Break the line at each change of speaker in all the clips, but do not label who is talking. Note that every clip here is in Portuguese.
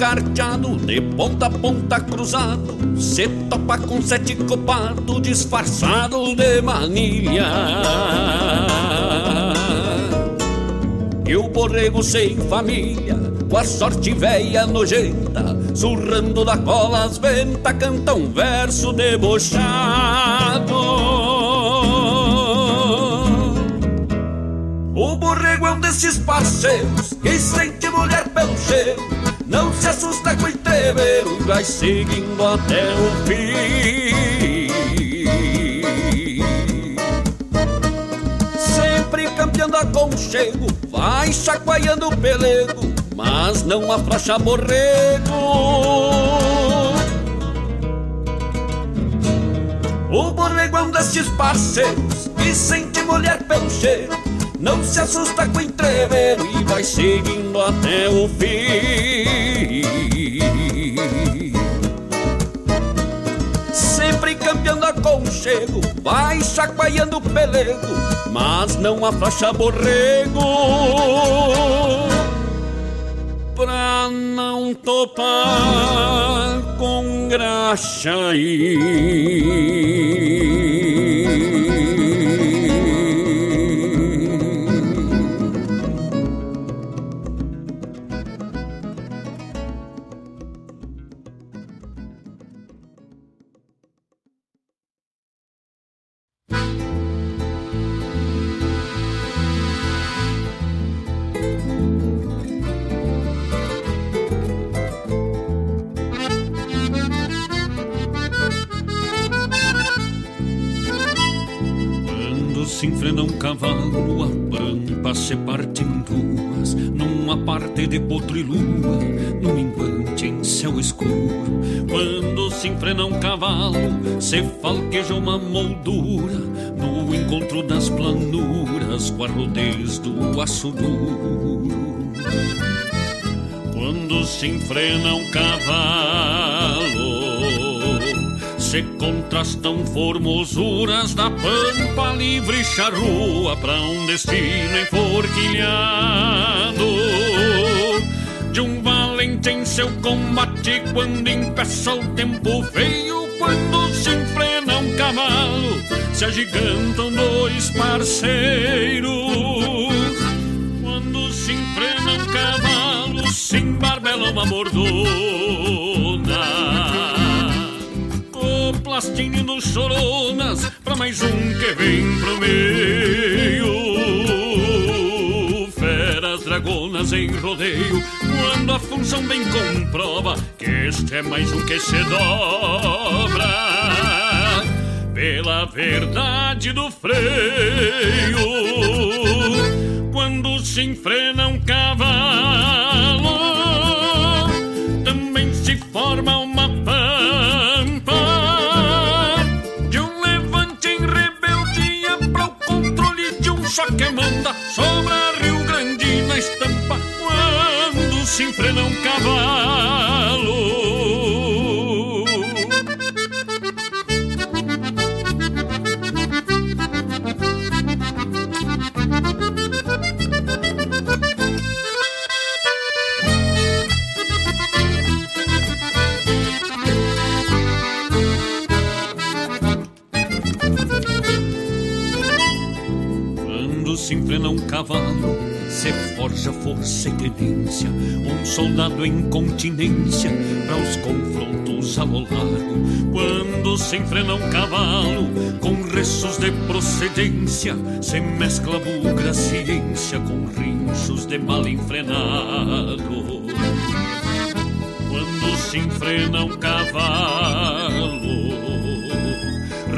carteado, de ponta a ponta cruzado, se topa com sete copado, disfarçado de manilha. E o borrego sem família, com a sorte velha nojenta, surrando da cola as ventas, canta um verso debochado. O borrego é um desses parceiros que sente mulher pelo cheiro, não se assusta com o entreveiro vai seguindo até o fim. Sempre campeando a conchego, vai chacoalhando o pelego, mas não afrouxa borrego. O é um desses parceiros que sente mulher pelo cheiro, não se assusta com o entreveiro e vai seguindo até o fim. Sempre campeando a conchego, vai chacoalhando o pelego, mas não afrouxa borrego pra não topar com graxa Quando se enfrena um cavalo, se falqueja uma moldura, no encontro das planuras, com a rodez do aço duro. Quando se enfrena um cavalo, se contrastam formosuras da pampa livre e charrua para um destino enforquilhado. Valente em seu combate, quando impeça o tempo feio, quando se enfrena um cavalo, se agigantam dois parceiros. Quando se enfrena um cavalo, se embarbela uma mordona plastinho dos choronas Pra mais um que vem pro meio Feras dragonas em rodeio Quando a função bem comprova Que este é mais um que se dobra. Pela verdade do freio Quando se enfrena um cavalo Também se forma uma pampa. Só que manda sobra estampa quando se enfrena um cavalo. se enfrena um cavalo, se forja força e tenência, um soldado em continência para os confrontos a largo. Quando se enfrena um cavalo, com restos de procedência, se mescla bugra ciência com rinchos de mal enfrenado. Quando se enfrena um cavalo,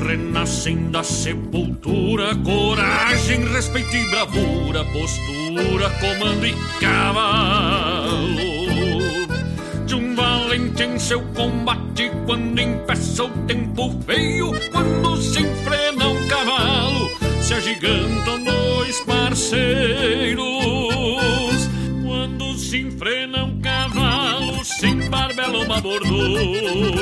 renascem da sepultura, coragem, respeito e bravura, postura, comando e cavalo. De um valente em seu combate, quando empeça o tempo feio, quando se enfrena um cavalo, se agigantam dois parceiros. Quando se enfrena um cavalo, se embarbela uma bordona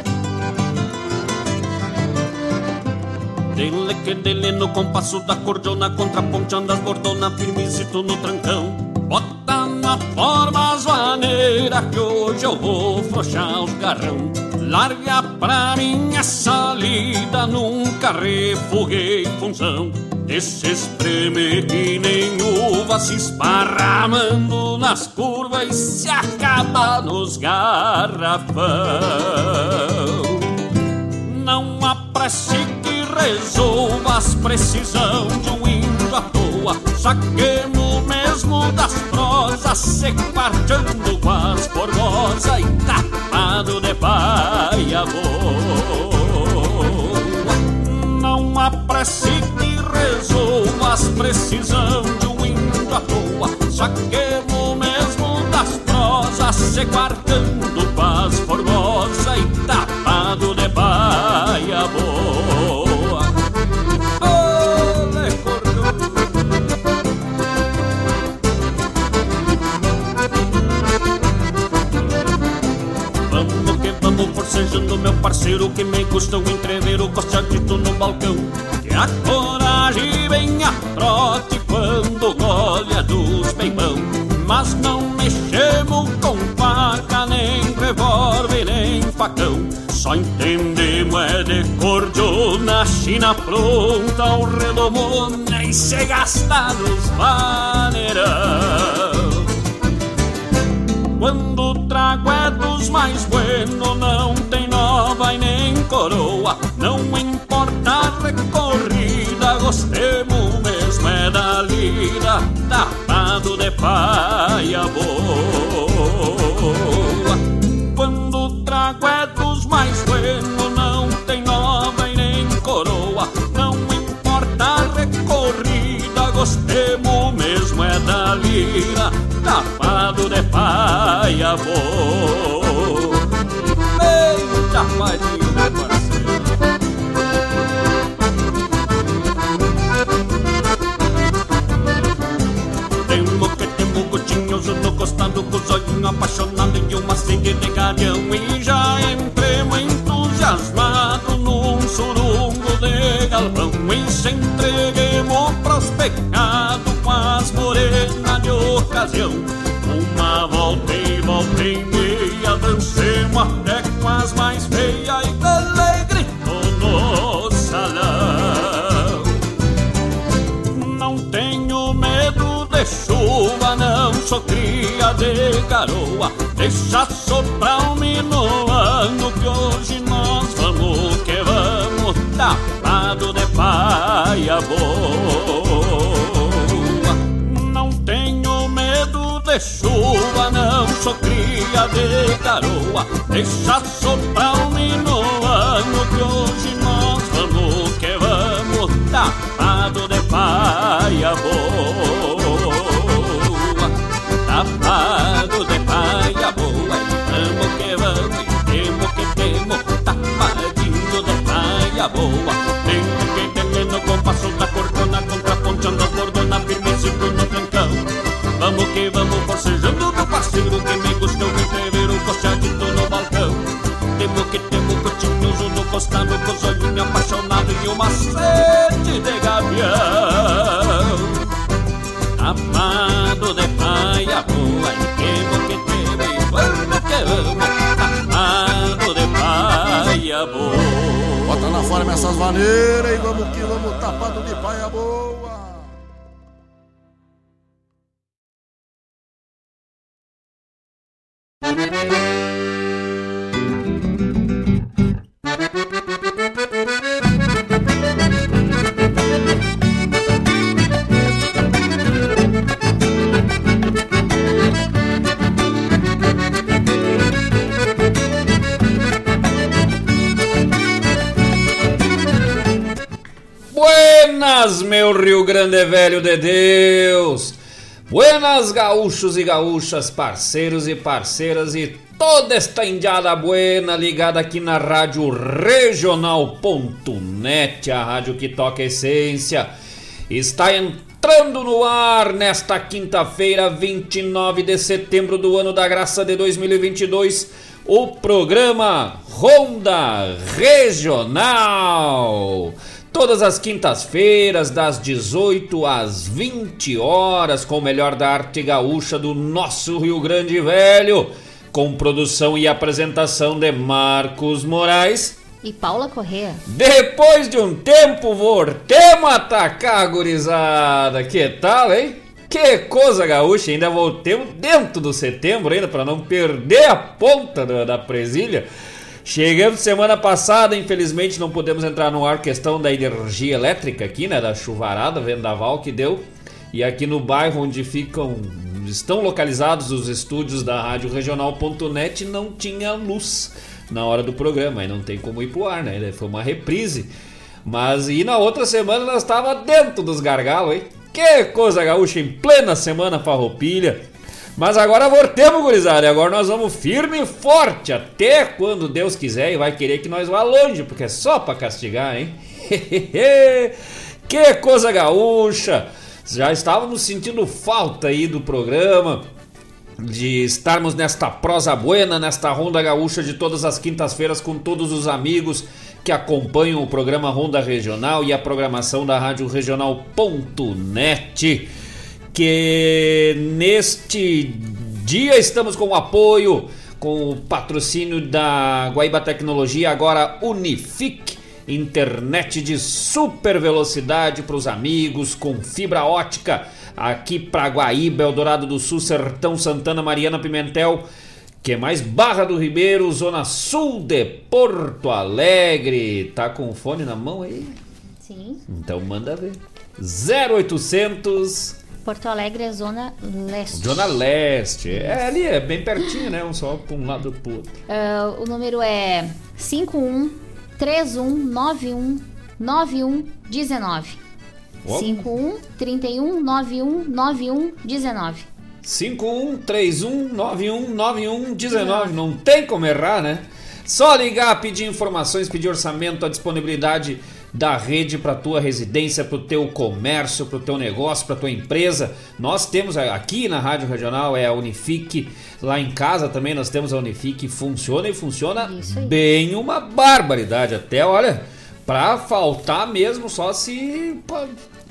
Dele que dele no compasso da cordiona Contraponteando as bordona firmezito no trancão. Bota na forma as maneiras Que hoje eu vou frouxar os garrão. Larga pra mim essa lida Nunca refoguei função. Esse espreme que nem uva Se esparramando nas curvas E se acaba nos garrafão. Não apresse resolvas precisão de um índio à toa. Saquemos mesmo das prosas, se quarteando com as formosa e tapado de paia boa. Não prece que resolvas precisão de um índio à toa. Saquemos mesmo das prosas, se quarteando com as formosa e tapado de paia boa. Forcejando meu parceiro que me custa um entrever o costeadito no balcão. Que a coragem vem a trote quando golha dos peimão. Mas não mexemos com faca, nem revólver, nem facão. Só entendemos é de cordiona, china pronta, o redomona e se gasta nos vaneirão. Quando trago é dos mais buenos, recorrida, gostemos mesmo é da lida, tapado de paia boa. Quando o trago é dos mais buenos, não tem nova e nem coroa. Não importa a recorrida, gostemos mesmo é da lida, tapado de paia boa. E já entremos entusiasmado num surungo de galpão. E se entreguemos pros pecados com as morenas de ocasião. Uma volta e volta e meia Dancemos até com as mais feias E dele grito no salão. Não tenho medo de chuva Não sou cria de garoa. Deixa soprar minuano Que hoje nós vamos que vamos Tapado de paia boa de chuva, não sou cria de garoa. Deixa soprar paia boa. Tem que ter no compasso da cortona, contraponteando as bordonas, firme e no trancão. Vamos que vamos forcejando meu parceiro Que me custou me prever o costeadito no balcão temo que temo que tinhoso no costado Com os olhos apaixonado e uma sede de gavião Amado
forma essas maneiras e vamos que vamos tapado de paia boa
Velho de Deus! Buenas, gaúchos e gaúchas, parceiros e parceiras e toda esta indiada buena ligada aqui na rádio regional.net, a rádio que toca essência. Está entrando no ar nesta quinta-feira, 29 de setembro do ano da graça de 2022, o programa Ronda Regional. Todas as quintas-feiras, das 18 às 20 horas, com o melhor da arte gaúcha do nosso Rio Grande Velho, com produção e apresentação de Marcos Moraes
e Paula Correa.
Depois de um tempo, voltemos a atacar, gurizada. Que tal, hein? Que coisa gaúcha, ainda voltemos dentro do setembro ainda, para não perder a ponta da, da presilha. Chegamos semana passada, infelizmente não podemos entrar no ar questão da energia elétrica aqui, né, da chuvarada, vendaval que deu. E aqui no bairro onde ficam estão localizados os estúdios da Rádio Regional.net não tinha luz na hora do programa, e não tem como ir pro ar, né? Foi uma reprise. Mas e na outra semana nós estava dentro dos gargalos, hein? Que coisa gaúcha em plena semana farroupilha. Mas agora voltemos, gurizada. Agora nós vamos firme e forte até quando Deus quiser e vai querer que nós vá longe, porque é só para castigar, hein? que coisa gaúcha! Já estávamos sentindo falta aí do programa, de estarmos nesta prosa buena, nesta ronda gaúcha de todas as quintas-feiras com todos os amigos que acompanham o programa Ronda Regional e a programação da Rádio Regional.net que neste dia estamos com o apoio, com o patrocínio da Guaíba Tecnologia, agora Unifique, internet de super velocidade para os amigos, com fibra ótica, aqui para Guaíba, Eldorado do Sul, Sertão Santana, Mariana Pimentel, que mais Barra do Ribeiro, Zona Sul de Porto Alegre. Tá com o fone na mão aí?
Sim.
Então manda ver. 0800
Porto Alegre é Zona Leste.
Zona Leste. É ali, é bem pertinho, né? Um só para um lado pro outro.
Uh, o número é 51 3191 9119. 51 31 91 9119.
51 31 91 9119. Não tem como errar, né? Só ligar, pedir informações, pedir orçamento, a disponibilidade da rede para tua residência, para o teu comércio, para o teu negócio, para tua empresa. Nós temos aqui na Rádio Regional é a Unifique, lá em casa também nós temos a Unifique, funciona e funciona bem uma barbaridade até, olha, para faltar mesmo só se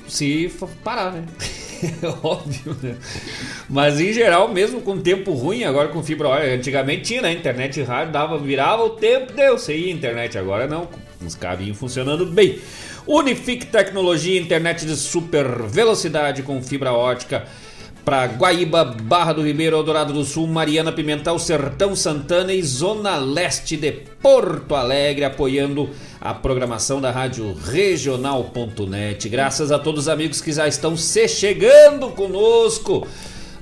se parar, né? Óbvio, né? Mas em geral, mesmo com tempo ruim, agora com fibra ótica, antigamente tinha, né? Internet e rádio, dava, virava o tempo, deu, você ia internet, agora não, uns cabinhos funcionando bem. Unifique Tecnologia, internet de super velocidade com fibra ótica para Guaíba, Barra do Ribeiro, Eldorado do Sul, Mariana Pimentel, Sertão Santana e Zona Leste de Porto Alegre, apoiando a programação da rádio regional.net. Graças a todos os amigos que já estão se chegando conosco.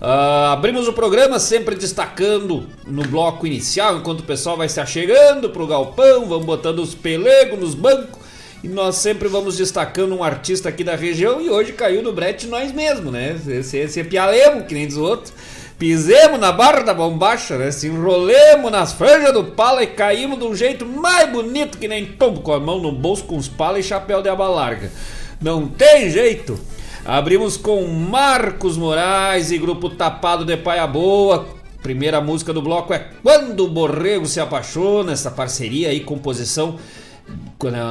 Uh, abrimos o programa sempre destacando no bloco inicial, enquanto o pessoal vai se achegando pro galpão, vamos botando os pelegos nos bancos e nós sempre vamos destacando um artista aqui da região e hoje caiu no brete nós mesmos, né? Esse, esse é pialemo, que nem dos outros. Pisemos na barra da bombacha, né? Se enrolemos nas franjas do pala e caímos de um jeito mais bonito que nem tombo com a mão no bolso com os palas e chapéu de aba larga. Não tem jeito. Abrimos com Marcos Moraes e grupo Tapado de Paia Boa, Primeira música do bloco é Quando o Borrego se Apaixona, essa parceria aí, composição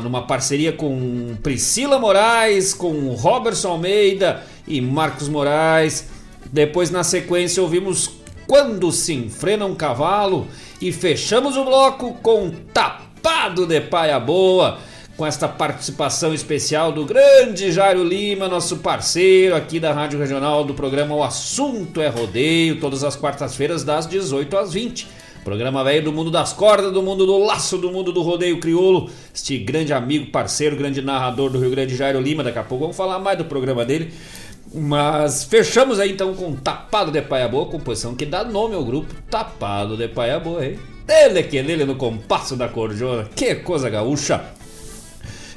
numa parceria com Priscila Moraes, com Robertson Almeida e Marcos Moraes. Depois, na sequência, ouvimos Quando se enfrena um cavalo e fechamos o bloco com Tapado de Paia Boa, com esta participação especial do grande Jairo Lima, nosso parceiro aqui da Rádio Regional do programa O Assunto é Rodeio, todas as quartas-feiras das 18 às 20. Programa velho do mundo das cordas, do mundo do laço, do mundo do rodeio crioulo. Este grande amigo, parceiro, grande narrador do Rio Grande, Jairo Lima. Daqui a pouco vamos falar mais do programa dele. Mas fechamos aí então com Tapado de Paia Boa, composição que dá nome ao grupo Tapado de Paia Boa, hein? Ele que ele no compasso da corjona, que coisa gaúcha!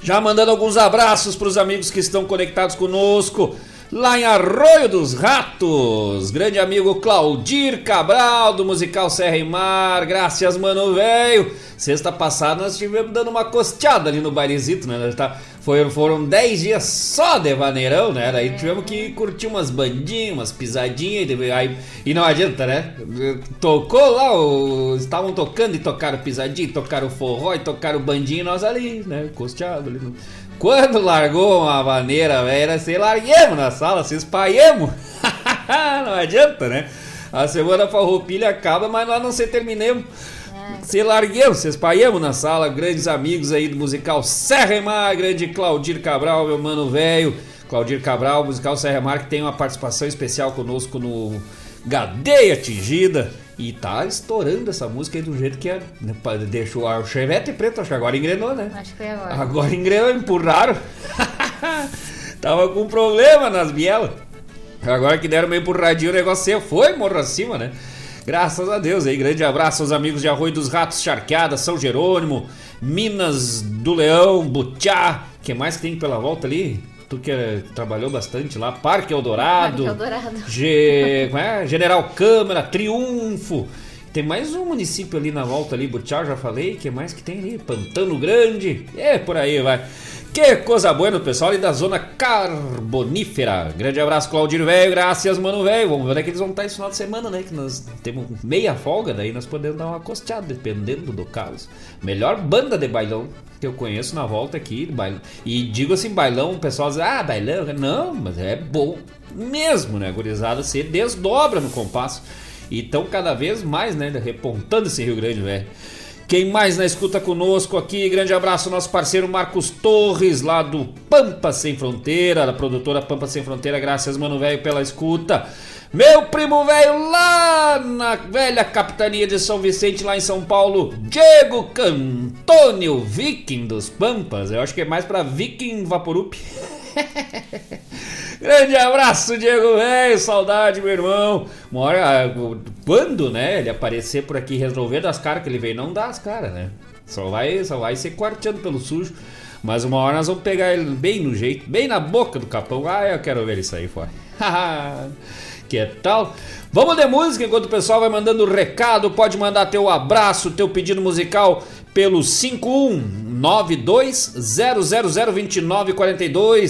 Já mandando alguns abraços para os amigos que estão conectados conosco lá em Arroio dos Ratos. Grande amigo Claudir Cabral, do musical Serra e Mar. Graças, mano, velho. Sexta passada nós estivemos dando uma costeada ali no bailezito, né? Tá, foi, foram 10 dias só de vaneirão, né? Aí tivemos que curtir umas bandinhas, umas pisadinhas. Aí, e não adianta, né? Tocou lá, o, estavam tocando e tocaram pisadinha, tocaram forró e tocaram bandinho, nós ali, né? Costeado ali. No... Quando largou uma maneira, velho, era assim, larguemos na sala, se espalhemos. não adianta, né? A semana farroupilha acaba, mas nós não se terminemos. É. Se larguemos, se espalhamos na sala, grandes amigos aí do musical Serra e Mar, grande Claudir Cabral, meu mano velho. Claudir Cabral, musical Serra e Mar, que tem uma participação especial conosco no Gadeia Atingida. E tá estourando essa música aí do jeito que é. Né, deixou o Chevette preto, acho que agora engrenou, né?
Acho que foi agora.
Agora engrenou, empurraram. Tava com problema nas bielas. Agora que deram meio empurradinho o negócio foi, morro acima, né? Graças a Deus aí, grande abraço aos amigos de Arroio dos Ratos, Charqueada, São Jerônimo, Minas do Leão, Butiá, que mais que tem pela volta ali? Tu que é, trabalhou bastante lá, Parque Eldorado,
Parque Eldorado.
Ge, é? General Câmara, Triunfo. Tem mais um município ali na volta ali, Butiá, já falei, que mais que tem ali? Pantano Grande, é por aí, vai. Que coisa boa, pessoal ali da zona carbonífera. Grande abraço, Claudir Velho. Graças, mano, velho. Vamos ver onde é que eles vão estar esse final de semana, né? Que nós temos meia folga, daí nós podemos dar uma costeada, dependendo do caso. Melhor banda de bailão que eu conheço na volta aqui. Bailão. E digo assim, bailão, o pessoal diz, ah, bailão. Não, mas é bom mesmo, né? Gurizada se desdobra no compasso. E estão cada vez mais, né? Repontando esse Rio Grande, velho. Quem mais na escuta conosco aqui? Grande abraço nosso parceiro Marcos Torres, lá do Pampa Sem Fronteira, da produtora Pampa Sem Fronteira. Graças, mano velho, pela escuta. Meu primo velho lá na velha capitania de São Vicente, lá em São Paulo, Diego Cantônio, viking dos Pampas. Eu acho que é mais para viking Vaporup. Grande abraço, Diego velho, saudade, meu irmão. Uma hora, quando, né, ele aparecer por aqui resolver das caras que ele veio, não dá as caras, né? Só vai, só vai ser quarteando pelo sujo. Mas uma hora nós vamos pegar ele bem no jeito, bem na boca do capão. Ah, eu quero ver ele sair fora. que tal? Vamos de música enquanto o pessoal vai mandando recado. Pode mandar teu abraço, teu pedido musical pelo 5192002942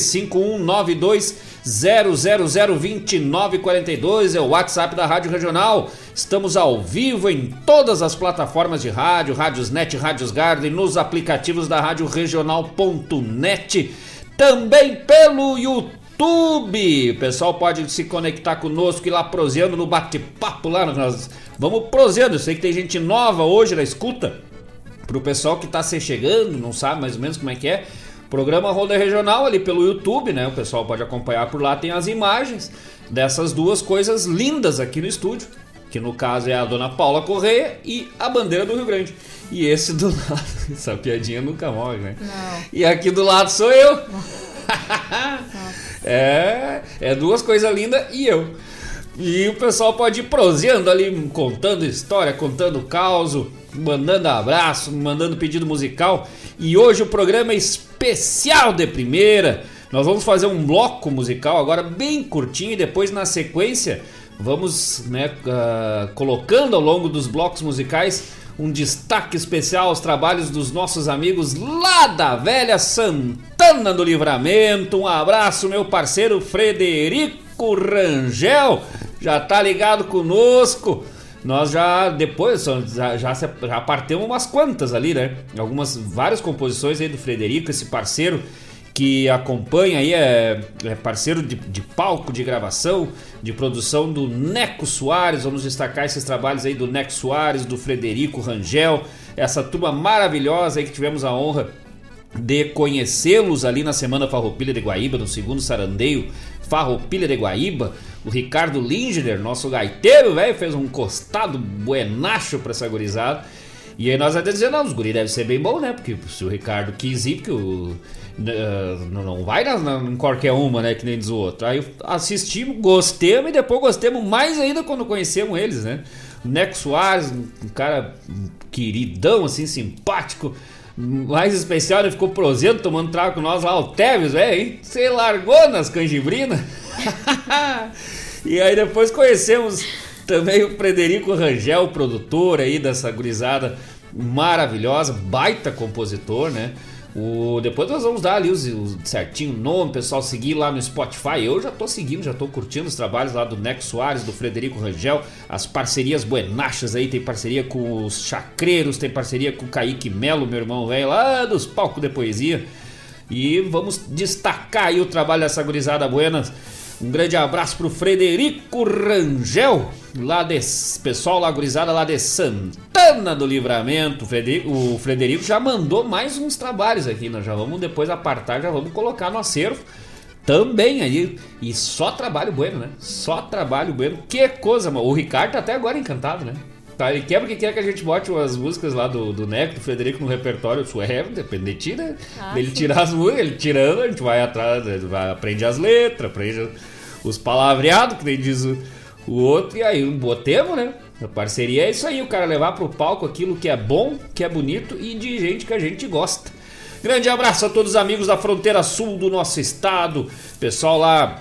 5192002942 é o WhatsApp da Rádio Regional. Estamos ao vivo em todas as plataformas de rádio, Rádios Net, Rádios Garden, nos aplicativos da Rádio Regional.net, também pelo YouTube. O pessoal pode se conectar conosco e lá proseando no bate-papo lá. Nós vamos proseando. Eu sei que tem gente nova hoje na escuta. Pro pessoal que tá se chegando, não sabe mais ou menos como é que é. Programa Roda Regional ali pelo YouTube, né? O pessoal pode acompanhar por lá, tem as imagens dessas duas coisas lindas aqui no estúdio, que no caso é a Dona Paula Correia e a bandeira do Rio Grande. E esse do lado, essa piadinha nunca morre, né?
Não.
E aqui do lado sou eu. é, é duas coisas lindas e eu. E o pessoal pode ir proseando ali, contando história, contando caos, mandando abraço, mandando pedido musical. E hoje o programa é especial de primeira. Nós vamos fazer um bloco musical agora bem curtinho e depois na sequência vamos né, uh, colocando ao longo dos blocos musicais um destaque especial aos trabalhos dos nossos amigos lá da velha Santana do Livramento. Um abraço, meu parceiro Frederico Rangel, já tá ligado conosco. nós já depois já, já, já partemos umas quantas ali, né? Algumas várias composições aí do Frederico, esse parceiro que acompanha aí, é, é parceiro de, de, palco, de gravação, de produção do Neco Soares. Vamos destacar esses trabalhos aí do Neco Soares, do Frederico Rangel, essa turma maravilhosa aí que tivemos a honra de conhecê-los ali na Semana Farroupilha de Guaíba, no segundo sarandeio Farroupilha de Guaíba. O Ricardo Lingerer, nosso gaiteiro, velho, fez um costado buenacho pra essa gurizada. E aí nós até dizendo, não, os guri deve ser bem bom, né? Porque se o Ricardo quis ir, porque o, não vai na, na, em qualquer uma, né? Que nem diz o outro. Aí assistimos, gostemos e depois gostemos mais ainda quando conhecemos eles, né? Neco Soares, um cara queridão, assim, simpático. Mais especial, ele ficou prosendo tomando trago com nós lá, o Teves, velho, hein? Você largou nas canjibrinas? e aí depois conhecemos também o Frederico Rangel, produtor aí dessa gurizada maravilhosa, baita compositor, né? O, depois nós vamos dar ali os, os certinho nome, pessoal, seguir lá no Spotify. Eu já tô seguindo, já tô curtindo os trabalhos lá do Neco Soares, do Frederico Rangel, as parcerias buenachas aí, tem parceria com os Chacreiros, tem parceria com o Kaique Melo, meu irmão velho, lá dos palcos de poesia. E vamos destacar aí o trabalho dessa gurizada buenas. Um grande abraço pro Frederico Rangel, lá de pessoal lá gurizada lá de Santana do Livramento. O Frederico, o Frederico já mandou mais uns trabalhos aqui, nós já vamos depois apartar, já vamos colocar no acervo também aí. E só trabalho bueno, né? Só trabalho bueno. Que coisa, mano. O Ricardo tá até agora encantado, né? Tá, ele quer porque quer que a gente bote as músicas lá do, do Neco, do Frederico no repertório. Isso é, depende de ti, né? Ah, ele tirar as músicas, ele tirando, a gente vai atrás, vai, aprende as letras, aprende os palavreados, que nem diz o, o outro, e aí botemos, né? A parceria é isso aí, o cara levar pro palco aquilo que é bom, que é bonito e de gente que a gente gosta. Grande abraço a todos os amigos da fronteira sul do nosso estado, pessoal lá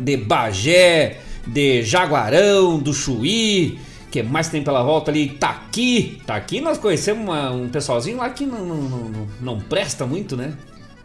de Bagé, de Jaguarão, do Chuí, que mais tem pela volta ali, tá aqui. Tá nós conhecemos uma, um pessoalzinho lá que não, não, não, não presta muito, né?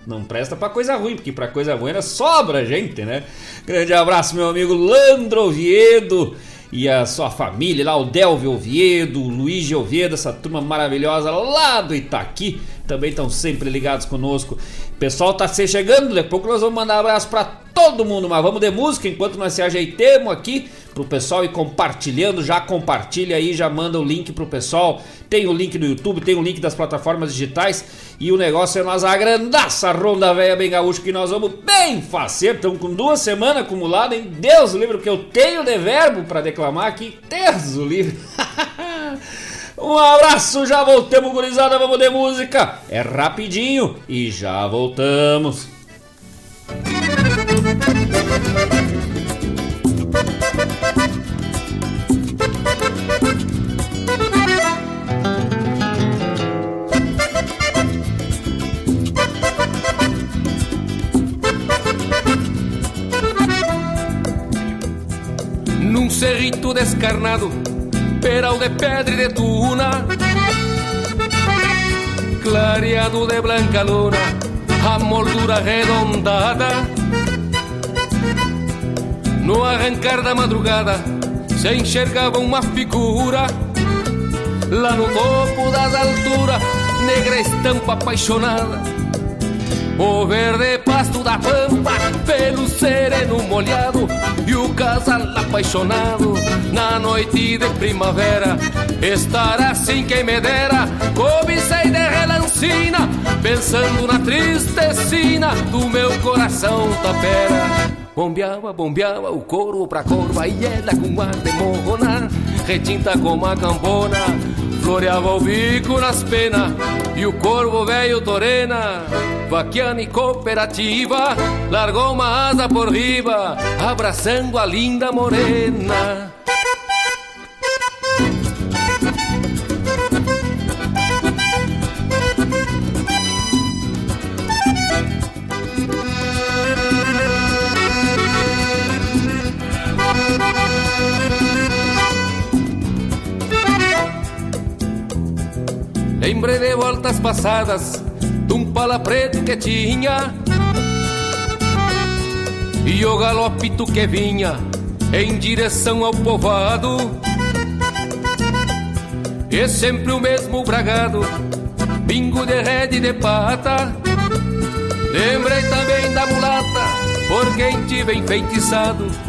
Não presta para coisa ruim, porque para coisa boa sobra gente, né? Grande abraço, meu amigo Landro Oviedo e a sua família lá, o Delvio Oviedo, o Luiz Oviedo, essa turma maravilhosa lá do Itaqui, também estão sempre ligados conosco. Pessoal tá se chegando, daqui a pouco nós vamos mandar um abraço para todo mundo, mas vamos de música enquanto nós se ajeitemos aqui pro pessoal ir compartilhando, já compartilha aí, já manda o link pro pessoal. Tem o link do YouTube, tem o link das plataformas digitais e o negócio é nós agrandar essa ronda velha bem gaúcho que nós vamos bem fazer. Estamos com duas semanas acumuladas, hein? Deus livre, que eu tenho de verbo para declamar aqui. Deus livre. Um abraço, já voltamos, gurizada, vamos de música. É rapidinho e já voltamos.
Num cerrito descarnado, peral de pedra e de tuna, clareado de blanca luna, a moldura redondada. No arrancar da madrugada se enxergava uma figura. Lá no topo das alturas, negra estampa apaixonada. O verde pasto da pampa, pelo sereno molhado e o casal apaixonado na noite de primavera. Estar assim quem me dera, cobicei de relancina, pensando na tristecina do meu coração tapera. Bombeava, bombeava o couro pra corva e ela com ar de morrona, retinta como a cambona, floreava o bico nas penas e o corvo velho torena, vaquiana e cooperativa, largou uma asa por riba, abraçando a linda morena. Voltas passadas de um pala preto que tinha E o galopito que vinha em direção ao povoado
E sempre o mesmo bragado, bingo de rede de pata. Lembrei também da mulata, por quem tive enfeitiçado.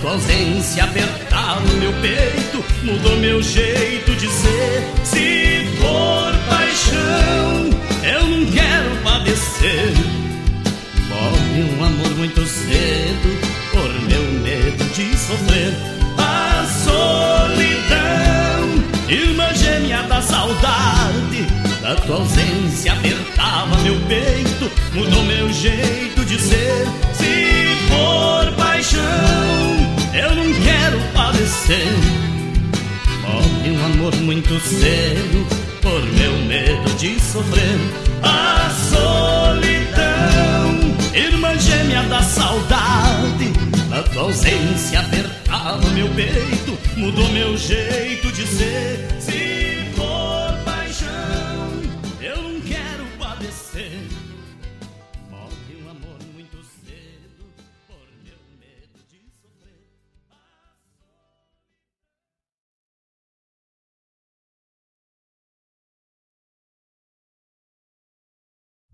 Tua ausência apertar no meu peito mudou meu jeito de ser. Se for paixão, eu não quero padecer. Morre um amor muito cedo por meu medo de sofrer. A solidão, irmã gêmea da saudade, da tua ausência apertava meu peito, mudou meu jeito de ser. cedo. Morre um amor muito cedo por meu medo de sofrer. A solidão, irmã gêmea da saudade, na tua ausência apertava meu peito, mudou meu jeito de ser.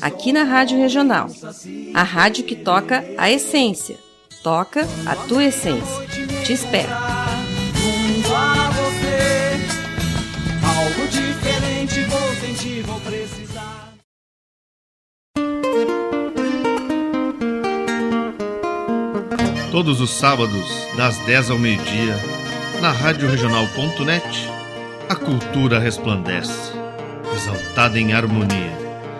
aqui na Rádio Regional. A rádio que toca a essência. Toca a tua essência. Te espero.
Todos os sábados, das 10 ao meio-dia, na Rádio Regional.net, a cultura resplandece, exaltada em harmonia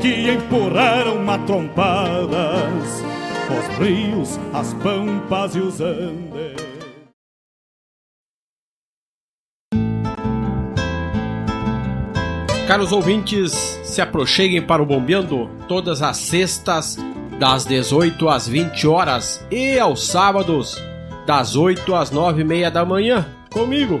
que empurraram matrompadas os rios, as pampas e os andes.
Caros ouvintes, se aproxeguem para o Bombeando todas as sextas, das 18 às 20 horas e aos sábados, das 8 às 9 e meia da manhã, comigo,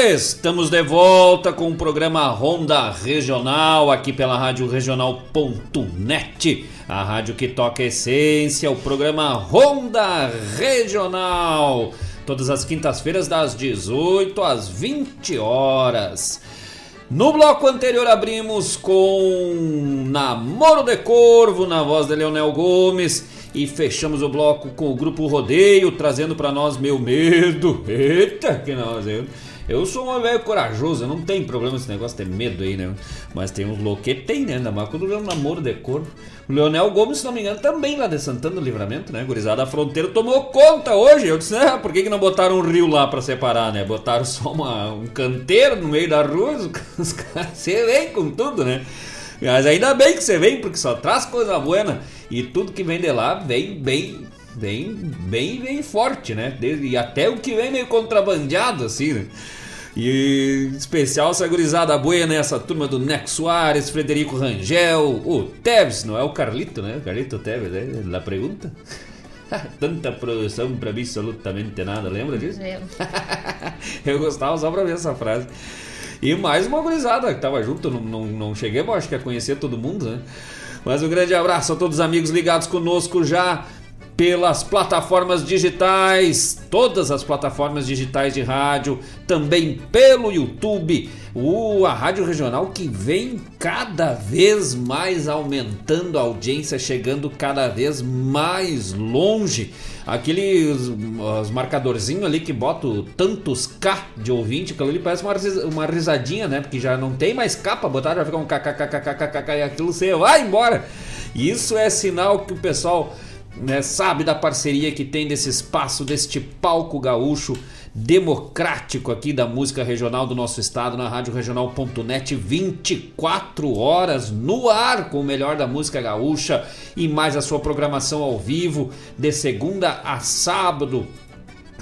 Estamos de volta com o programa Ronda Regional, aqui pela Rádio Regional.net, a rádio que toca essência, o programa Ronda Regional, todas as quintas-feiras das 18 às 20 horas. No bloco anterior abrimos com Namoro de Corvo, na voz de Leonel Gomes, e fechamos o bloco com o grupo Rodeio, trazendo para nós Meu Medo. Eita, que nós, eu eu sou um velho corajoso, não tem problema esse negócio ter medo aí, né? Mas tem uns loucos que tem, né? Ainda mais quando um namoro de corpo. O Leonel Gomes, se não me engano, também lá de Santana do Livramento, né? Gurizada da fronteira tomou conta hoje. Eu disse, né? Por que, que não botaram um rio lá pra separar, né? Botaram só uma, um canteiro no meio da rua, os caras, você vem com tudo, né? Mas ainda bem que você vem, porque só traz coisa boa. E tudo que vem de lá vem bem bem, bem, bem forte, né? E até o que vem meio contrabandeado, assim, né? E especial essa gurizada boa nessa turma do Neco Soares, Frederico Rangel, o Teves, não é o Carlito, né? Carlito Teves, né? La pergunta. Tanta produção pra absolutamente nada, lembra disso? Eu gostava só pra ver essa frase. E mais uma gurizada que tava junto, não, não, não cheguei, acho que a conhecer todo mundo, né? Mas um grande abraço a todos os amigos ligados conosco já pelas plataformas digitais, todas as plataformas digitais de rádio, também pelo YouTube, o, a Rádio Regional que vem cada vez mais aumentando a audiência, chegando cada vez mais longe. Aqueles os marcadorzinhos ali que botam tantos K de ouvinte, aquilo ali parece uma, uma risadinha, né? Porque já não tem mais pra botar, já fica um kkkkkk e aquilo você vai embora. Isso é sinal que o pessoal né, sabe da parceria que tem desse espaço, deste palco gaúcho democrático aqui da música regional do nosso estado na Rádio Regional.net 24 horas no ar com o melhor da música gaúcha e mais a sua programação ao vivo de segunda a sábado.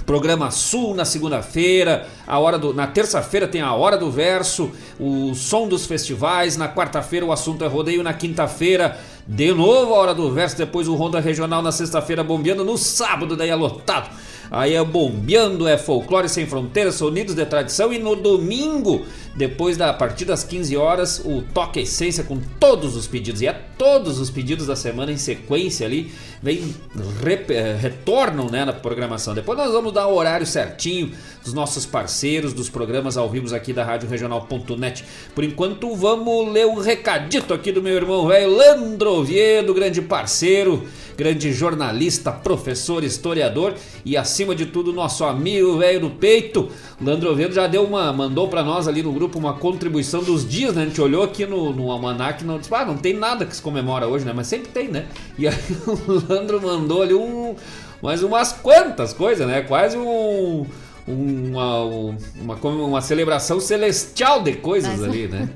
Programa Sul na segunda-feira, a hora do, na terça-feira tem a hora do verso, o som dos festivais, na quarta-feira o assunto é rodeio, na quinta-feira de novo a hora do verso, depois o Ronda Regional na sexta-feira bombeando, no sábado daí é lotado. Aí é bombeando, é folclore sem fronteiras, sonidos de tradição e no domingo Depois da a partir das 15 horas, o Toque Essência com todos os pedidos. E é todos os pedidos da semana em sequência ali. Vem, rep, eh, retornam né, na programação. Depois nós vamos dar o horário certinho dos nossos parceiros, dos programas ao vivo aqui da Rádio Regional.net. Por enquanto, vamos ler um recadito aqui do meu irmão velho Landro Oviedo, grande parceiro, grande jornalista, professor, historiador e acima de tudo nosso amigo velho do peito. Landro Oviedo já deu uma, mandou para nós ali no grupo uma contribuição dos dias, né? A gente olhou aqui no, no almanac e não disse, ah, não tem nada que se comemora hoje, né? Mas sempre tem, né? E aí o Landro mandou ali um, mais umas quantas coisas, né? Quase um uma, uma, uma celebração celestial de coisas ali, né?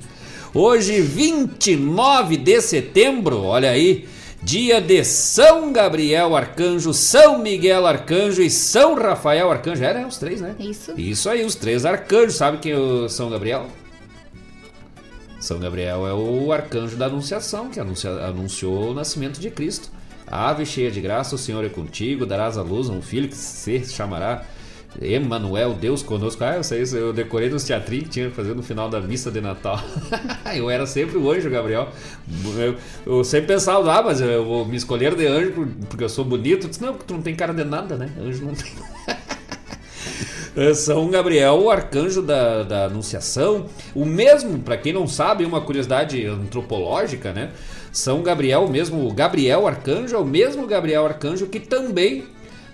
Hoje, 29 de setembro, olha aí, dia de São Gabriel Arcanjo, São Miguel Arcanjo e São Rafael Arcanjo. Eram os três, né?
Isso.
Isso aí, os três arcanjos. Sabe quem é o São Gabriel? São Gabriel é o arcanjo da Anunciação, que anuncia, anunciou o nascimento de Cristo. Ave cheia de graça, o Senhor é contigo, darás à luz um filho que se chamará Emanuel, Deus conosco. Ah, eu sei isso, eu decorei nos teatrinhos que tinha que fazer no final da missa de Natal. eu era sempre o anjo, Gabriel. Eu, eu, sempre pensava, ah, mas eu vou me escolher de anjo porque eu sou bonito. Eu disse, não, tu não tem cara de nada, né? Anjo não tem. São Gabriel, o arcanjo da, da Anunciação. O mesmo, para quem não sabe, uma curiosidade antropológica, né? São Gabriel, o mesmo Gabriel Arcanjo, é o mesmo Gabriel Arcanjo que também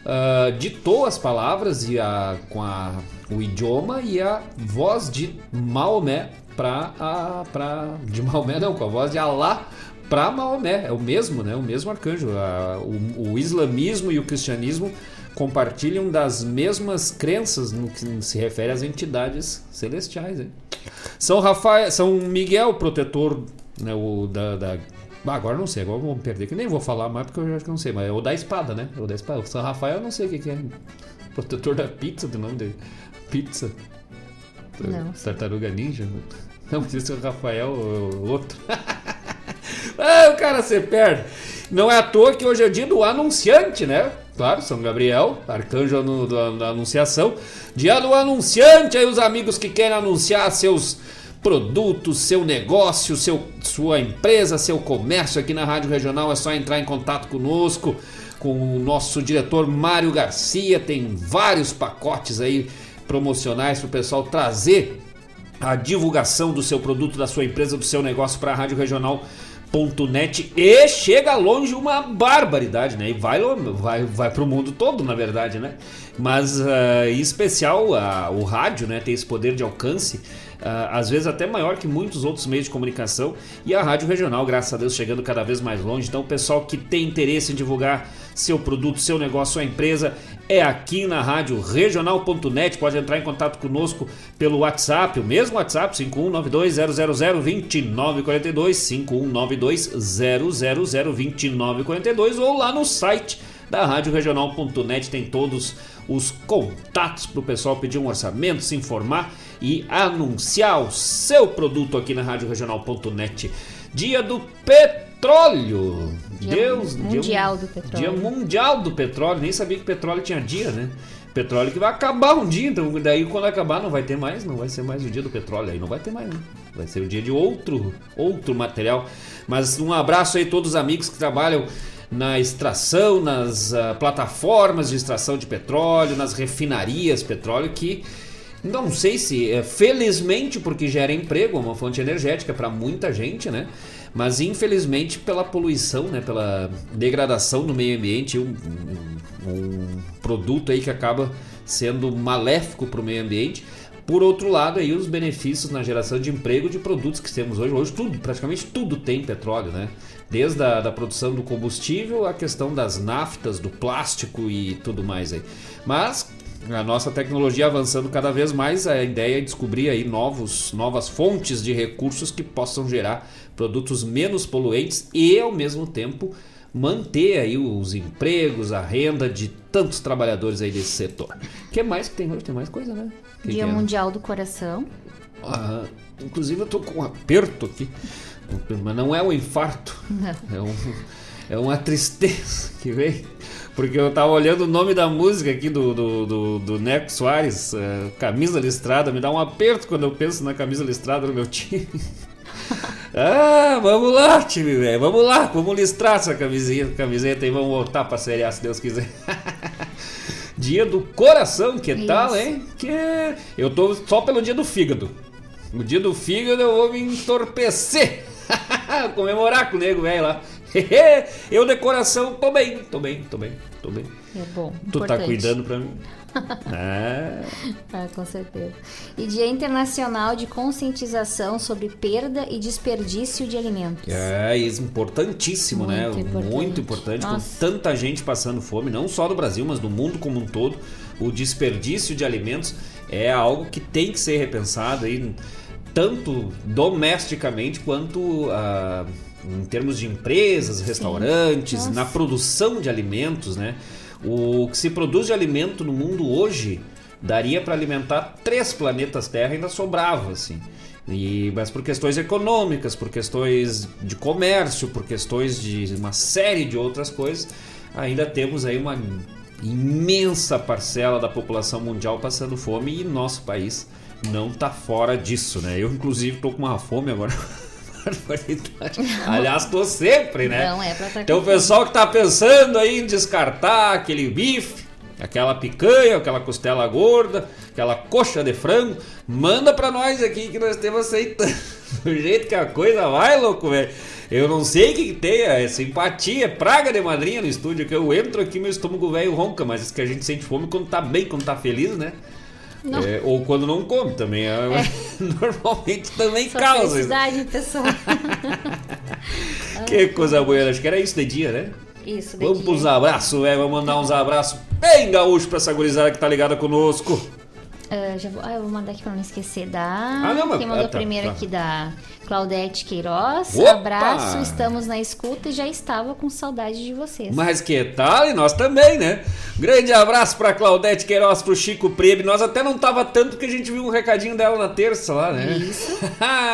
uh, ditou as palavras e a, com a, o idioma e a voz de Maomé para para de Maomé não, com a voz de Alá para Maomé, é o mesmo, né? O mesmo arcanjo. A, o, o islamismo e o cristianismo compartilham das mesmas crenças no que se refere às entidades celestiais. Hein? São Rafael, São Miguel, protetor né, o, da, da agora não sei, agora vou me perder, que nem vou falar mais porque eu acho que não sei, mas é o da espada, né? O da espada. O São Rafael eu não sei o que, que é. Protetor da pizza, do nome dele. Pizza.
Não.
Tartaruga Ninja. Não, mas esse é o Rafael, o outro. ah, o cara se perde. Não é à toa que hoje é dia do anunciante, né? Claro, São Gabriel, arcanjo da anunciação. Dia do anunciante, aí os amigos que querem anunciar seus produto, seu negócio, seu, sua empresa, seu comércio aqui na Rádio Regional, é só entrar em contato conosco, com o nosso diretor Mário Garcia. Tem vários pacotes aí promocionais para o pessoal trazer a divulgação do seu produto, da sua empresa, do seu negócio para a Rádio Regional net e chega longe uma barbaridade, né? E vai, vai, vai para o mundo todo, na verdade, né? Mas uh, em especial uh, o rádio, né? Tem esse poder de alcance às vezes até maior que muitos outros meios de comunicação, e a rádio regional, graças a Deus, chegando cada vez mais longe. Então, o pessoal que tem interesse em divulgar seu produto, seu negócio, sua empresa, é aqui na rádio regional.net. Pode entrar em contato conosco pelo WhatsApp, o mesmo WhatsApp, 5192-000-2942, 5192-000-2942, ou lá no site da rádio regional.net tem todos os contatos para o pessoal pedir um orçamento, se informar e anunciar o seu produto aqui na Rádio Regional.net. Dia do Petróleo.
Dia Deus, Mundial dia, do Petróleo.
Dia Mundial do Petróleo. Nem sabia que petróleo tinha dia, né? Petróleo que vai acabar um dia, então daí quando acabar não vai ter mais, não vai ser mais o dia do petróleo, aí não vai ter mais, né? Vai ser o dia de outro, outro material. Mas um abraço aí a todos os amigos que trabalham na extração, nas uh, plataformas de extração de petróleo, nas refinarias petróleo que não sei se, é, felizmente, porque gera emprego, é uma fonte energética para muita gente, né? Mas infelizmente pela poluição, né? Pela degradação do meio ambiente, um, um, um produto aí que acaba sendo maléfico para o meio ambiente. Por outro lado, aí os benefícios na geração de emprego de produtos que temos hoje. Hoje tudo, praticamente tudo tem petróleo, né? Desde a da produção do combustível, a questão das naftas, do plástico e tudo mais aí. Mas a nossa tecnologia avançando cada vez mais, a ideia é descobrir aí novos, novas fontes de recursos que possam gerar produtos menos poluentes e ao mesmo tempo manter aí os empregos, a renda de tantos trabalhadores aí desse setor. O que mais que tem hoje? Tem mais coisa, né? Que
Dia
que é?
Mundial do Coração.
Ah, inclusive eu tô com um aperto aqui, mas não é um infarto.
Não.
É um É uma tristeza que vem. Porque eu tava olhando o nome da música aqui do, do, do, do Neco Soares, uh, Camisa Listrada, me dá um aperto quando eu penso na camisa listrada do meu time. ah, vamos lá, time, velho, vamos lá, vamos listrar essa camisinha, camiseta e vamos voltar pra Série A, se Deus quiser. dia do coração, que Isso. tal, hein? Que eu tô só pelo dia do fígado. No dia do fígado eu vou me entorpecer. Comemorar com o nego velho lá. eu decoração, tô bem, tô bem, tô bem, tô bem.
É bom.
Tu tá importante. tá cuidando pra mim? É.
Ah, com certeza. E Dia Internacional de Conscientização sobre Perda e Desperdício de Alimentos.
É, isso importantíssimo, né? Muito né? Importante. Muito importante. Nossa. Com tanta gente passando fome, não só no Brasil, mas no mundo como um todo. O desperdício de alimentos é algo que tem que ser repensado aí, tanto domesticamente quanto. Uh, em termos de empresas, restaurantes, na produção de alimentos, né? O que se produz de alimento no mundo hoje daria para alimentar três planetas Terra e ainda sobrava, assim. E, mas por questões econômicas, por questões de comércio, por questões de uma série de outras coisas, ainda temos aí uma imensa parcela da população mundial passando fome e nosso país não está fora disso, né? Eu inclusive estou com uma fome agora. barbaridade. Aliás, tô sempre, né?
Não é pra estar
Então o pessoal que tá pensando aí em descartar aquele bife, aquela picanha, aquela costela gorda, aquela coxa de frango, manda pra nós aqui que nós temos aceitando. Do jeito que a coisa vai, louco, velho. Eu não sei o que, que tem, é simpatia, é praga de madrinha no estúdio, que eu entro aqui meu estômago velho ronca, mas isso que a gente sente fome quando tá bem, quando tá feliz, né? É, ou quando não come também. É, é. Normalmente também Só causa.
Felicidade, pessoal.
que coisa boa. Acho que era isso de dia, né?
Isso,
de Vamos dia. pros abraços, velho. Vamos mandar uns abraços bem gaúchos pra essa gurizada que tá ligada conosco.
Uh, já vou, ah, eu vou mandar aqui pra não esquecer da. Ah, não, mas, Quem mandou ah, tá, primeiro tá. aqui da Claudete Queiroz. Opa! Abraço, estamos na escuta e já estava com saudade de vocês.
Mas que tal? E nós também, né? Grande abraço pra Claudete Queiroz, pro Chico Prebe. Nós até não tava tanto que a gente viu um recadinho dela na terça lá, né?
Isso.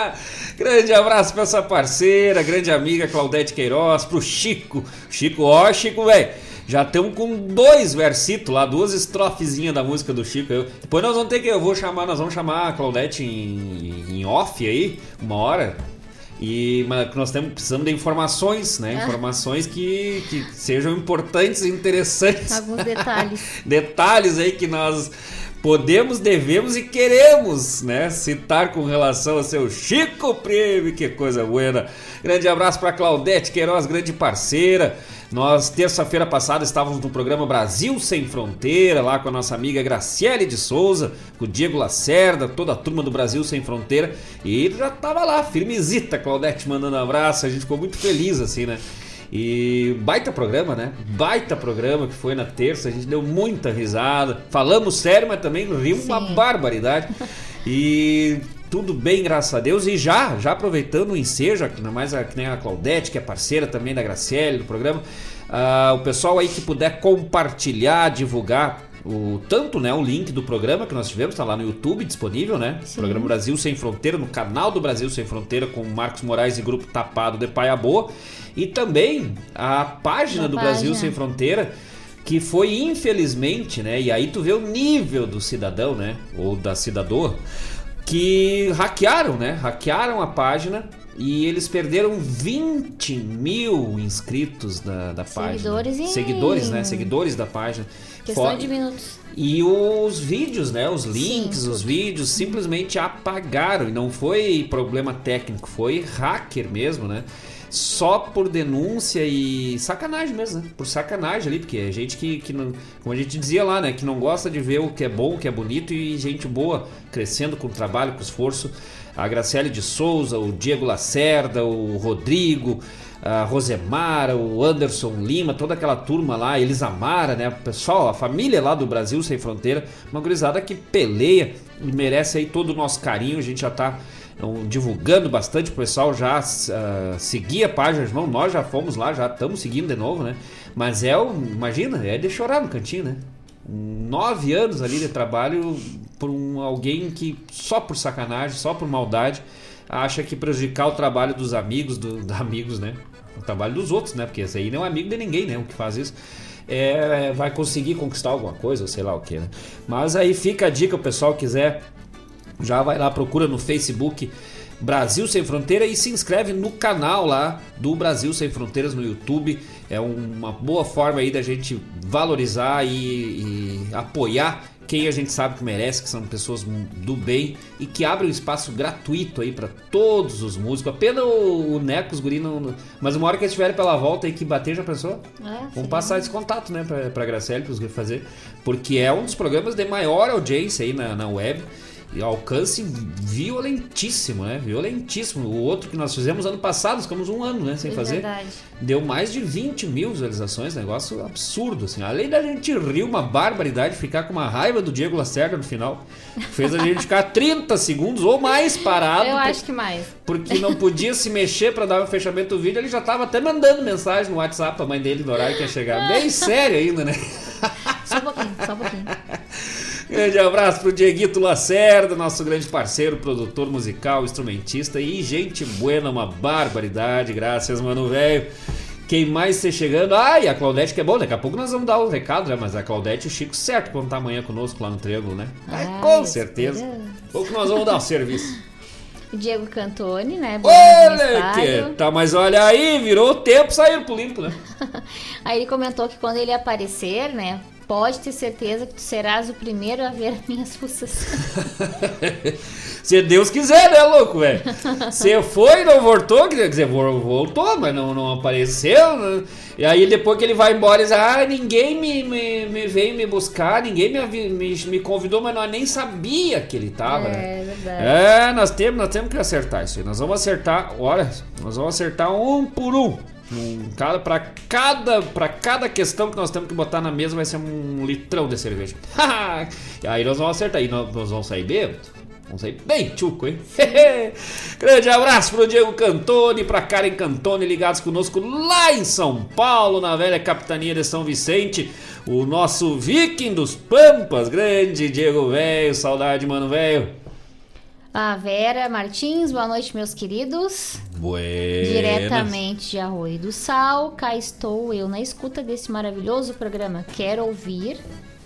grande abraço pra essa parceira, grande amiga Claudete Queiroz, pro Chico. Chico, ó, Chico, velho. Já estamos com dois versitos lá, duas estrofezinhas da música do Chico. Eu, depois nós vamos ter que. Eu vou chamar, nós vamos chamar a Claudete em, em off aí, uma hora. E mas nós temos, precisamos de informações, né? Ah. Informações que, que sejam importantes e interessantes.
Alguns detalhes.
detalhes aí que nós podemos, devemos e queremos, né? Citar com relação ao seu Chico Prêmio, que coisa boa. Grande abraço para Claudete Queiroz, grande parceira. Nós, terça-feira passada, estávamos no programa Brasil Sem Fronteira, lá com a nossa amiga Graciele de Souza, com o Diego Lacerda, toda a turma do Brasil Sem Fronteira. E já estava lá, firmezita, Claudete mandando um abraço, a gente ficou muito feliz, assim, né? E baita programa, né? Baita programa que foi na terça, a gente deu muita risada. Falamos sério, mas também rimos uma barbaridade. E tudo bem, graças a Deus. E já, já aproveitando o ensejo, ainda mais a, que nem a Claudete, que é parceira também da Graciele do programa, uh, o pessoal aí que puder compartilhar, divulgar o tanto né o link do programa que nós tivemos está lá no YouTube disponível né Sim. programa Brasil sem Fronteira no canal do Brasil sem Fronteira com Marcos Moraes e grupo Tapado de Paia Boa e também a página do página. Brasil sem Fronteira que foi infelizmente né e aí tu vê o nível do cidadão né ou da cidadã que hackearam, né? Hackearam a página e eles perderam 20 mil inscritos da, da
Seguidores
página. Seguidores, né? Seguidores da página.
Questão For... de minutos.
E os vídeos, né? Os links, Sim, os vídeos simplesmente apagaram. E não foi problema técnico, foi hacker mesmo, né? só por denúncia e sacanagem mesmo, né? Por sacanagem ali, porque é gente que, que não, como a gente dizia lá, né? Que não gosta de ver o que é bom, o que é bonito e gente boa crescendo com trabalho, com esforço. A Graciele de Souza, o Diego Lacerda, o Rodrigo, a Rosemara, o Anderson Lima, toda aquela turma lá, Elisamara, né? O pessoal, a família lá do Brasil Sem Fronteira, uma gurizada que peleia e merece aí todo o nosso carinho. A gente já tá então, divulgando bastante, o pessoal já uh, seguia a página, irmão, nós já fomos lá, já estamos seguindo de novo, né? Mas é, imagina, é de chorar no cantinho, né? Nove anos ali de trabalho por um, alguém que só por sacanagem, só por maldade, acha que prejudicar o trabalho dos amigos, do, dos amigos, né? O trabalho dos outros, né? Porque esse aí não é amigo de ninguém, né? O que faz isso. É, vai conseguir conquistar alguma coisa, ou sei lá o que, né? Mas aí fica a dica, o pessoal quiser, já vai lá, procura no Facebook Brasil Sem Fronteira e se inscreve no canal lá do Brasil Sem Fronteiras no YouTube. É uma boa forma aí da gente valorizar e, e apoiar quem a gente sabe que merece, que são pessoas do bem e que abrem um espaço gratuito aí para todos os músicos. Apenas o, o Neco, os guri não, Mas uma hora que eles estiverem pela volta aí que bater, já pensou? É, Vamos passar esse contato, né, pra, pra Graciele, pros guri fazer. Porque é um dos programas de maior audiência aí na, na web alcance violentíssimo, né? Violentíssimo. O outro que nós fizemos ano passado, ficamos um ano, né? Sem é fazer. Verdade. Deu mais de 20 mil visualizações, negócio absurdo, assim. Além da gente rir uma barbaridade, ficar com uma raiva do Diego Lacerda no final, fez a gente ficar 30 segundos ou mais parado.
Eu acho que mais.
Porque não podia se mexer para dar um fechamento do vídeo, ele já tava até mandando mensagem no WhatsApp pra mãe dele no horário que ia chegar. Bem sério ainda, né?
Só um pouquinho, só um pouquinho.
Grande abraço pro Dieguito Lacerda, nosso grande parceiro, produtor musical, instrumentista e gente buena, uma barbaridade. Graças, mano, velho. Quem mais está chegando? Ah, e a Claudete que é bom, daqui a pouco nós vamos dar o recado, né? Mas a Claudete e o Chico certo quando tá amanhã conosco lá no Triângulo, né? Ah, com certeza. Pouco nós vamos dar o serviço.
O Diego Cantoni, né?
Olha que tá, mas olha aí, virou o tempo, sair pro limpo, né?
aí ele comentou que quando ele aparecer, né? Pode ter certeza que tu serás o primeiro a ver minhas fuças.
Se Deus quiser, né, louco, velho? Você foi e não voltou, quer dizer, voltou, mas não, não apareceu. Né? E aí depois que ele vai embora, ele diz, ah, ninguém me, me, me veio me buscar, ninguém me, me, me convidou, mas nós nem sabia que ele tava. É,
né? verdade.
É, nós temos, nós temos que acertar isso aí. Nós vamos acertar, olha, nós vamos acertar um por um. Cada, para cada, pra cada questão que nós temos que botar na mesa vai ser um litrão de cerveja. e aí nós vamos acertar. E nós, nós vamos sair bêbados. Vamos sair bem tchuco, hein? Grande abraço pro Diego Cantone, pra Karen Cantone, ligados conosco lá em São Paulo, na velha capitania de São Vicente. O nosso viking dos Pampas, grande Diego Velho, saudade, mano, velho.
A Vera Martins, boa noite, meus queridos.
Buenas.
Diretamente de Arroio do Sal, cá estou eu na escuta desse maravilhoso programa. Quero ouvir.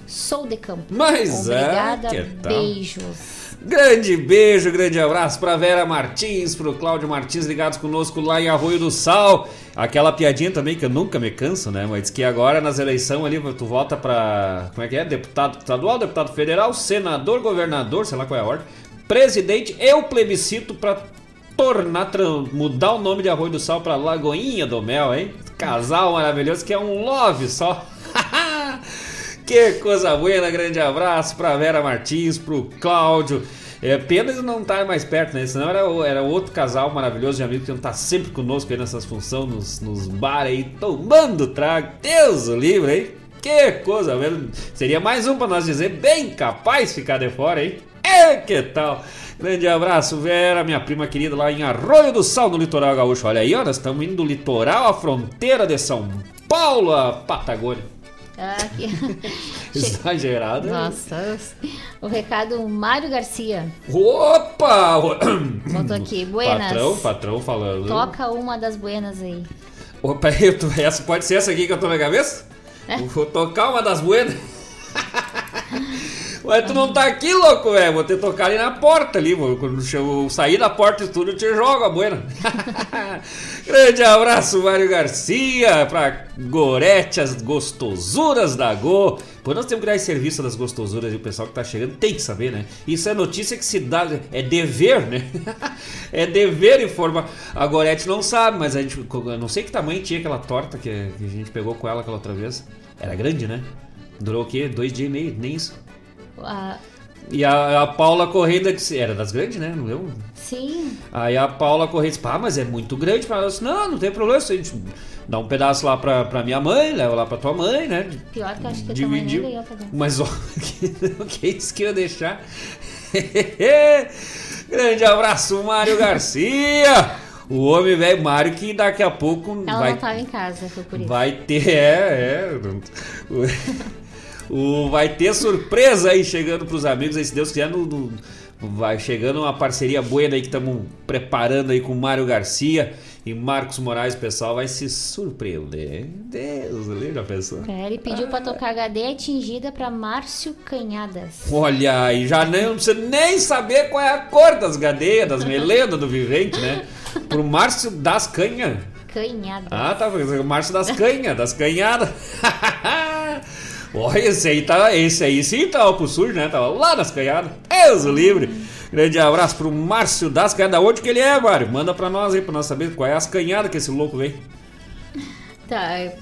Sou de campo.
Mas
é, Obrigada, é, beijos.
Grande beijo, grande abraço para Vera Martins, pro Cláudio Martins ligados conosco lá em Arroio do Sal. Aquela piadinha também que eu nunca me canso, né? Mas que agora nas eleições ali tu volta para como é que é? Deputado estadual, deputado federal, senador, governador, sei lá qual é a ordem presidente e o plebiscito para tornar, mudar o nome de Arroio do Sal para Lagoinha do Mel, hein? Casal maravilhoso que é um love só. que coisa boa, grande abraço para Vera Martins, pro Cláudio. É pena de não estar mais perto, né? Senão era, era outro casal maravilhoso de amigos que iam estar sempre conosco aí nessas funções, nos, nos bares aí, tomando trago. Deus o livre, hein? Que coisa, velho. Seria mais um para nós dizer, bem capaz ficar de fora, hein? É, que tal? Grande abraço, Vera, minha prima querida lá em Arroio do Sal, no litoral gaúcho. Olha aí, ó, nós estamos indo do litoral à fronteira de São Paulo, a Patagônia.
Ah, que...
Exagerado.
Nossa, o recado Mário Garcia.
Opa!
Botou aqui, buenas.
Patrão, patrão falando.
Toca uma das buenas aí.
Opa, essa pode ser essa aqui que eu tô na cabeça? É? Vou tocar uma das buenas. Ué, tu não tá aqui, louco, velho. Vou ter que tocar ali na porta ali. Vou, quando eu sair da porta do estúdio, eu te jogo a buena. Grande abraço, Mário Garcia, pra Gorete, as gostosuras da Go. Pô, nós temos que dar esse serviço das gostosuras e o pessoal que tá chegando tem que saber, né? Isso é notícia que se dá, é dever, né? é dever informar. A Gorete não sabe, mas a gente, eu não sei que tamanho tinha aquela torta que a gente pegou com ela aquela outra vez. Era grande, né? Durou o quê? Dois dias e meio, nem isso. A... E a, a Paula Correia disse, era das grandes, né? Não deu?
Sim.
Aí a Paula Correia disse, pá, mas é muito grande para nós. Não, não tem problema, a gente dá um pedaço lá pra, pra minha mãe, leva lá pra tua mãe, né?
Pior que eu acho que Dividir. a tua mãe
Mas ó, quem disse que ia deixar? Grande abraço, Mário Garcia! O homem velho Mário que daqui a pouco
Ela
vai...
não tava em casa, foi por isso.
Vai ter, é, é. O, vai ter surpresa aí chegando pros amigos aí, se Deus quiser, no, no vai chegando uma parceria boa aí que estamos preparando aí com o Mário Garcia. E Marcos Moraes, pessoal, vai se surpreender. Deus, já pensou?
É, ele pediu ah. pra tocar HD atingida pra Márcio Canhadas.
Olha aí, já nem, não precisa nem saber qual é a cor das gadeias, das melendas do vivente, né? Pro Márcio das Canhas.
Canhadas.
Ah, tá. O Márcio das Canhas, das Canhadas. Olha, esse aí tá. Esse aí sim tava pro sujo, né? Tava lá nas canhadas. Deus o livre. Grande abraço pro Márcio das Canhadas. Onde que ele é, Mário? Manda pra nós aí, pra nós saber qual é as canhadas que esse louco vem.
Tá.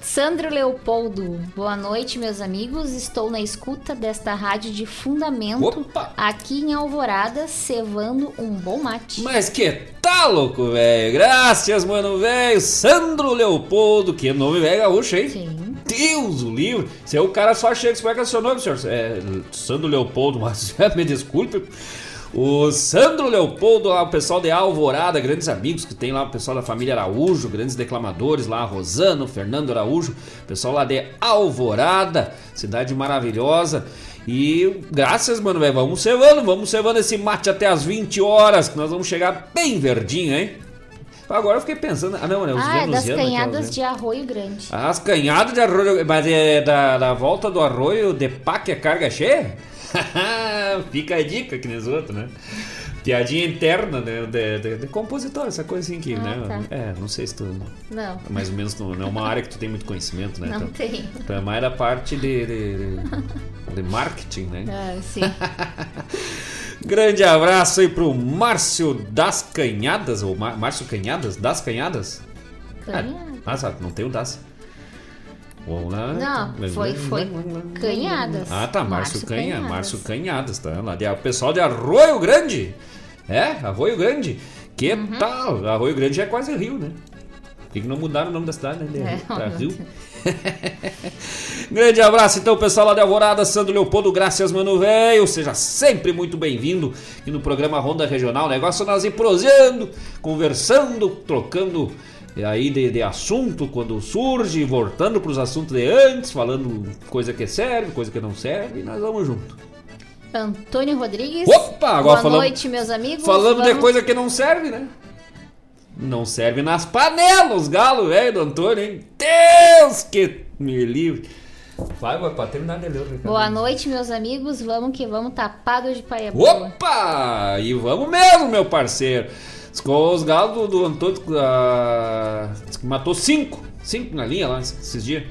Sandro Leopoldo, boa noite, meus amigos. Estou na escuta desta rádio de fundamento Opa. aqui em Alvorada, cevando um bom mate.
Mas que tá louco, velho? Graças, mano, velho. Sandro Leopoldo, que nome velho gaúcho, hein? Sim. Deus o livro. Se é o cara só chega, como é que é seu nome, senhor? É, Sandro Leopoldo, mas me desculpe. O Sandro Leopoldo, lá, o pessoal de Alvorada, grandes amigos que tem lá, o pessoal da família Araújo, grandes declamadores lá, Rosano, Fernando Araújo, pessoal lá de Alvorada, cidade maravilhosa. E graças, mano, véio, vamos cevando, vamos cevando esse mate até as 20 horas, que nós vamos chegar bem verdinho, hein? Agora eu fiquei pensando. Ah, não, né?
Os ah, é das canhadas de arroio grande.
As canhadas de arroio. Mas é da, da volta do arroio de pá que a carga cheia? Fica a dica que nem os outros, né? Piadinha interna, né? De, de, de, compositor, essa coisa assim que, ah, né? Tá. É, não sei se tu.
Não.
Mais ou menos não, não é uma área que tu tem muito conhecimento, né?
Não
então,
tem.
Então é mais da parte de, de, de marketing, né?
Ah, sim.
Grande abraço aí pro Márcio das Canhadas, ou Márcio Canhadas? Das Canhadas?
Canhadas.
Ah, sabe, não tem o das.
Não, foi, foi Canhadas.
Ah, tá, Márcio, Canha, Canhadas. Márcio Canhadas, tá? Lá de, o pessoal de Arroio Grande. É, Arroio Grande. Que uhum. tal? Arroio Grande é quase Rio, né? Por que, que não mudaram o nome da cidade, né? É, pra Rio. Grande abraço então, pessoal lá de Alvorada, Sandro Leopoldo, graças, mano velho. Seja sempre muito bem-vindo aqui no programa Ronda Regional. Negócio nós ir prosseando, conversando, trocando aí de, de assunto quando surge, voltando para os assuntos de antes, falando coisa que serve, coisa que não serve, e nós vamos junto.
Antônio Rodrigues.
Opa, agora
Boa
falando,
noite, meus amigos.
Falando vamos... de coisa que não serve, né? Não serve nas panelas, os galos, velho do Antônio, hein? Deus que me livre. Vai, vai, pra terminar de ler.
Boa noite, meus amigos. Vamos que vamos, tapado de paia
Opa! E vamos mesmo, meu parceiro. Os galos do, Antônio uh, matou cinco. Cinco na linha lá esses dias.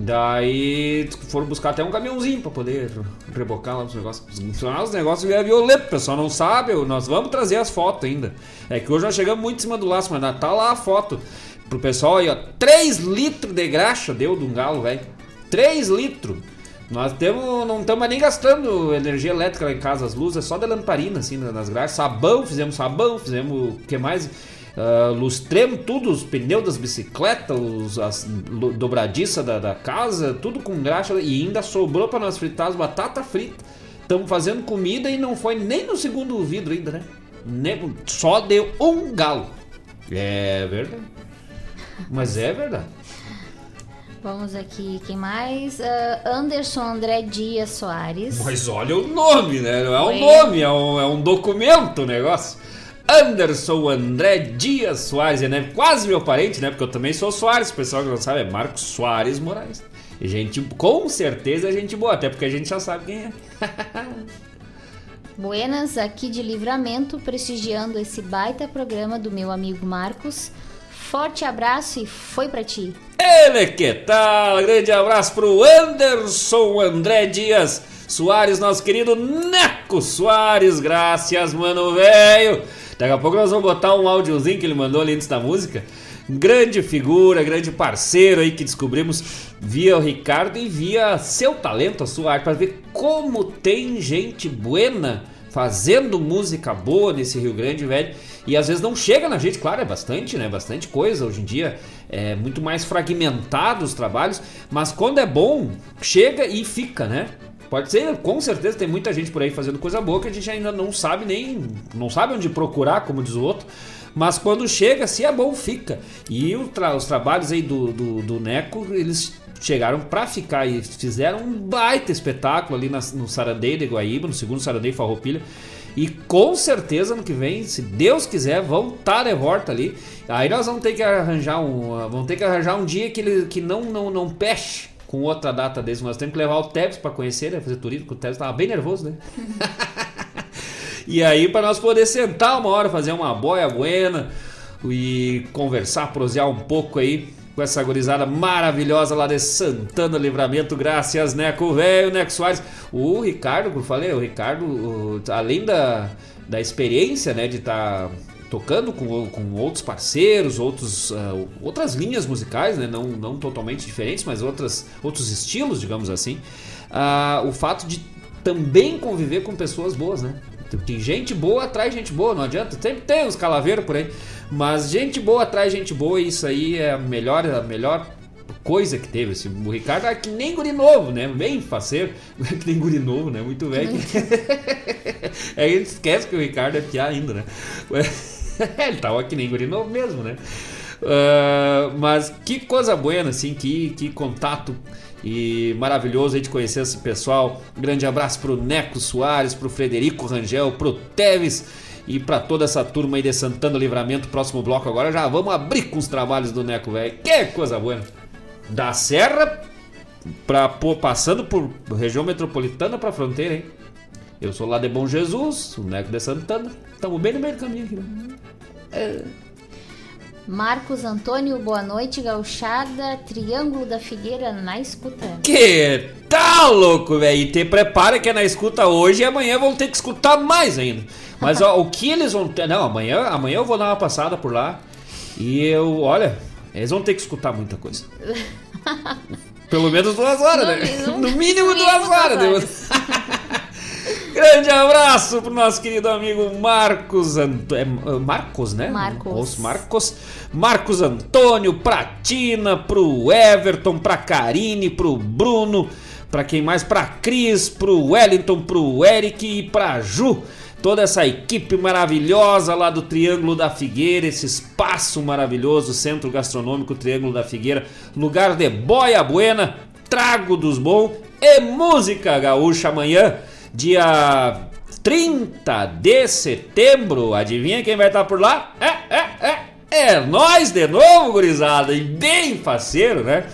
Daí foram buscar até um caminhãozinho pra poder rebocar lá os negócios. Os negócios é violento, o pessoal não sabe. Nós vamos trazer as fotos ainda. É que hoje nós chegamos muito em cima do laço, mas tá lá a foto. Pro pessoal aí, ó. 3 litros de graxa deu de um galo, velho. 3 litros. Nós temos, não estamos nem gastando energia elétrica lá em casa, as luzes é só de lamparina, assim, nas grades. Sabão, fizemos sabão, fizemos o que mais? Uh, lustremos tudo, os pneus das bicicletas, os, as dobradiças da, da, casa, tudo com graxa. E ainda sobrou para nós fritar as batatas fritas. Estamos fazendo comida e não foi nem no segundo vidro ainda, né? Nem, só deu um galo. É verdade. Mas é verdade.
Vamos aqui, quem mais? Uh, Anderson André Dias Soares.
Mas olha o nome, né? Não é um nome, é um, é um documento o negócio. Anderson André Dias Soares, é né? quase meu parente, né? Porque eu também sou Soares, o pessoal que não sabe é Marcos Soares Moraes. Gente, com certeza é gente boa, até porque a gente já sabe quem é.
Buenas, aqui de Livramento, prestigiando esse baita programa do meu amigo Marcos. Forte abraço e foi para ti.
Ele que tal? Grande abraço pro Anderson André Dias Soares, nosso querido Neco Soares. Graças, mano, velho. Daqui a pouco nós vamos botar um áudiozinho que ele mandou ali antes da música. Grande figura, grande parceiro aí que descobrimos via o Ricardo e via seu talento, a sua arte, para ver como tem gente buena fazendo música boa nesse Rio Grande, velho. E às vezes não chega na gente, claro, é bastante, né? Bastante coisa. Hoje em dia é muito mais fragmentado os trabalhos, mas quando é bom, chega e fica, né? Pode ser, com certeza tem muita gente por aí fazendo coisa boa que a gente ainda não sabe nem. não sabe onde procurar, como diz o outro. Mas quando chega, se é bom, fica. E tra os trabalhos aí do, do, do Neco, eles chegaram para ficar e fizeram um baita espetáculo ali na, no Sarandeio de Guaíba, no segundo Sarandeio Farroupilha. E com certeza no que vem, se Deus quiser, vão estar de volta ali. Aí nós vamos ter que arranjar um, vamos ter que arranjar um dia que ele que não não não peche com outra data desse. Nós temos que levar o Tebs para conhecer, né? fazer turismo, porque o Tebs estava bem nervoso, né? e aí para nós poder sentar uma hora, fazer uma boia buena e conversar, prosear um pouco aí com essa gorizada maravilhosa lá de Santana Livramento, graças Neco Velho, Neco Soares. O Ricardo, como eu falei, o Ricardo, além da, da experiência, né, de estar tá tocando com, com outros parceiros, outros, uh, outras linhas musicais, né, não, não totalmente diferentes, mas outras, outros estilos, digamos assim, uh, o fato de também conviver com pessoas boas, né? Tem gente boa atrás gente boa, não adianta. Sempre tem uns calaveiros por aí. Mas gente boa atrás gente boa, isso aí é a melhor, a melhor coisa que teve. Esse, o Ricardo é que nem guri novo, né? Bem faceiro. que nem guri novo, né? Muito velho. aí a gente esquece que o Ricardo é piá ainda, né? Ele tava que nem guri novo mesmo, né? Uh, mas que coisa boa, assim, que, que contato e maravilhoso aí de conhecer esse pessoal. Grande abraço pro Neco Soares, pro Frederico Rangel, pro Teves e para toda essa turma aí de Santana Livramento. Próximo bloco agora já vamos abrir com os trabalhos do Neco, velho. Que coisa boa. Da Serra pra, pô, passando por região metropolitana pra fronteira, hein? Eu sou lá de Bom Jesus, o Neco de Santana. Estamos bem no meio do caminho aqui, né?
É. Marcos Antônio, boa noite, gauchada, Triângulo da Figueira na escuta.
Que tal, louco, velho? E te prepara que é na escuta hoje e amanhã vão ter que escutar mais ainda. Mas ó, o que eles vão ter. Não, amanhã, amanhã eu vou dar uma passada por lá. E eu, olha, eles vão ter que escutar muita coisa. Pelo menos duas horas, no, né? No, no mínimo duas horas. horas. Grande abraço pro nosso querido amigo Marcos Anto... é, Marcos, né?
Marcos.
Os Marcos. Marcos Antônio, pra Tina, pro Everton, pra Karine, pro Bruno, pra quem mais? Pra Cris, pro Wellington, pro Eric e pra Ju. Toda essa equipe maravilhosa lá do Triângulo da Figueira, esse espaço maravilhoso, Centro Gastronômico Triângulo da Figueira, lugar de boia buena, trago dos bons e música gaúcha amanhã dia 30 de setembro. Adivinha quem vai estar por lá? É, é, é. É nós de novo, gurizada. E bem faceiro, né?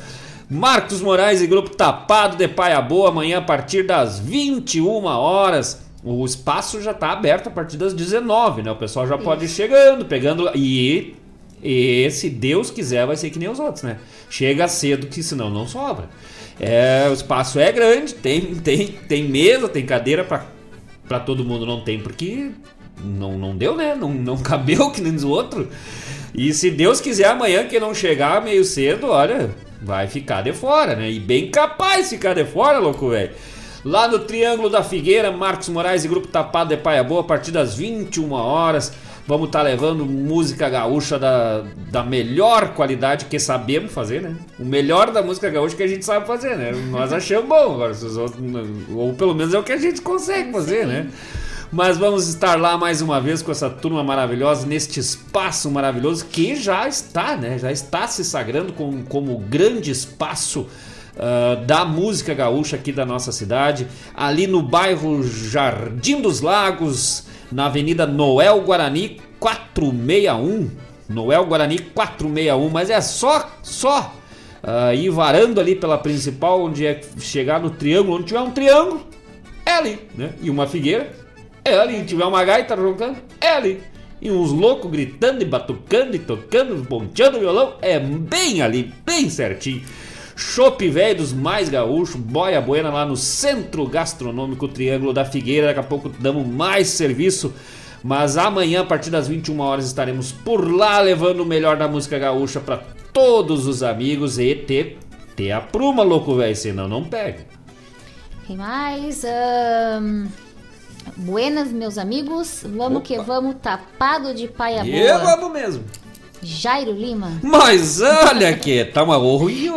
Marcos Moraes e Grupo Tapado de Paia Boa, amanhã a partir das 21 horas. O espaço já está aberto a partir das 19, né? O pessoal já pode ir chegando, pegando. E, e se Deus quiser, vai ser que nem os outros, né? Chega cedo, que senão não sobra. É, o espaço é grande, tem, tem, tem mesa, tem cadeira para todo mundo, não tem, porque não, não deu, né? Não, não cabeu que nem os outros. E se Deus quiser, amanhã que não chegar meio cedo, olha, vai ficar de fora, né? E bem capaz de ficar de fora, louco, velho. Lá no Triângulo da Figueira, Marcos Moraes e Grupo Tapado de Paia Boa, a partir das 21 horas. Vamos estar tá levando música gaúcha da, da melhor qualidade que sabemos fazer, né? O melhor da música gaúcha que a gente sabe fazer, né? Nós achamos bom, agora, outros, ou pelo menos é o que a gente consegue fazer, né? Mas vamos estar lá mais uma vez com essa turma maravilhosa, neste espaço maravilhoso que já está, né? Já está se sagrando como, como grande espaço uh, da música gaúcha aqui da nossa cidade. Ali no bairro Jardim dos Lagos, na Avenida Noel Guarani 461. Noel Guarani 461, mas é só, só uh, ir varando ali pela principal, onde é chegar no triângulo, onde tiver um triângulo, é ali, né? E uma figueira, é ali. Se tiver uma gaita roncando, é ali. E uns loucos gritando e batucando e tocando, ponteando o violão, é bem ali, bem certinho. Chopp velho dos mais gaúchos, boia buena lá no Centro Gastronômico Triângulo da Figueira. Daqui a pouco damos mais serviço. Mas amanhã, a partir das 21 horas, estaremos por lá levando o melhor da música gaúcha para todos os amigos e ter, ter a pruma, louco velho, senão não pega.
Tem mais? Um... Buenas, meus amigos. Vamos Opa. que vamos, tapado de paia boa.
E vamos mesmo.
Jairo Lima.
Mas olha que tá uma ruim,
é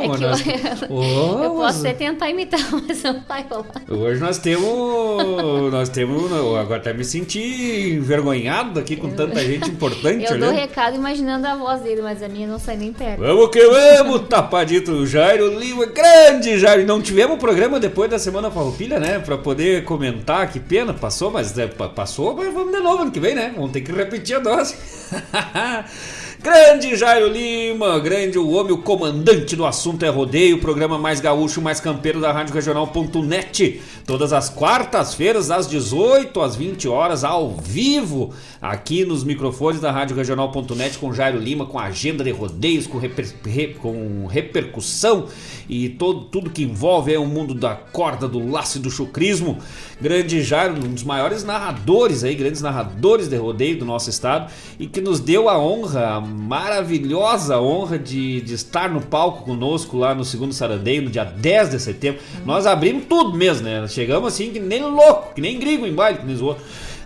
oh, Eu posso até tentar imitar, mas não vai rolar.
Hoje nós temos. nós temos. Agora até me senti envergonhado aqui com tanta gente importante.
Eu dou recado imaginando a voz dele, mas a minha não sai nem perto.
Vamos que vamos, tapadito Jairo Lima, grande Jairo. Não tivemos programa depois da semana farroupilha, né? Pra poder comentar, que pena, passou, mas é, passou, mas vamos de novo ano que vem, né? Vamos ter que repetir a dose. Grande Jairo Lima, grande o homem, o comandante do assunto é rodeio, programa mais gaúcho, mais campeiro da Rádio Regional.net. Todas as quartas-feiras, às 18 às 20 horas, ao vivo, aqui nos microfones da Rádio Regional.net, com Jairo Lima, com agenda de rodeios, com, reper, com repercussão e todo, tudo que envolve é o mundo da corda, do laço e do chucrismo. Grande Jairo, um dos maiores narradores aí, grandes narradores de rodeio do nosso estado e que nos deu a honra, a maravilhosa honra de, de estar no palco conosco lá no segundo Sarandeio, no dia 10 de setembro. Nós abrimos tudo mesmo, né? Chegamos assim que nem louco, que nem gringo em baile, que nem zoou.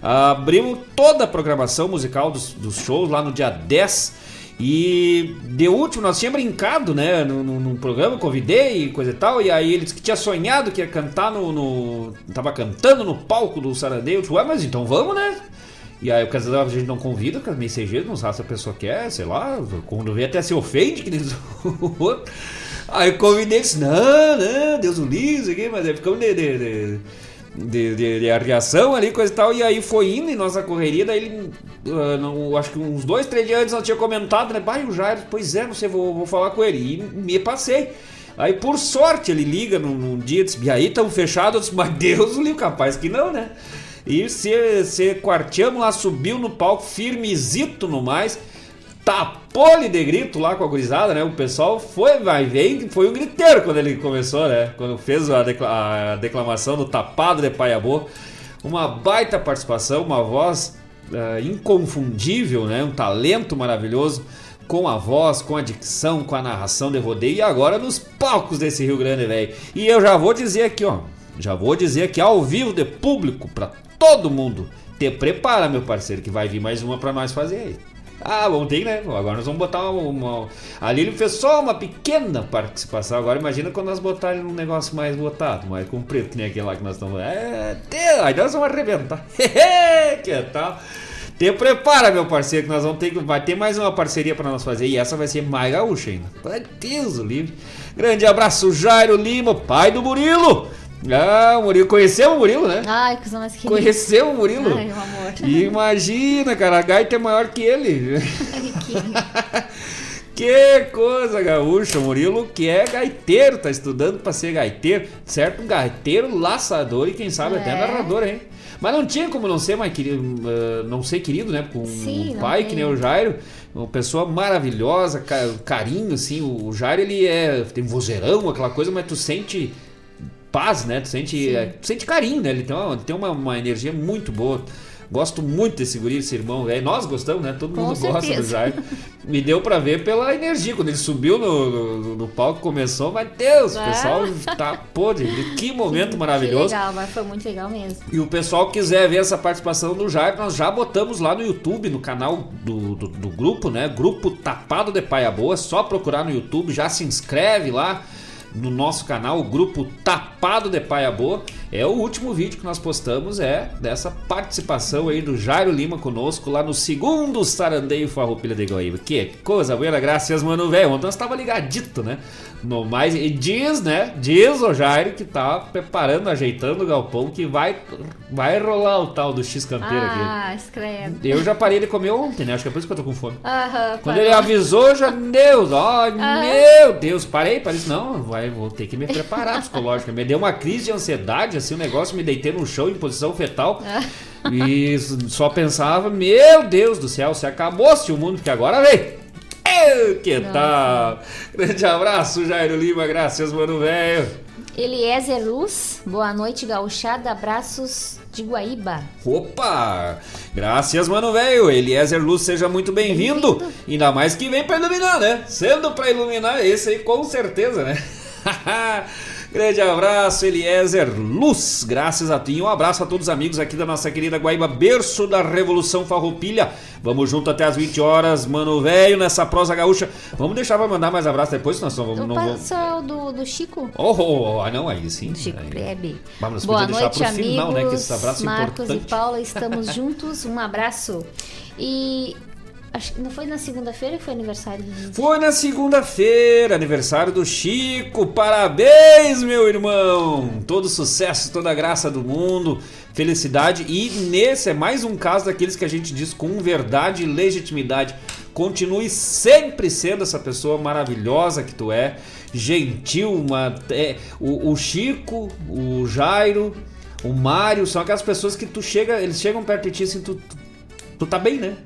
Abrimos toda a programação musical dos, dos shows lá no dia 10 e de último, nós tínhamos brincado, né, no, programa, convidei e coisa e tal, e aí ele disse que tinha sonhado que ia cantar no. no tava cantando no palco do Sarandeio. Eu disse, ué, mas então vamos, né? E aí o casal a gente não convida, porque meio CG, não sabe se a pessoa quer, sei lá, quando vê até se ofende, que eles. aí eu convidei e disse, não, não, Deus o livre, mas é ficamos de, de, de de, de, de, reação ali, coisa e tal, e aí foi indo em nossa correria, daí ele, uh, não, acho que uns dois, três dias antes nós tinha comentado, né, bai, o Jair, pois é, não sei, vou, vou falar com ele, e me passei. Aí por sorte ele liga num, num dia, disse, e aí estamos fechados, mas Deus o livre, capaz que não, né? E se, se quarteamos lá, subiu no palco, firmezito no mais, tapou-lhe de grito lá com a gurizada, né? O pessoal foi, vai ver, foi um griteiro quando ele começou, né? Quando fez a, decla a declamação do tapado de Paiabô. Uma baita participação, uma voz uh, inconfundível, né? Um talento maravilhoso com a voz, com a dicção, com a narração de rodeio e agora nos palcos desse Rio Grande, velho. E eu já vou dizer aqui, ó, já vou dizer aqui ao vivo de público para todo mundo. Te prepara, meu parceiro, que vai vir mais uma para nós fazer aí. Ah, vamos ter, né? Agora nós vamos botar uma, uma, Ali ele fez só uma pequena participação. Agora imagina quando nós botarem um negócio mais botado, mais comprido, que nem aquele lá que nós estamos. É, aí nós vamos arrebentar. que tal? Te prepara, meu parceiro, que nós vamos ter vai ter mais uma parceria para nós fazer e essa vai ser mais gaúcha ainda. Deus, livre. Grande abraço, Jairo Lima, pai do Murilo. Ah, o Murilo. Conheceu o Murilo, né?
Ai, que mais querido.
Conheceu o Murilo? Ai, meu amor. Imagina, cara, a gaita é maior que ele. Que... que coisa gaúcha, o Murilo que é gaiteiro, tá estudando para ser gaiteiro, certo? Gaiteiro, laçador e quem sabe é. até narrador, hein? Mas não tinha como não ser mais querido, uh, não ser querido, né? Com Sim, um pai que nem o Jairo, uma pessoa maravilhosa, carinho, assim. O Jairo ele é tem vozeirão, aquela coisa, mas tu sente paz, né? Tu sente, é, tu sente carinho, né? Ele tem uma, tem uma, uma energia muito boa. Gosto muito desse guri, desse irmão, velho. Nós gostamos, né? Todo mundo gosta do Jair. Me deu pra ver pela energia. Quando ele subiu no, no, no palco, começou, mas Deus, o pessoal tá podre. Que momento maravilhoso. Que
legal, mas foi muito legal mesmo.
E o pessoal quiser ver essa participação do Jair, nós já botamos lá no YouTube, no canal do, do, do grupo, né? Grupo Tapado de Paia Boa. Só procurar no YouTube, já se inscreve lá no nosso canal, o grupo Tapado de Paia Boa. É o último vídeo que nós postamos, é dessa participação aí do Jairo Lima conosco lá no segundo Sarandeio Farroupilha de Goiaba. Que coisa boa, graças, mano, velho. Ontem nós tava ligadito, né? No mais, e diz, né? Diz o Jairo que tá preparando, ajeitando o galpão que vai, vai rolar o tal do X campeiro
ah,
aqui.
Ah, escreve.
Eu já parei de comer ontem, né? Acho que é por isso que eu tô com fome. Aham, Quando parou. ele avisou, já, Deus, ó, oh, meu Deus, parei, parei, não, vai, vou ter que me preparar psicológica. Me deu uma crise de ansiedade, assim, o um negócio, me deitei no chão em posição fetal. e só pensava, meu Deus do céu, se acabou-se o mundo, que agora vem. Que Nossa. tal? Grande abraço, Jairo Lima, graças, mano, velho.
Eliezer Luz, boa noite, gauchada, abraços de Guaíba.
Opa! Graças, mano, velho. Eliezer Luz, seja muito bem-vindo. Bem Ainda mais que vem pra iluminar, né? Sendo pra iluminar, esse aí com certeza, né? Grande abraço, Eliezer Luz. Graças a ti. Um abraço a todos os amigos aqui da nossa querida Guaíba, berço da Revolução Farroupilha. Vamos junto até as 20 horas, mano velho, nessa prosa gaúcha. Vamos deixar pra mandar mais abraço depois, nós vamos.
O
não
vamos... É do, do Chico?
Oh, oh, oh, ah, não, aí sim.
Do Chico
aí.
Prebe.
Vamos,
Boa
noite,
amigos.
Final, né, que esse abraço
Marcos e Paula, estamos juntos. Um abraço. E Acho que não foi na segunda-feira que foi aniversário do
Foi na segunda-feira, aniversário do Chico. Parabéns, meu irmão! Todo sucesso, toda graça do mundo, felicidade. E nesse é mais um caso daqueles que a gente diz com verdade e legitimidade. Continue sempre sendo essa pessoa maravilhosa que tu é, gentil, uma, é, o, o Chico, o Jairo, o Mário, são aquelas pessoas que tu chega, eles chegam perto de ti assim, tu, tu, tu tá bem, né?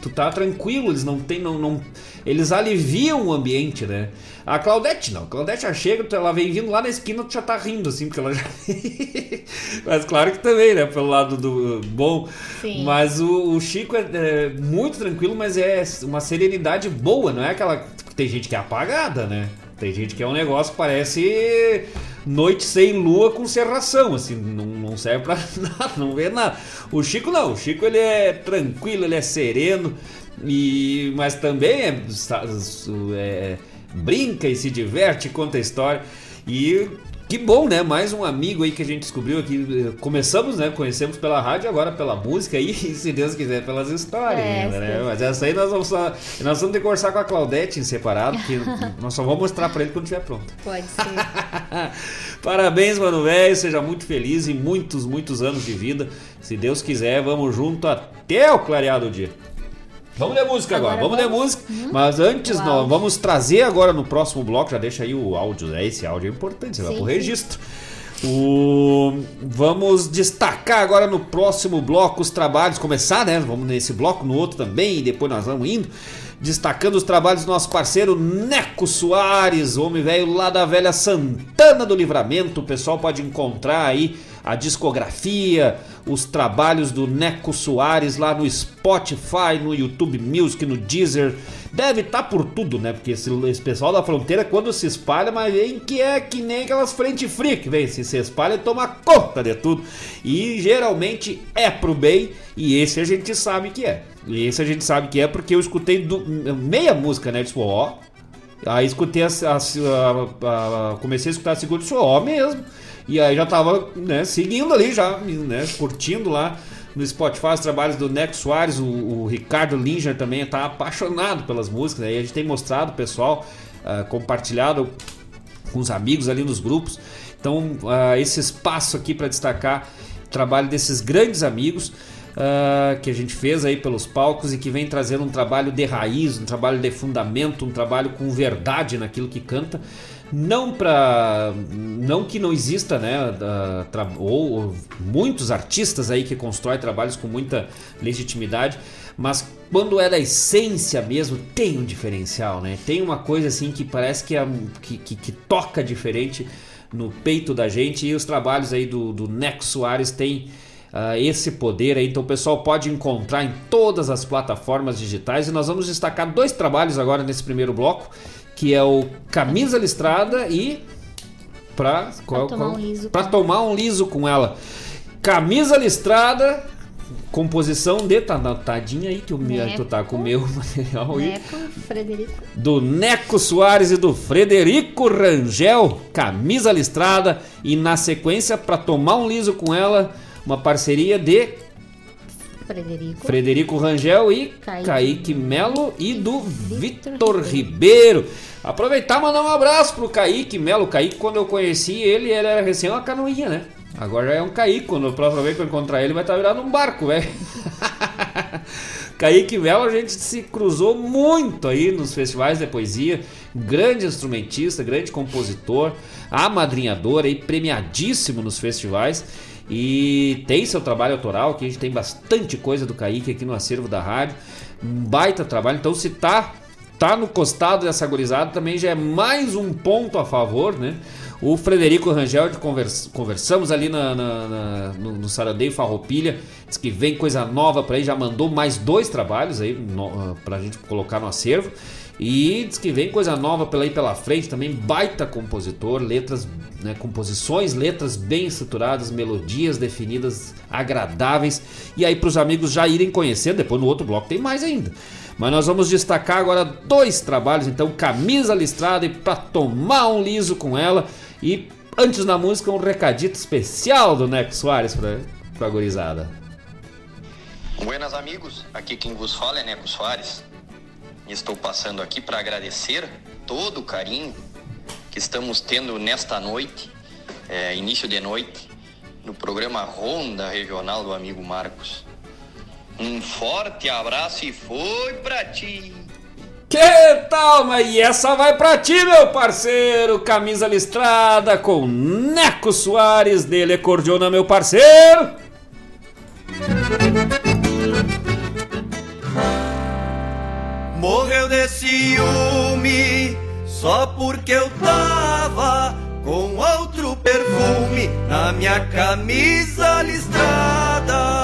Tu tá tranquilo, eles não tem não, não eles aliviam o ambiente, né? A Claudete não, a Claudete já chega, ela vem vindo lá na esquina, tu já tá rindo assim, porque ela já Mas claro que também, né, pelo lado do bom. Sim. Mas o, o Chico é, é, muito tranquilo, mas é uma serenidade boa, não é aquela tem gente que é apagada, né? Tem gente que é um negócio que parece noite sem lua com serração, assim, não, não serve pra nada, não vê nada. O Chico não, o Chico ele é tranquilo, ele é sereno, e mas também é, é brinca e se diverte, conta história. E que bom, né? Mais um amigo aí que a gente descobriu aqui. Começamos, né? Conhecemos pela rádio, agora pela música e, se Deus quiser, pelas histórias, é, né? Mas essa aí nós vamos, só, nós vamos ter que conversar com a Claudete em separado, que nós só vamos mostrar para ele quando estiver pronto.
Pode ser.
Parabéns, mano velho. Seja muito feliz e muitos, muitos anos de vida. Se Deus quiser, vamos junto até o clareado do dia. Vamos ler música agora, agora vamos, vamos ler música. Uhum. Mas antes, nós vamos trazer agora no próximo bloco, já deixa aí o áudio, né? Esse áudio é importante, você sim, vai pro registro. O... Vamos destacar agora no próximo bloco os trabalhos, começar, né? Vamos nesse bloco, no outro também, e depois nós vamos indo. Destacando os trabalhos do nosso parceiro Neco Soares, homem velho lá da velha Santana do Livramento. O pessoal pode encontrar aí a discografia, os trabalhos do Neco Soares lá no Spotify, no YouTube Music, no Deezer. Deve estar tá por tudo, né? Porque esse, esse, pessoal da fronteira, quando se espalha, mas vem que é que nem aquelas frente fria que vem. Se se espalha, toma conta de tudo. E geralmente é pro bem, e esse a gente sabe que é. E esse a gente sabe que é porque eu escutei do, meia música, né? De ó. Aí escutei a, a, a, comecei a escutar a segunda e ó mesmo. E aí já tava né, seguindo ali, já né, curtindo lá no Spotify os trabalhos do Neco Soares, o, o Ricardo Linger também está apaixonado pelas músicas. Aí a gente tem mostrado o pessoal, uh, compartilhado com os amigos ali nos grupos. Então, uh, esse espaço aqui para destacar o trabalho desses grandes amigos uh, que a gente fez aí pelos palcos e que vem trazendo um trabalho de raiz, um trabalho de fundamento, um trabalho com verdade naquilo que canta não para não que não exista né ou, ou, muitos artistas aí que constroem trabalhos com muita legitimidade mas quando é da essência mesmo tem um diferencial né? Tem uma coisa assim que parece que, é, que, que, que, toca diferente no peito da gente e os trabalhos aí do, do Neco Soares tem uh, esse poder aí. Então o pessoal pode encontrar em todas as plataformas digitais. E nós vamos destacar dois trabalhos agora nesse primeiro bloco que é o camisa listrada e pra, qual,
pra, tomar, um liso
pra tomar um liso com ela. Camisa listrada, composição de tá tadinha aí que o Neco, tu tá com o meu material aí.
Neco, Frederico.
Do Neco Soares e do Frederico Rangel, camisa listrada e na sequência para tomar um liso com ela, uma parceria de
Frederico.
Frederico Rangel e Kaique, Kaique Melo e do Vitor Ribeiro. Aproveitar e mandar um abraço pro Kaique Melo. Kaique, quando eu conheci ele, ele era recém uma canoinha, né? Agora já é um Kaique. Quando a próxima vez que eu encontrar ele, vai estar virado um barco, velho. Kaique Melo, a gente se cruzou muito aí nos festivais de poesia. Grande instrumentista, grande compositor, amadrinhador aí, premiadíssimo nos festivais. E tem seu trabalho autoral, que a gente tem bastante coisa do Kaique aqui no acervo da rádio. Um baita trabalho. Então, se tá, tá no costado dessa gorizada, também já é mais um ponto a favor, né? O Frederico Rangel, convers, conversamos ali na, na, na, no, no Saradeio Farroupilha, diz que vem coisa nova para aí, já mandou mais dois trabalhos aí no, pra gente colocar no acervo. E diz que vem coisa nova pela aí pela frente também, baita compositor, letras, né, composições, letras bem estruturadas, melodias definidas, agradáveis. E aí para os amigos já irem conhecendo, depois no outro bloco tem mais ainda. Mas nós vamos destacar agora dois trabalhos, então Camisa Listrada e para tomar um liso com ela. E antes da música um recadito especial do Neco Soares para pra gurizada.
Buenas amigos, aqui quem vos fala é Neco Soares. Estou passando aqui para agradecer todo o carinho que estamos tendo nesta noite, é, início de noite, no programa Ronda Regional do amigo Marcos. Um forte abraço e foi pra ti!
Que tal, mas e essa vai pra ti, meu parceiro! Camisa listrada com Neco Soares, dele acordeona, meu parceiro!
Morreu de ciúme só porque eu tava com outro perfume na minha camisa listrada.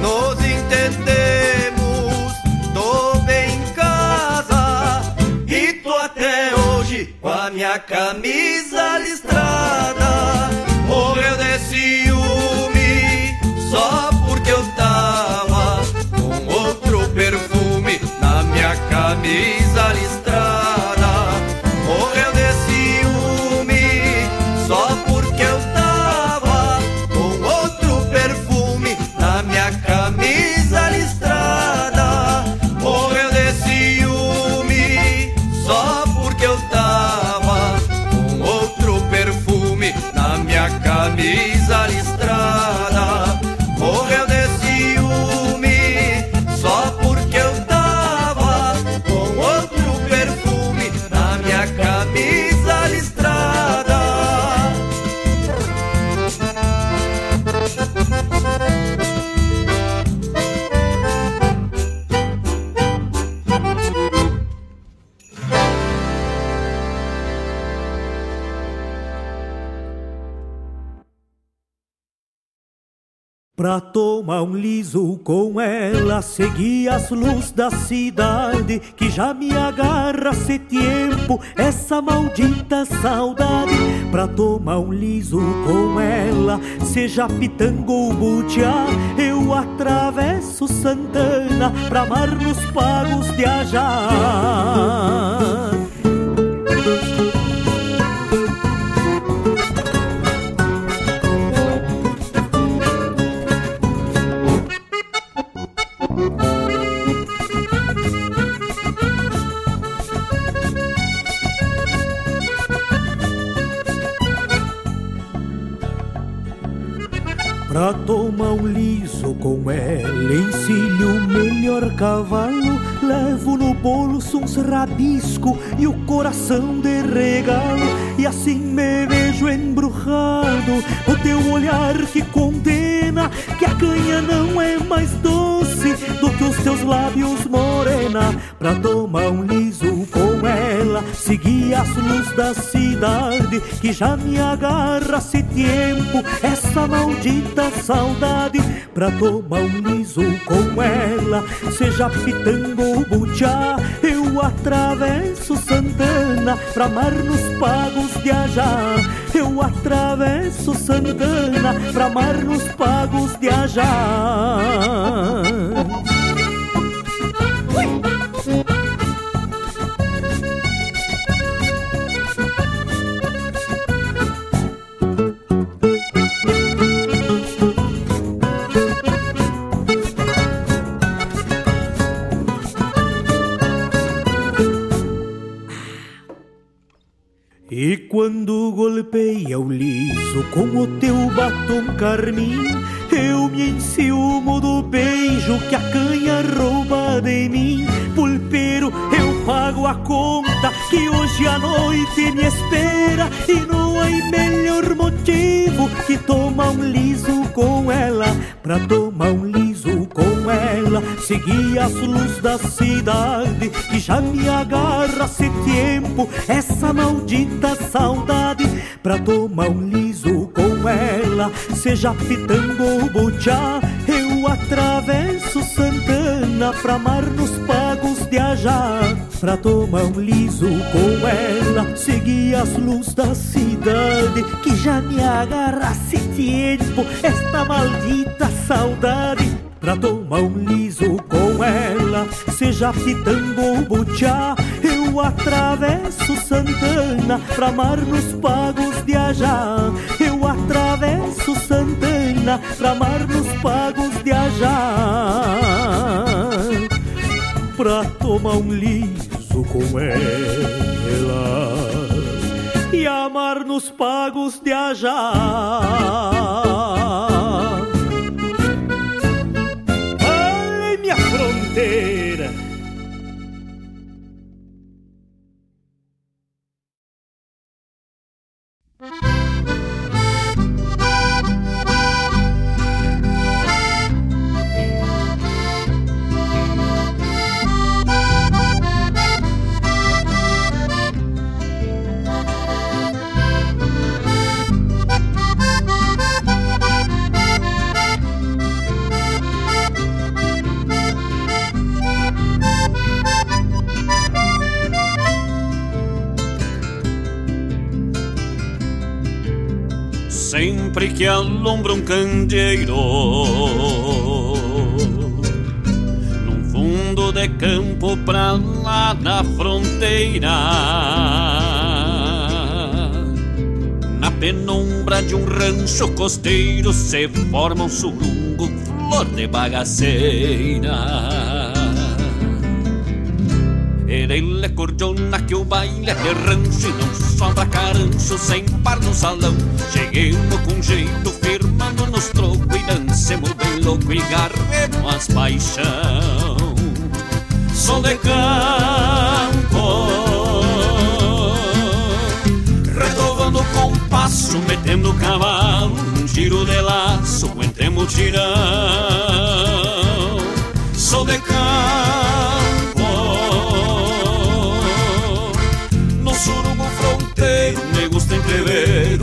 nos entendemos, tô bem em casa e tô até hoje com a minha camisa listrada. Morreu de ciúme só porque eu tava com outro perfume na minha camisa listrada.
Pra tomar um liso com ela, segui as luzes da cidade, que já me agarra se tempo, essa maldita saudade. Pra tomar um liso com ela, seja pitango ou butiá, eu atravesso Santana pra mar nos pagos de. Pra tomar um liso com ela, encilho o melhor cavalo, levo no bolso uns rabisco e o coração de regalo, e assim me vejo embrujado o teu olhar que condena que a canha não é mais doce do que os teus lábios morena. Pra tomar um liso com ela, seguir as luzes da cidade que já me agarra se tempo essa maldita saudade pra tomar um liso com ela, seja pitando ou butiá, eu atravesso Santana pra mar nos pagos viajar. Eu atravesso Santana pra mar nos pagos viajar. E quando golpeia o liso com o teu batom carmim, eu me enciumo do beijo que a canha rouba de mim. Pulpeiro, eu pago a conta que hoje à noite me espera. E não há melhor motivo que tomar um liso com ela. Pra tomar um liso com ela, seguir as luzes da cidade que já me agarra se tempo. Essa maldita saudade pra tomar um liso com ela, seja pitando ou butiá, eu atravesso Santana pra mar nos pagos de Ajá. Pra tomar um liso com ela, seguir as luzes da cidade que já me agarra se tempo. Esta maldita saudade pra tomar um liso com ela, seja pitando ou butiá, eu atravesso Santana pra mar nos pagos de Ajá. Eu atravesso Santana pra mar nos pagos de Ajá. Pra tomar um liso com ela e amar nos pagos de Ajá.
Que alumbra um candeeiro. Num fundo de campo pra lá da fronteira. Na penumbra de um rancho costeiro Se forma um surungo, flor de bagaceira Ele é cordiona que o baile é de E não sobra carancho sem par no salão. Cheguemos com jeito, firmando nos trocos E dancemos bem louco e garremos as paixão. Sou de campo Retovando o compasso, metendo o cavalo Um giro de laço, aguentemos tirão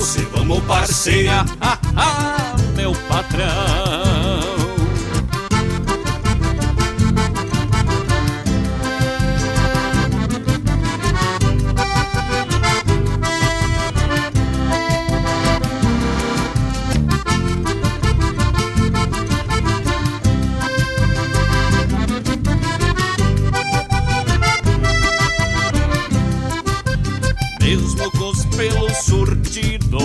se vamos parceira, ah, ah, meu patrão. sentido.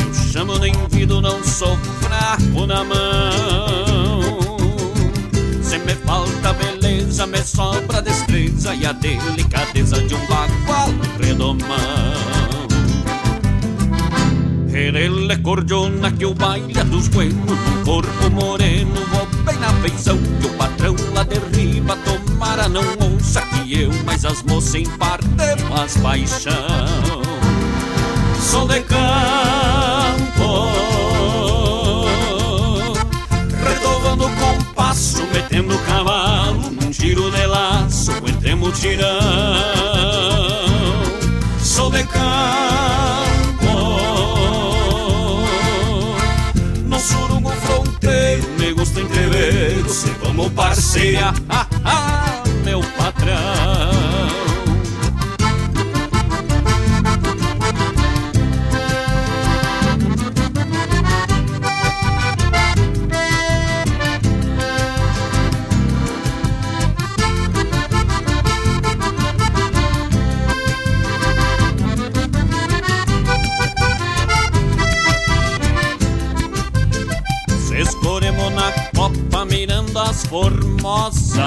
Eu chamo nem vido, não sou fraco na mão. Se me falta beleza, me sobra destreza e a delicadeza de um bagual redomão. Querele cordiona que o baile é dos buenos, um corpo moreno, vou bem na feição que o patrão lá derriba, toma tomara não ouça Que eu, mas as moças em parte mais paixão. Sou de campo Retovando o compasso, metendo o cavalo Num giro de laço, entremos tirão Sou de campo gosto entrever Se vamos parceia, ah, ah, meu patrão das formosas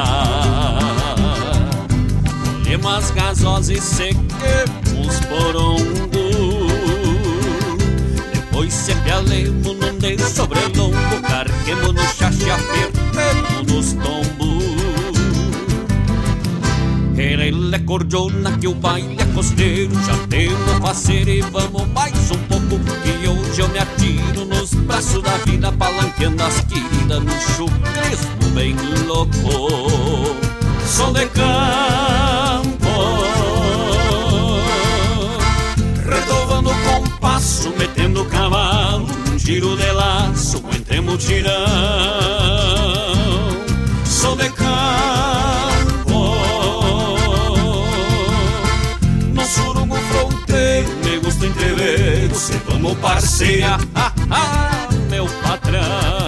Colhemos gasosas e sequemos cordiona que o baile é costeiro Já temos fazer e vamos mais um pouco. Que hoje eu me atiro nos braços da vida Palanqueando as queridas no chucrismo bem louco. Sou de campo Retovando o compasso, metendo o cavalo Num giro de laço, entremos tirão Sou de campo se vamos parceia, ah, ah, meu patrão.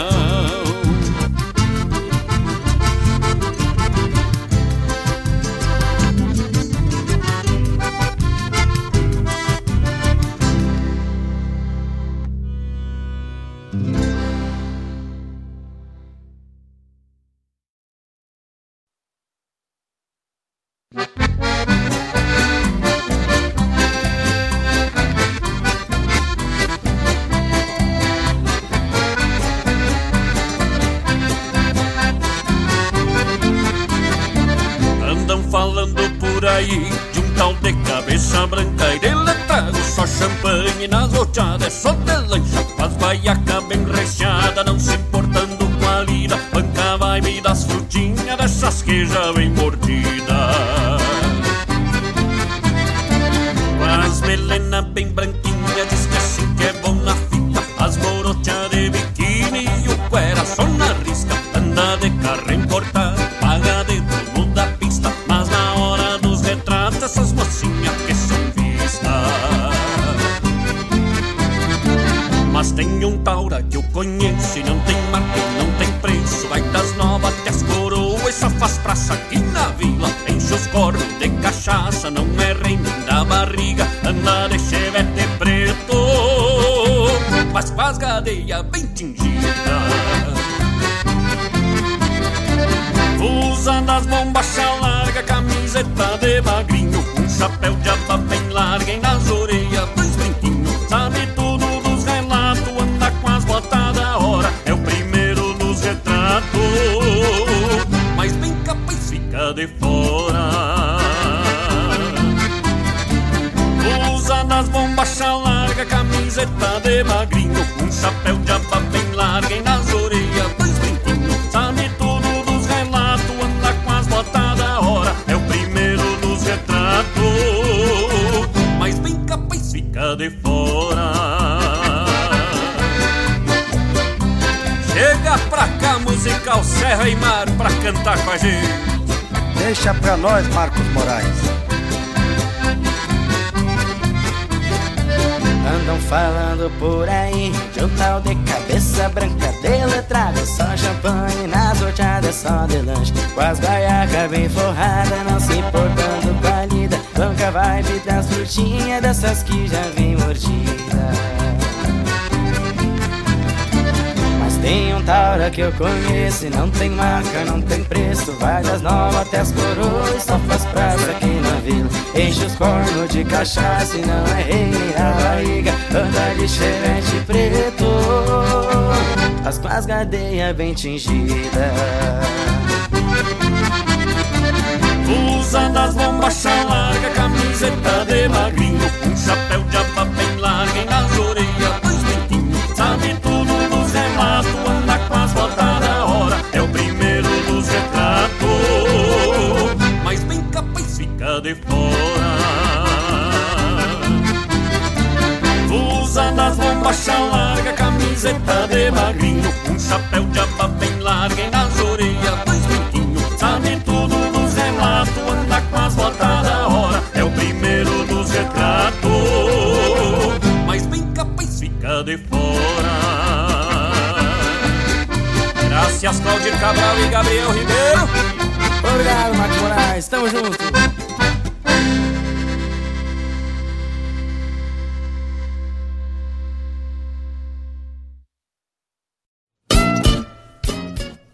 Que eu conheço e não tem marca, não tem preço. Vai das novas até as coroas, só faz praça aqui na vila. Enche os cornos de cachaça e não é rei nem a barriga. Anda de xerente preto. As com as gadeias bem tingidas.
Usa das bombacha larga, camiseta de magrinho. Um chapéu bombacha larga, camiseta de magrinho. Um chapéu de aba bem larga e nas orelhas dois dentinhos Sabe tudo relato anda com as botas da hora. É o primeiro dos retratos. Mas bem capaz fica de fora. Graças Claudir Cabral e Gabriel Ribeiro.
Obrigado, Marcos Moraes, tamo junto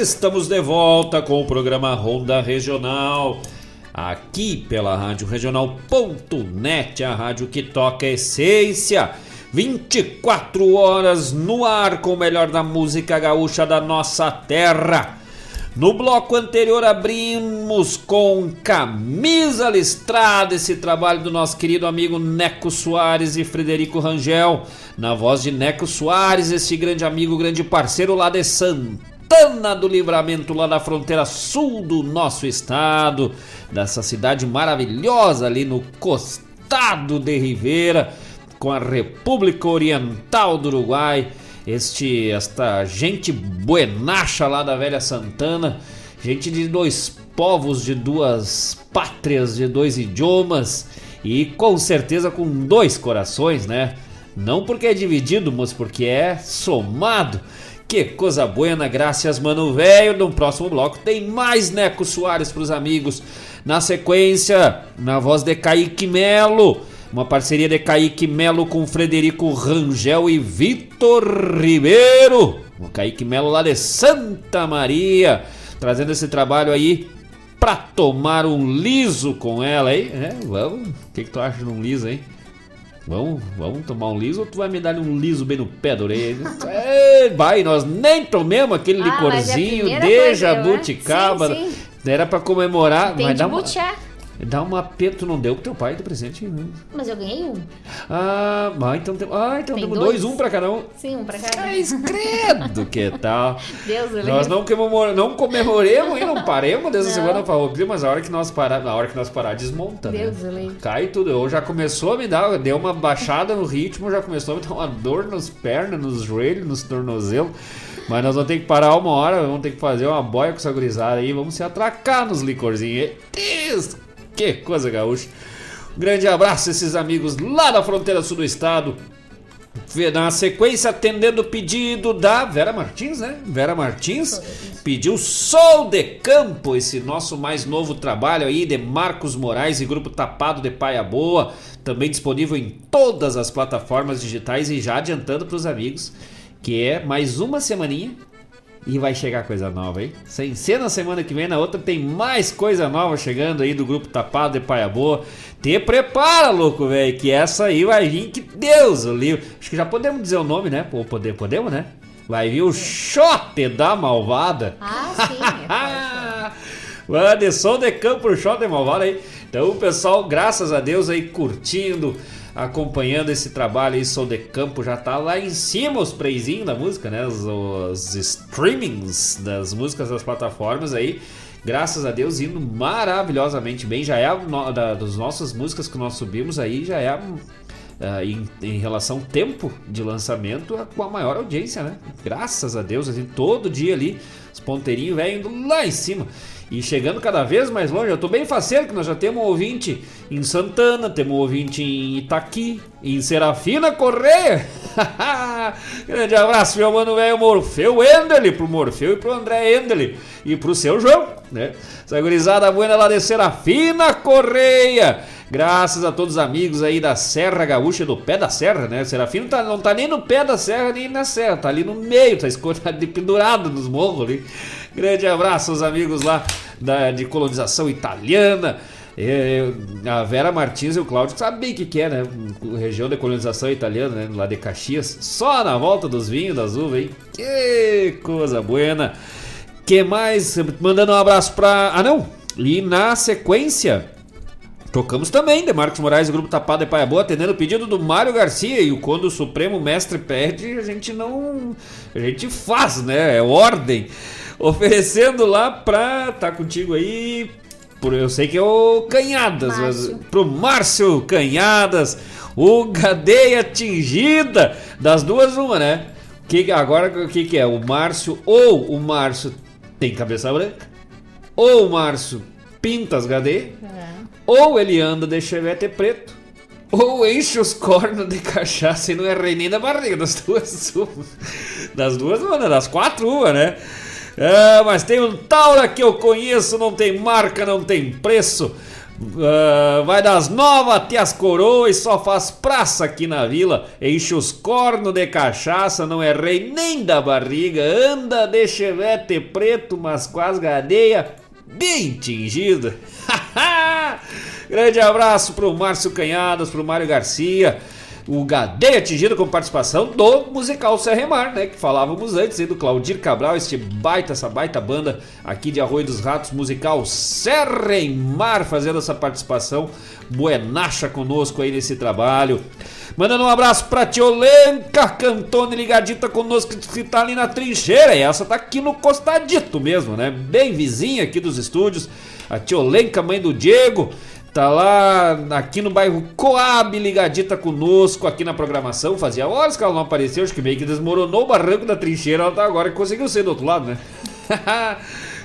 Estamos de volta com o programa Ronda Regional. Aqui pela Rádio Regional.net, a rádio que toca a essência. 24 horas no ar com o melhor da música gaúcha da nossa terra. No bloco anterior abrimos com Camisa Listrada, esse trabalho do nosso querido amigo Neco Soares e Frederico Rangel, na voz de Neco Soares, esse grande amigo, grande parceiro lá de Santana do Livramento, lá da fronteira sul do nosso estado, dessa cidade maravilhosa ali no costado de Ribeira, com a República Oriental do Uruguai este esta gente buenacha lá da velha Santana, gente de dois povos, de duas pátrias, de dois idiomas e com certeza com dois corações, né? Não porque é dividido, mas porque é somado. Que coisa buena, graças mano velho. No próximo bloco tem mais Neco Soares pros amigos. Na sequência, na voz de Kaique Melo uma parceria de Kaique Melo com Frederico Rangel e Vitor Ribeiro. O Kaique Melo lá de Santa Maria, trazendo esse trabalho aí pra tomar um liso com ela, hein? É, vamos. O que, que tu acha de um liso, hein? Vamos, vamos tomar um liso ou tu vai me dar um liso bem no pé da orelha? é, vai, nós nem tomemos aquele ah, licorzinho é de jabuticaba. Sim. Era pra comemorar.
Tem
mas
de
dá uma... Dá uma peto, não deu pro teu pai de presente? Não.
Mas eu ganhei um.
Ah, mas então, tem, ah, então tem temos dois? dois, um pra cada um.
Sim, um pra cada um.
Mas credo, que tal?
Deus eu
Nós não, não comemoremos e não paremos dessa não. semana pra outra, mas a hora que nós parar, na hora que nós parar, desmonta,
Deus
né?
Eu
Cai tudo. Eu já começou a me dar, deu uma baixada no ritmo, já começou a me dar uma dor nas pernas, nos joelhos, nos tornozelos. Mas nós vamos ter que parar uma hora, vamos ter que fazer uma boia com essa gurizada aí, vamos se atracar nos licorzinhos. Deus, que coisa gaúcha. Um grande abraço a esses amigos lá da fronteira sul do estado. Na sequência, atendendo o pedido da Vera Martins, né? Vera Martins pediu Sol de Campo, esse nosso mais novo trabalho aí de Marcos Moraes e Grupo Tapado de Paia Boa, também disponível em todas as plataformas digitais e já adiantando para os amigos que é mais uma semaninha e vai chegar coisa nova aí. Sem ser na semana que vem, na outra tem mais coisa nova chegando aí do grupo Tapado de Paia Boa. Te prepara, louco, velho, que essa aí vai vir que Deus o livro. Acho que já podemos dizer o nome, né? Poder, podemos, né? Vai vir o Xote da Malvada.
Ah, sim.
É som de campo, da Malvada aí. Então, pessoal, graças a Deus aí curtindo acompanhando esse trabalho aí, Sou de Campo, já tá lá em cima os preizinhos da música, né? Os, os streamings das músicas das plataformas aí. Graças a Deus, indo maravilhosamente bem. Já é a, da, das nossas músicas que nós subimos aí, já é a, Uh, em, em, relação ao tempo de lançamento com a maior audiência, né? Graças a Deus, assim, todo dia ali, os ponteirinhos vêm indo lá em cima. E chegando cada vez mais longe, eu estou bem faceiro que nós já temos um ouvinte em Santana, temos um ouvinte em Itaqui, em Serafina Correia. Grande abraço, meu mano velho Morfeu Endeli, pro Morfeu e pro André Endeli e pro seu João, né? Essa gurizada buena lá de Serafina Correia. Graças a todos os amigos aí da Serra Gaúcha, do pé da serra, né? Serafino tá, não tá nem no pé da serra, nem na serra, tá ali no meio, tá escorado, pendurado nos morros ali. Grande abraço aos amigos lá da, de colonização italiana. A Vera Martins e o Cláudio sabem o que, que é, né? Região de colonização italiana, né? Lá de Caxias. Só na volta dos vinhos, das uvas, hein? Que coisa buena. Que mais? Mandando um abraço pra. Ah, não! E na sequência. Tocamos também, de Marcos Moraes, o Grupo Tapado de Paia Boa, atendendo o pedido do Mário Garcia. E quando o Supremo Mestre pede, a gente não. A gente faz, né? É ordem. Oferecendo lá pra. Tá contigo aí. Por, eu sei que é o Canhadas, Márcio. mas pro Márcio Canhadas, o Gadeia Atingida. Das duas, uma, né? Que, agora o que, que é? O Márcio ou o Márcio tem cabeça branca? Ou o Márcio pinta as Gadeia? É. Ou ele anda de chevette preto, ou enche os cornos de cachaça e não é rei nem da barriga, das duas uma. Das duas uma, das quatro uma, né? É, mas tem um Taura que eu conheço, não tem marca, não tem preço. Uh, vai das novas até as coroas só faz praça aqui na vila. Enche os cornos de cachaça, não é rei nem da barriga. Anda de chevette preto, mas com as gadeia bem tingida. Grande abraço pro Márcio Canhadas, pro Mário Garcia. O Gadeia atingido com participação do musical Serremar, né? Que falávamos antes aí do Claudir Cabral, este baita, essa baita banda aqui de Arroio dos Ratos, musical Serremar, fazendo essa participação buenacha conosco aí nesse trabalho. Mandando um abraço pra Tiolenca Cantone ligadita conosco que tá ali na trincheira. E essa tá aqui no costadito mesmo, né? Bem vizinha aqui dos estúdios. A Tiolenca, mãe do Diego. Tá lá aqui no bairro Coab, ligadita conosco aqui na programação. Fazia horas que ela não apareceu, acho que meio que desmoronou o barranco da trincheira. Ela tá agora conseguiu ser do outro lado, né?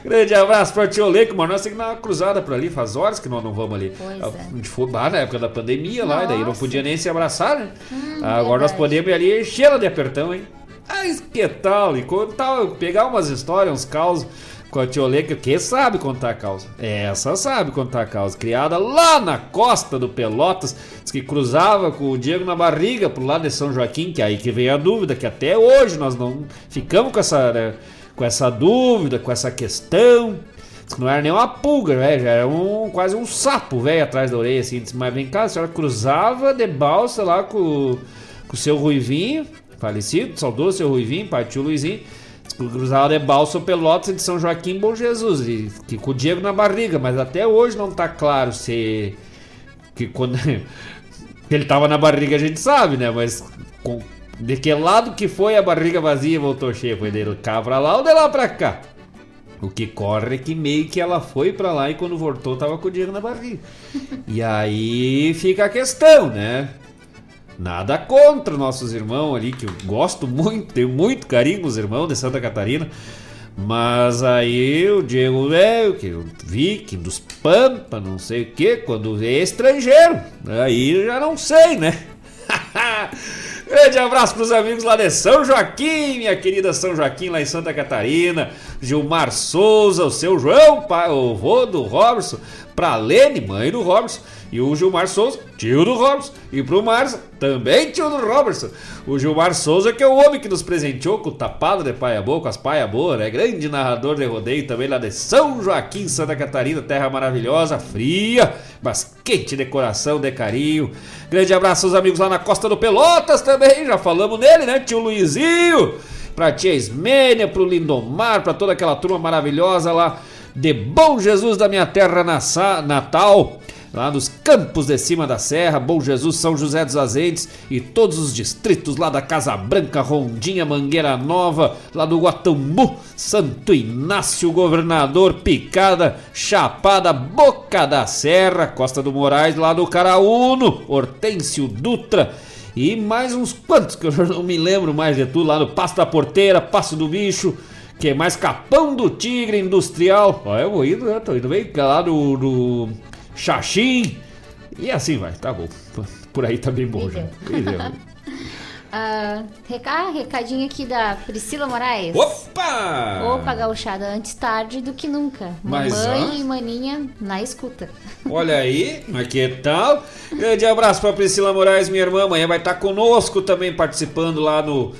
Grande abraço pra Tio Leco, mas nós temos que dar uma cruzada por ali, faz horas que nós não vamos ali.
Pois
a,
é.
a gente foi lá na época da pandemia Nossa. lá, e daí não podia nem se abraçar, né?
Hum,
agora
verdade.
nós podemos ir ali encher ela de apertão, hein? Ah, que tal? E tal, pegar umas histórias, uns causos com a Tioleca, que sabe contar a causa. Essa sabe contar a causa. Criada lá na costa do Pelotas, diz que cruzava com o Diego na barriga pro lado de São Joaquim, que é aí que veio a dúvida, que até hoje nós não ficamos com essa, né, com essa dúvida, com essa questão. Diz que não era nem uma pulga, velho, já era um, quase um sapo, velho, atrás da orelha, assim. Disse, mas vem cá, a senhora cruzava de balsa lá com, com o seu Ruivinho, falecido, saudoso seu Ruivinho, pai tio Luizinho Cruzava de Balso, Pelotas de São Joaquim Bom Jesus. E, que com o Diego na barriga, mas até hoje não tá claro se. Que quando. ele tava na barriga a gente sabe, né? Mas com, de que lado que foi a barriga vazia voltou cheia? Foi dele cá pra lá ou de lá pra cá? O que corre é que meio que ela foi para lá e quando voltou tava com o Diego na barriga. e aí fica a questão, né? Nada contra nossos irmãos ali, que eu gosto muito, tenho muito carinho os irmãos de Santa Catarina. Mas aí o Diego velho, que eu vi que dos Pampa, não sei o que, quando é estrangeiro, aí já não sei, né? Grande abraço para os amigos lá de São Joaquim, minha querida São Joaquim, lá em Santa Catarina. Gilmar Souza, o seu João, o vô do Robertson. Pra Lene, mãe do Robertson. E o Gilmar Souza, tio do Robertson. E pro Márcio, também tio do Robertson. O Gilmar Souza, que é o homem que nos presenteou com o tapado de paia boa, com as paia boa, né? Grande narrador de rodeio também lá de São Joaquim, Santa Catarina, terra maravilhosa, fria, mas quente de coração, de carinho. Grande abraço aos amigos lá na Costa do Pelotas também, já falamos nele, né? Tio Luizinho, pra tia Ismênia, pro Lindomar, pra toda aquela turma maravilhosa lá de Bom Jesus da minha terra natal lá nos campos de cima da serra, Bom Jesus, São José dos Azentes e todos os distritos lá da Casa Branca, Rondinha, Mangueira Nova, lá do Guatambu, Santo Inácio, Governador, Picada, Chapada, Boca da Serra, Costa do Moraes, lá do Caraúno, Hortêncio Dutra e mais uns quantos que eu não me lembro mais de tudo, lá no Passo da Porteira, Passo do Bicho, que é mais Capão do Tigre Industrial. Ó, eu vou indo, né? Tô indo bem lá do, do Xaxim. E assim vai, tá bom. Por aí tá bem bom já.
Uh, reca... recadinho aqui da Priscila Moraes.
Opa!
Opa, gauchada, antes tarde do que nunca. Mas, Mamãe e maninha na escuta.
Olha aí, mas que tal? Grande abraço pra Priscila Moraes, minha irmã. Amanhã vai estar conosco também, participando lá no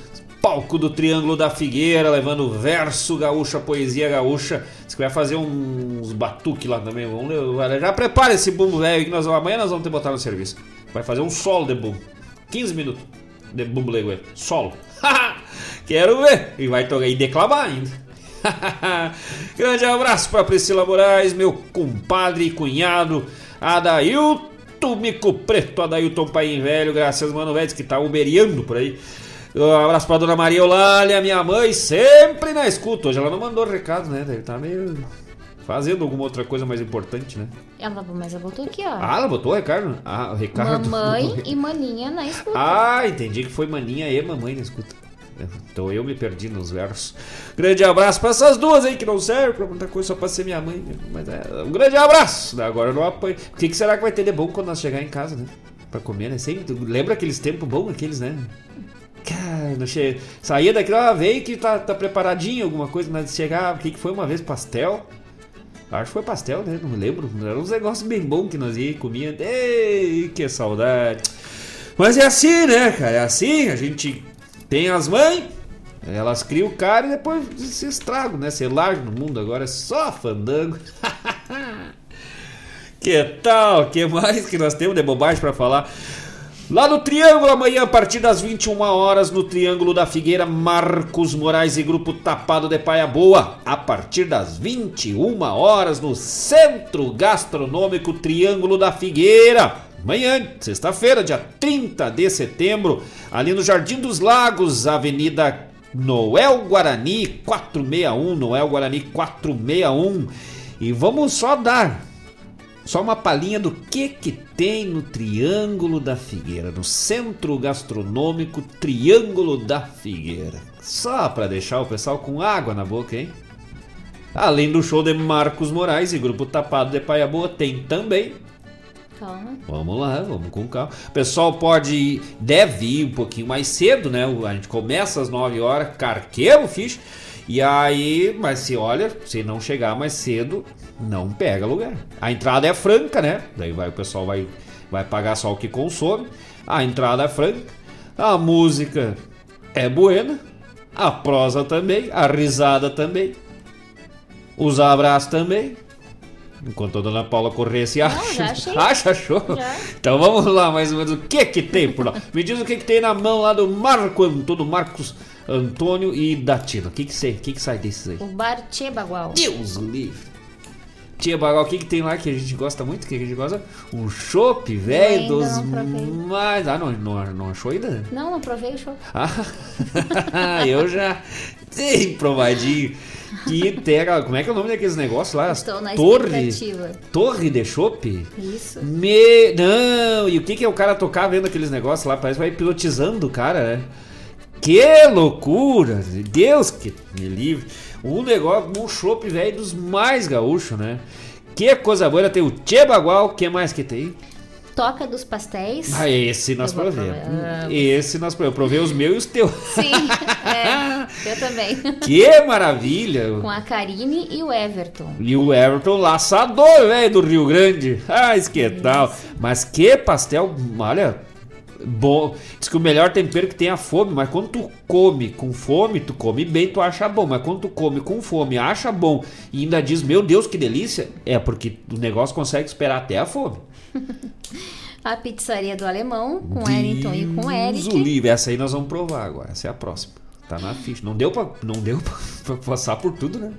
palco do Triângulo da Figueira, levando verso gaúcho, a poesia gaúcha. Você vai fazer uns batuques lá também. Vamos, já prepara esse bumbo velho que nós amanhã nós vamos ter botar no serviço. Vai fazer um solo de bumbo. 15 minutos de bumbo leguê. Solo. Quero ver. E vai tocar e declamar ainda. Grande abraço para Priscila Moraes, meu compadre e cunhado Adailton Mico Preto, Adailton Pai Velho, graças mano velho que tá uberiando por aí. Um abraço pra dona Maria Eulália, minha mãe, sempre na escuta. Hoje ela não mandou recado, né? Deve estar tá meio fazendo alguma outra coisa mais importante, né?
Ela, mas ela botou aqui, ó.
Ah, ela botou o Ricardo? Ah, o Ricardo.
Mamãe e maninha na escuta.
Ah, entendi que foi maninha e mamãe na escuta. Então eu me perdi nos versos. Grande abraço para essas duas aí que não servem pra muita coisa, só pra ser minha mãe. Mas é, um grande abraço. Agora eu não apanho. O que, que será que vai ter de bom quando nós chegar em casa, né? Pra comer, né? Sempre, lembra aqueles tempos bons, aqueles, né? Não che... saía daquilo, ah, veio que tá, tá preparadinho alguma coisa, mas chegava, o que, que foi uma vez? Pastel? Acho que foi pastel, né? Não me lembro. Era uns negócios bem bons que nós ia comia. Ei, que saudade. Mas é assim, né, cara? É assim, a gente tem as mães, elas criam o cara e depois se estragam, né? Se larga no mundo agora, é só fandango. que tal? que mais que nós temos de bobagem para falar? Lá no Triângulo, amanhã, a partir das 21 horas, no Triângulo da Figueira, Marcos Moraes e Grupo Tapado de Paia Boa. A partir das 21 horas, no Centro Gastronômico Triângulo da Figueira. Amanhã, sexta-feira, dia 30 de setembro, ali no Jardim dos Lagos, Avenida Noel Guarani 461, Noel Guarani 461. E vamos só dar só uma palhinha do que que tem no Triângulo da Figueira, no Centro Gastronômico Triângulo da Figueira. Só para deixar o pessoal com água na boca, hein? Além do show de Marcos Moraes e Grupo Tapado de Paia Boa, tem também.
Calma.
Vamos lá, vamos com calma. O pessoal pode, deve ir um pouquinho mais cedo, né? A gente começa às 9 horas, carqueiro, ficha. E aí, mas se olha, se não chegar mais cedo, não pega lugar. A entrada é franca, né? Daí vai, o pessoal vai, vai pagar só o que consome. A entrada é franca. A música é buena. A prosa também. A risada também. Os abraços também. Enquanto a dona Paula correr se acha. Acha, achou? Já. Então vamos lá, mais ou menos. O que que tem por lá? Me diz o que que tem na mão lá do Marco Antônio Marcos Antônio e Datino. O que que, que que sai desses aí?
O bar Tchê Bagual.
Deus livre. Tia o que, que tem lá que a gente gosta muito? Que a gente gosta? Um chopp, velho, dos mais. Ah, não, não, não achou ainda?
Não, não provei o chopp.
Ah, eu já tenho provadinho. Que tem como é que é o nome daqueles negócios lá?
Estou na
Torre. Torre de chopp?
Isso.
Me... Não, e o que, que é o cara tocar vendo aqueles negócios lá? Parece que vai pilotizando o cara, né? Que loucura! Deus que me livre. Um negócio, um chopp velho dos mais gaúchos, né? Que coisa boa, tem o Tchê Bagual, que mais que tem?
Toca dos Pastéis.
Ah, esse nós provemos. Esse nós provemos. Eu provei os meus e os teus.
Sim, é, eu também.
Que maravilha!
Com a Karine e o Everton.
E o Everton, laçador, velho, do Rio Grande. Ah, que tal. Mas que pastel, olha, bom. Diz que o melhor tempero que tem é a fome, mas quando tu come com fome, tu come bem, tu acha bom. Mas quando tu come com fome, acha bom e ainda diz, meu Deus, que delícia, é porque o negócio consegue esperar até a fome.
a pizzaria do alemão, com Wellington e com Eric.
Livre. Essa aí nós vamos provar agora. Essa é a próxima. Tá na ficha. Não deu pra, não deu pra, pra passar por tudo, né?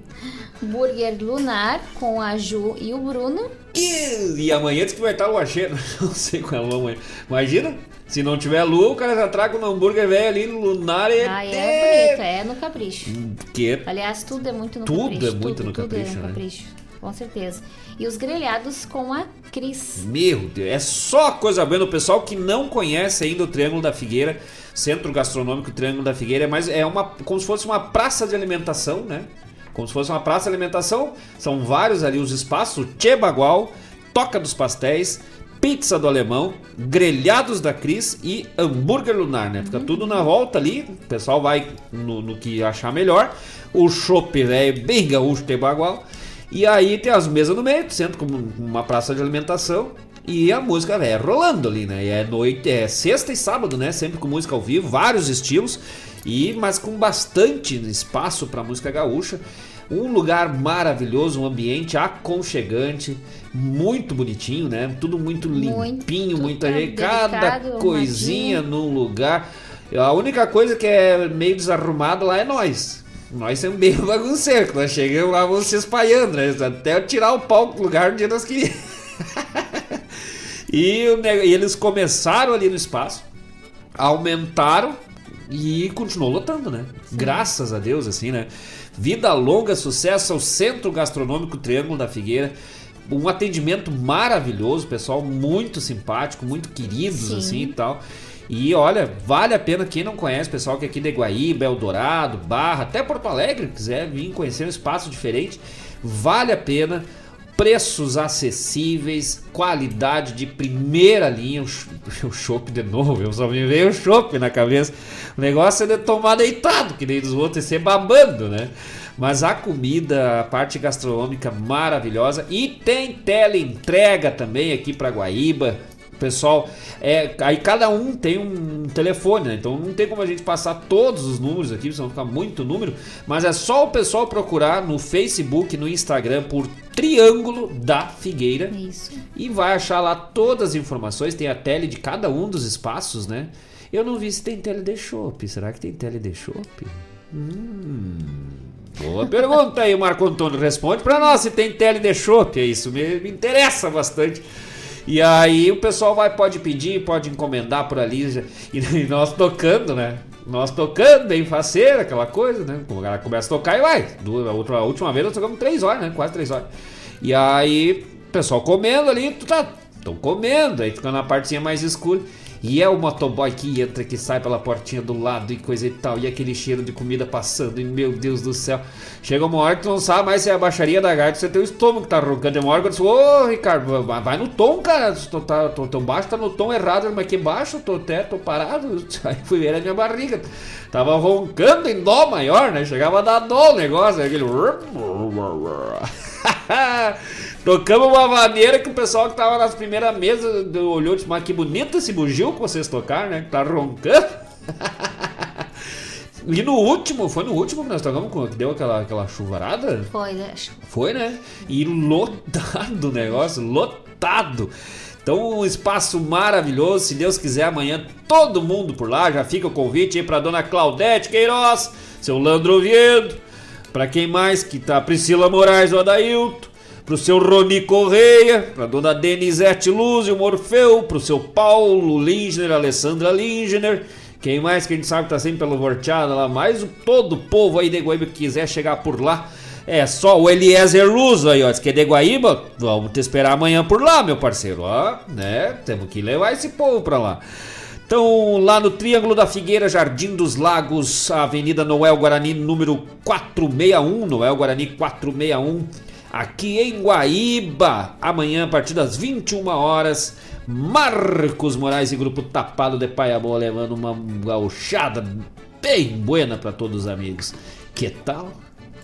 Burger Lunar com a Ju e o Bruno.
E, e amanhã diz que vai estar o Acheiro. Não sei qual é amanhã. Imagina, se não tiver lua, o cara já traga um hambúrguer velho ali no lunar
e. Ah, é bonito, é no capricho.
Que...
Aliás, tudo é muito no
tudo
capricho.
É muito
tudo,
no
tudo
capricho,
é no
né?
capricho. Com certeza. E os grelhados com a Cris.
Meu Deus, é só coisa boa. O pessoal que não conhece ainda o Triângulo da Figueira, Centro Gastronômico Triângulo da Figueira, é mais é uma como se fosse uma praça de alimentação, né? Como se fosse uma praça de alimentação. São vários ali os espaços, Che Bagual, Toca dos Pastéis, pizza do alemão, grelhados da Cris e hambúrguer lunar, né? Fica tudo na volta ali, o pessoal vai no, no que achar melhor. O chopp é bem gaúcho, tem bagual. E aí tem as mesas no meio, sendo como uma praça de alimentação. E a música é rolando ali, né? E é noite, é sexta e sábado, né? Sempre com música ao vivo, vários estilos, e mas com bastante espaço para música gaúcha. Um lugar maravilhoso, um ambiente aconchegante, muito bonitinho, né? Tudo muito limpinho, muito, muito cada coisinha num lugar. A única coisa que é meio desarrumada lá é nós. Nós somos bem bagunceiros, nós chegamos lá, vamos se espalhando, né? Até tirar o palco do lugar onde nós queríamos. e, e eles começaram ali no espaço, aumentaram e continuou lotando, né? Sim. Graças a Deus, assim, né? Vida longa, sucesso ao Centro Gastronômico Triângulo da Figueira. Um atendimento maravilhoso, pessoal muito simpático, muito queridos, Sim. assim e tal. E olha, vale a pena quem não conhece, pessoal que é aqui de Guaíba, Eldorado, Barra, até Porto Alegre, quiser vir conhecer um espaço diferente, vale a pena. Preços acessíveis, qualidade de primeira linha. O chopp de novo, eu só me veio o chopp na cabeça. O negócio é de tomar deitado, que nem dos outros, e ser babando, né? Mas a comida, a parte gastronômica maravilhosa. E tem tele entrega também aqui para Guaíba. Pessoal, é, aí cada um tem um telefone, né? Então não tem como a gente passar todos os números aqui, senão ficar muito número. Mas é só o pessoal procurar no Facebook, no Instagram por Triângulo da Figueira.
Isso.
E vai achar lá todas as informações. Tem a tele de cada um dos espaços, né? Eu não vi se tem tele de chopp. Será que tem tele de chopp? Hum. Boa pergunta aí, Marco Antônio. Responde para nós se tem tele de chopp. É isso, me, me interessa bastante. E aí o pessoal vai, pode pedir, pode encomendar por ali. E nós tocando, né? Nós tocando, bem faceira, aquela coisa, né? O cara começa a tocar e vai. A, outra, a última vez nós tocamos três horas, né? Quase três horas. E aí, o pessoal comendo ali, tu tá. Estão comendo, aí ficando na partezinha mais escura. E é o motoboy que entra, que sai pela portinha do lado e coisa e tal. E aquele cheiro de comida passando. E meu Deus do céu. Chega uma hora que tu não sabe mais se é a baixaria da gaita, se é teu estômago que tá roncando. Tem uma hora que ô Ricardo, vai no tom, cara. Tu tá, tô, tão baixo, tá no tom errado. Mas que baixo, tô até, tô parado. Aí fui ver a minha barriga. Tava roncando em dó maior, né? Chegava a dar dó o negócio. Aquele. Tocamos uma maneira que o pessoal que tava nas primeiras mesas olhou e disse, mas que bonito esse bugio que vocês tocaram, né? Tá roncando. e no último, foi no último que nós tocamos, que deu aquela, aquela chuvarada?
Foi, né?
Foi, né? E lotado o negócio, lotado. Então, um espaço maravilhoso. Se Deus quiser, amanhã todo mundo por lá. Já fica o convite aí para dona Claudete Queiroz, seu Landro Oviedo, para quem mais que tá Priscila Moraes, o Adailto, pro seu Roni Correia, pra dona Denizete Luz, o Morfeu, pro seu Paulo Lindner, Alessandra Lindner. Quem mais que a gente sabe que tá sempre pelo Vorteada lá, mais o, todo o povo aí de Guaíba que quiser chegar por lá. É só o Eliezer Luz aí, ó. Diz que é de Guaíba. Vamos te esperar amanhã por lá, meu parceiro. Ó, né? Temos que levar esse povo pra lá. Então, lá no Triângulo da Figueira, Jardim dos Lagos, Avenida Noel Guarani, número 461, Noel Guarani 461, aqui em Guaíba. Amanhã, a partir das 21 horas, Marcos Moraes e Grupo Tapado de Paiabó levando uma gauchada bem buena para todos os amigos. Que tal?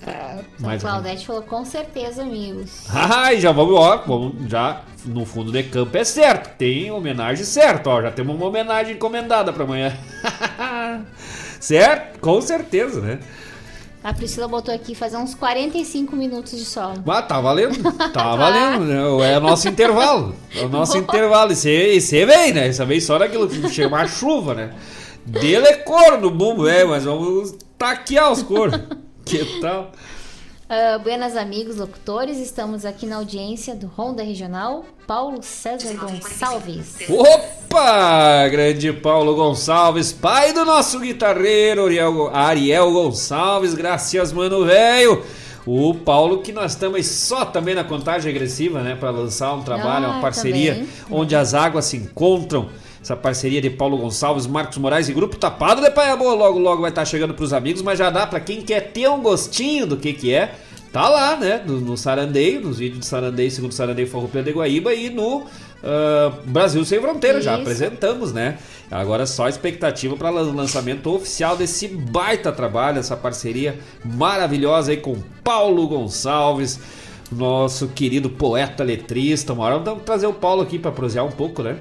É, Mais Claudete falou com certeza, amigos.
Ai, já vamos, ó, vamos, já no fundo de campo é certo, tem homenagem certo, ó, já temos uma homenagem encomendada para amanhã. certo? Com certeza, né?
A Priscila botou aqui fazer uns 45 minutos de solo.
Ah, tá valendo. Tá, tá. valendo. Né? É o nosso intervalo. É o nosso intervalo. E você vem, né? Você vem só naquilo que chama chuva, né? Dele é couro no bumbo, é, mas vamos taquear os coros. Que tal?
Uh, buenas amigos locutores, estamos aqui na audiência do Ronda Regional, Paulo César Gonçalves.
Opa! Grande Paulo Gonçalves, pai do nosso guitarreiro Ariel, Ariel Gonçalves, graças mano velho. O Paulo que nós estamos só também na contagem regressiva, né, para lançar um trabalho, ah, uma parceria também. onde as águas se encontram. Essa parceria de Paulo Gonçalves, Marcos Moraes e Grupo Tapado de Paiabô logo logo vai estar tá chegando para os amigos, mas já dá para quem quer ter um gostinho do que que é. Tá lá, né? No, no Sarandeio, nos vídeos de Sarandeio, segundo Sarandeio Farroupilha de Guaíba e no uh, Brasil Sem Fronteira, já apresentamos, né? Agora só expectativa para o lançamento oficial desse baita trabalho, essa parceria maravilhosa aí com Paulo Gonçalves, nosso querido poeta letrista. Uma hora vamos trazer o Paulo aqui para prosear um pouco, né?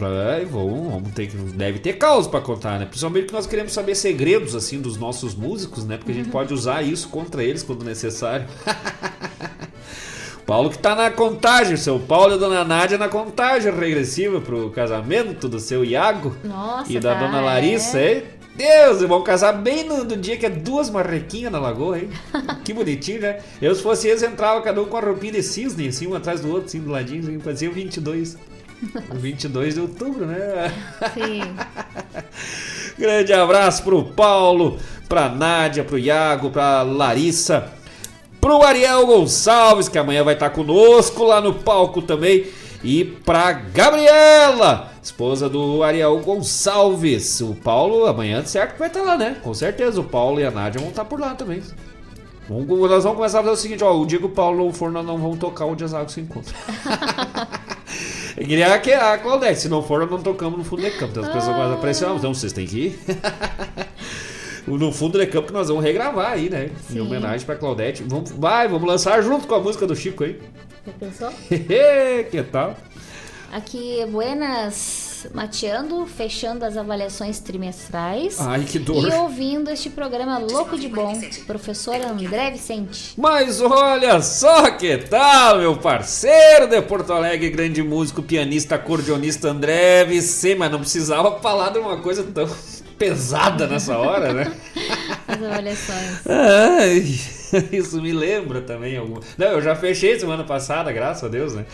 Pra, vamos, vamos ter que deve ter causa para contar, né? Principalmente que nós queremos saber segredos assim dos nossos músicos, né? Porque a gente uhum. pode usar isso contra eles quando necessário. Paulo que tá na contagem, seu Paulo e a dona Nádia na contagem regressiva pro casamento do seu Iago
Nossa,
e da tá, dona Larissa, é? hein? Deus, vão casar bem no, no, dia que é duas marrequinhas na lagoa, hein? que bonitinho, né? Eu, se fosse eles, entrava cada um com a roupinha de cisne, assim, um atrás do outro, assim, do ladinho, assim, fazia 22. 22 de outubro, né?
Sim.
Grande abraço pro Paulo, pra Nádia, pro Iago, pra Larissa, pro Ariel Gonçalves, que amanhã vai estar conosco lá no palco também, e pra Gabriela, esposa do Ariel Gonçalves. O Paulo, amanhã, certo, vai estar lá, né? Com certeza, o Paulo e a Nádia vão estar por lá também. Vamos, nós vamos começar a fazer o seguinte, ó, o Diego Paulo e o Forno não vão tocar onde as águas se encontram. Eu queria que a Claudete, se não for, nós não tocamos no fundo de campo. Então as pessoas começam a pressionar, então vocês têm que ir. no fundo de campo que nós vamos regravar aí, né? Sim. Em homenagem pra Claudete. Vamos, vai, vamos lançar junto com a música do Chico aí.
Já pensou?
que tal?
Aqui, buenas mateando, fechando as avaliações trimestrais.
Ai, que dor.
E ouvindo este programa louco de bom, professor André Vicente.
Mas olha só que tal, meu parceiro de Porto Alegre, grande músico, pianista, acordeonista André Vicente, mas não precisava falar de uma coisa tão pesada nessa hora, né?
As avaliações.
Ai, isso me lembra também alguma. Não, eu já fechei semana passada, graças a Deus, né?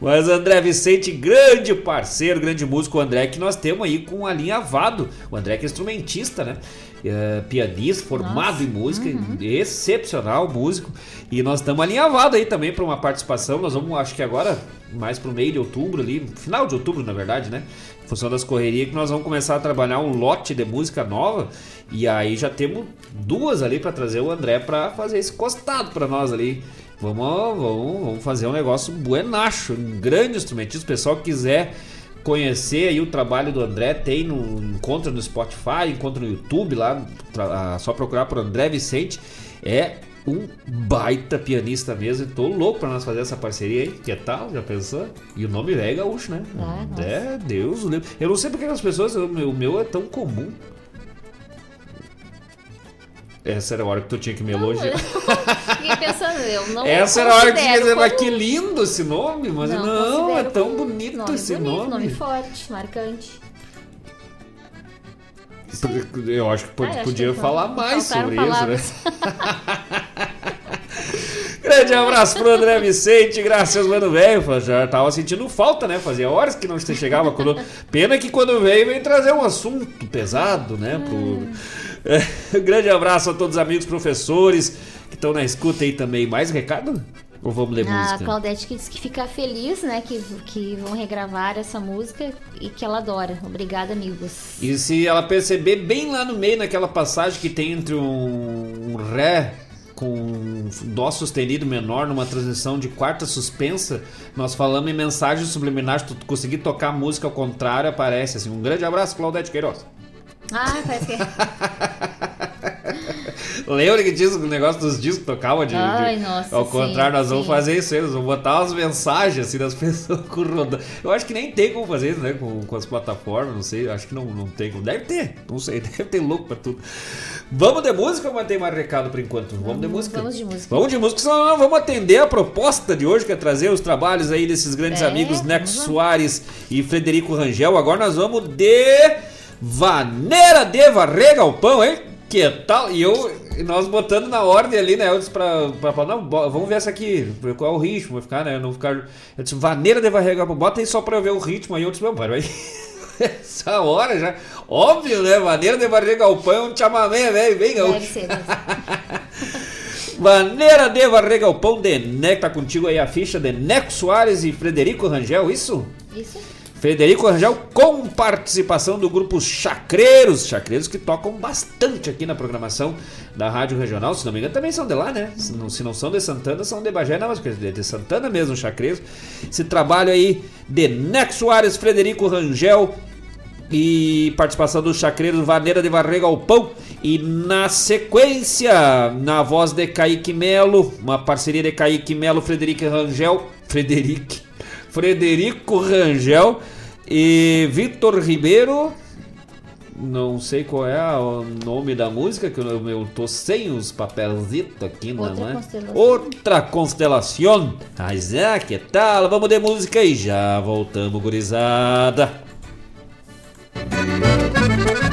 Mas André Vicente, grande parceiro, grande músico, o André que nós temos aí com alinhavado. O André que é instrumentista, né? É, pianista, formado Nossa. em música, uhum. excepcional músico. E nós estamos alinhavados aí também para uma participação. Nós vamos, acho que agora, mais pro meio de outubro ali, final de outubro, na verdade, né? Em função das correrias, que nós vamos começar a trabalhar um lote de música nova. E aí já temos duas ali para trazer o André para fazer esse costado para nós ali. Vamos, vamos, vamos fazer um negócio buenacho, um grande instrumentista. O pessoal que quiser conhecer aí o trabalho do André, tem no encontra no Spotify, encontra no YouTube lá, ah, só procurar por André Vicente. É um baita pianista mesmo. Tô louco pra nós fazer essa parceria aí. Que tal? Já pensou? E o nome é gaúcho, né?
Ah,
é, Deus. Eu não sei porque as pessoas. O meu, o meu é tão comum. Essa era a hora que tu tinha que me elogiar.
Fiquei pensando, eu não
Essa era a hora que tinha que dizer, mas que lindo esse nome, mas não, não é tão bonito
nome
esse
bonito,
nome.
Nome forte, marcante.
Eu acho que ah, podia que falar mais sobre palavras. isso, né? Grande abraço pro André Vicente, graças, mano, velho. Já tava sentindo falta, né? Fazia horas que não chegava. Quando... Pena que quando veio, veio trazer um assunto pesado, né? Pro... É, grande abraço a todos os amigos professores que estão na escuta aí também. Mais recado? Ou vamos ler
a
música?
A Claudete que disse que fica feliz, né? Que, que vão regravar essa música e que ela adora. Obrigada, amigos.
E se ela perceber bem lá no meio, naquela passagem que tem entre um, um Ré com Dó sustenido menor numa transição de quarta suspensa, nós falamos em mensagem subliminar, se tu conseguir tocar a música ao contrário, aparece assim. Um grande abraço, Claudete Queiroz.
Ah, parece que é.
Lembra que tinha o negócio dos discos que tocava de,
Ai,
de,
nossa,
Ao
sim,
contrário, nós
sim.
vamos fazer isso, eles vão botar umas mensagens assim das pessoas com rodando. Eu acho que nem tem como fazer isso, né? Com, com as plataformas, não sei. Acho que não, não tem como. Deve ter, não sei, deve ter louco pra tudo. Vamos de música ou mantém mais recado por enquanto? Vamos, vamos de música?
Vamos de música.
Vamos de música, senão vamos atender a proposta de hoje, que é trazer os trabalhos aí desses grandes
É,
amigos Neco. Soares e Frederico Rangel. Agora nós vamos de Vaneira de Varrer Galpão, hein? Que tal? E eu, e nós botando na ordem ali, né? Eu disse pra, pra falar, não, vamos ver essa aqui, qual é o ritmo, vai ficar, né? Não ficar. Eu disse, Vaneira de Varrer Galpão, bota aí só pra eu ver o ritmo. Aí eu disse, meu, vai. Essa hora já. Óbvio, né? Vaneira de Varrer Galpão é um chamamé, velho, bem gaúcho.
Deve ser. deve ser.
Maneira de varrer galpão de Neco, tá contigo aí a ficha de Neco Soares e Frederico Rangel, isso?
Isso?
Frederico Rangel com participação do grupo Chacreiros, Chacreiros que tocam bastante aqui na programação da Rádio Regional, se não me engano também são de lá, né? Se não, se não são de Santana, são de Bagé, não, mas de Santana mesmo, Chacreiros. Esse trabalho aí de Neco Soares, Frederico Rangel e participação dos chacreiros Vaneira de Varrer Galpão. E na sequência, na voz de Kaique Melo, uma parceria de Kaique Melo, Frederico Rangel, Frederico, Frederico Rangel e Vitor Ribeiro. Não sei qual é o nome da música, que eu, eu tô sem os papelzitos aqui, não
Outra
é?
constelação.
Outra constelação. Mas é, que tal? Vamos de música e já voltamos, gurizada.
Acordei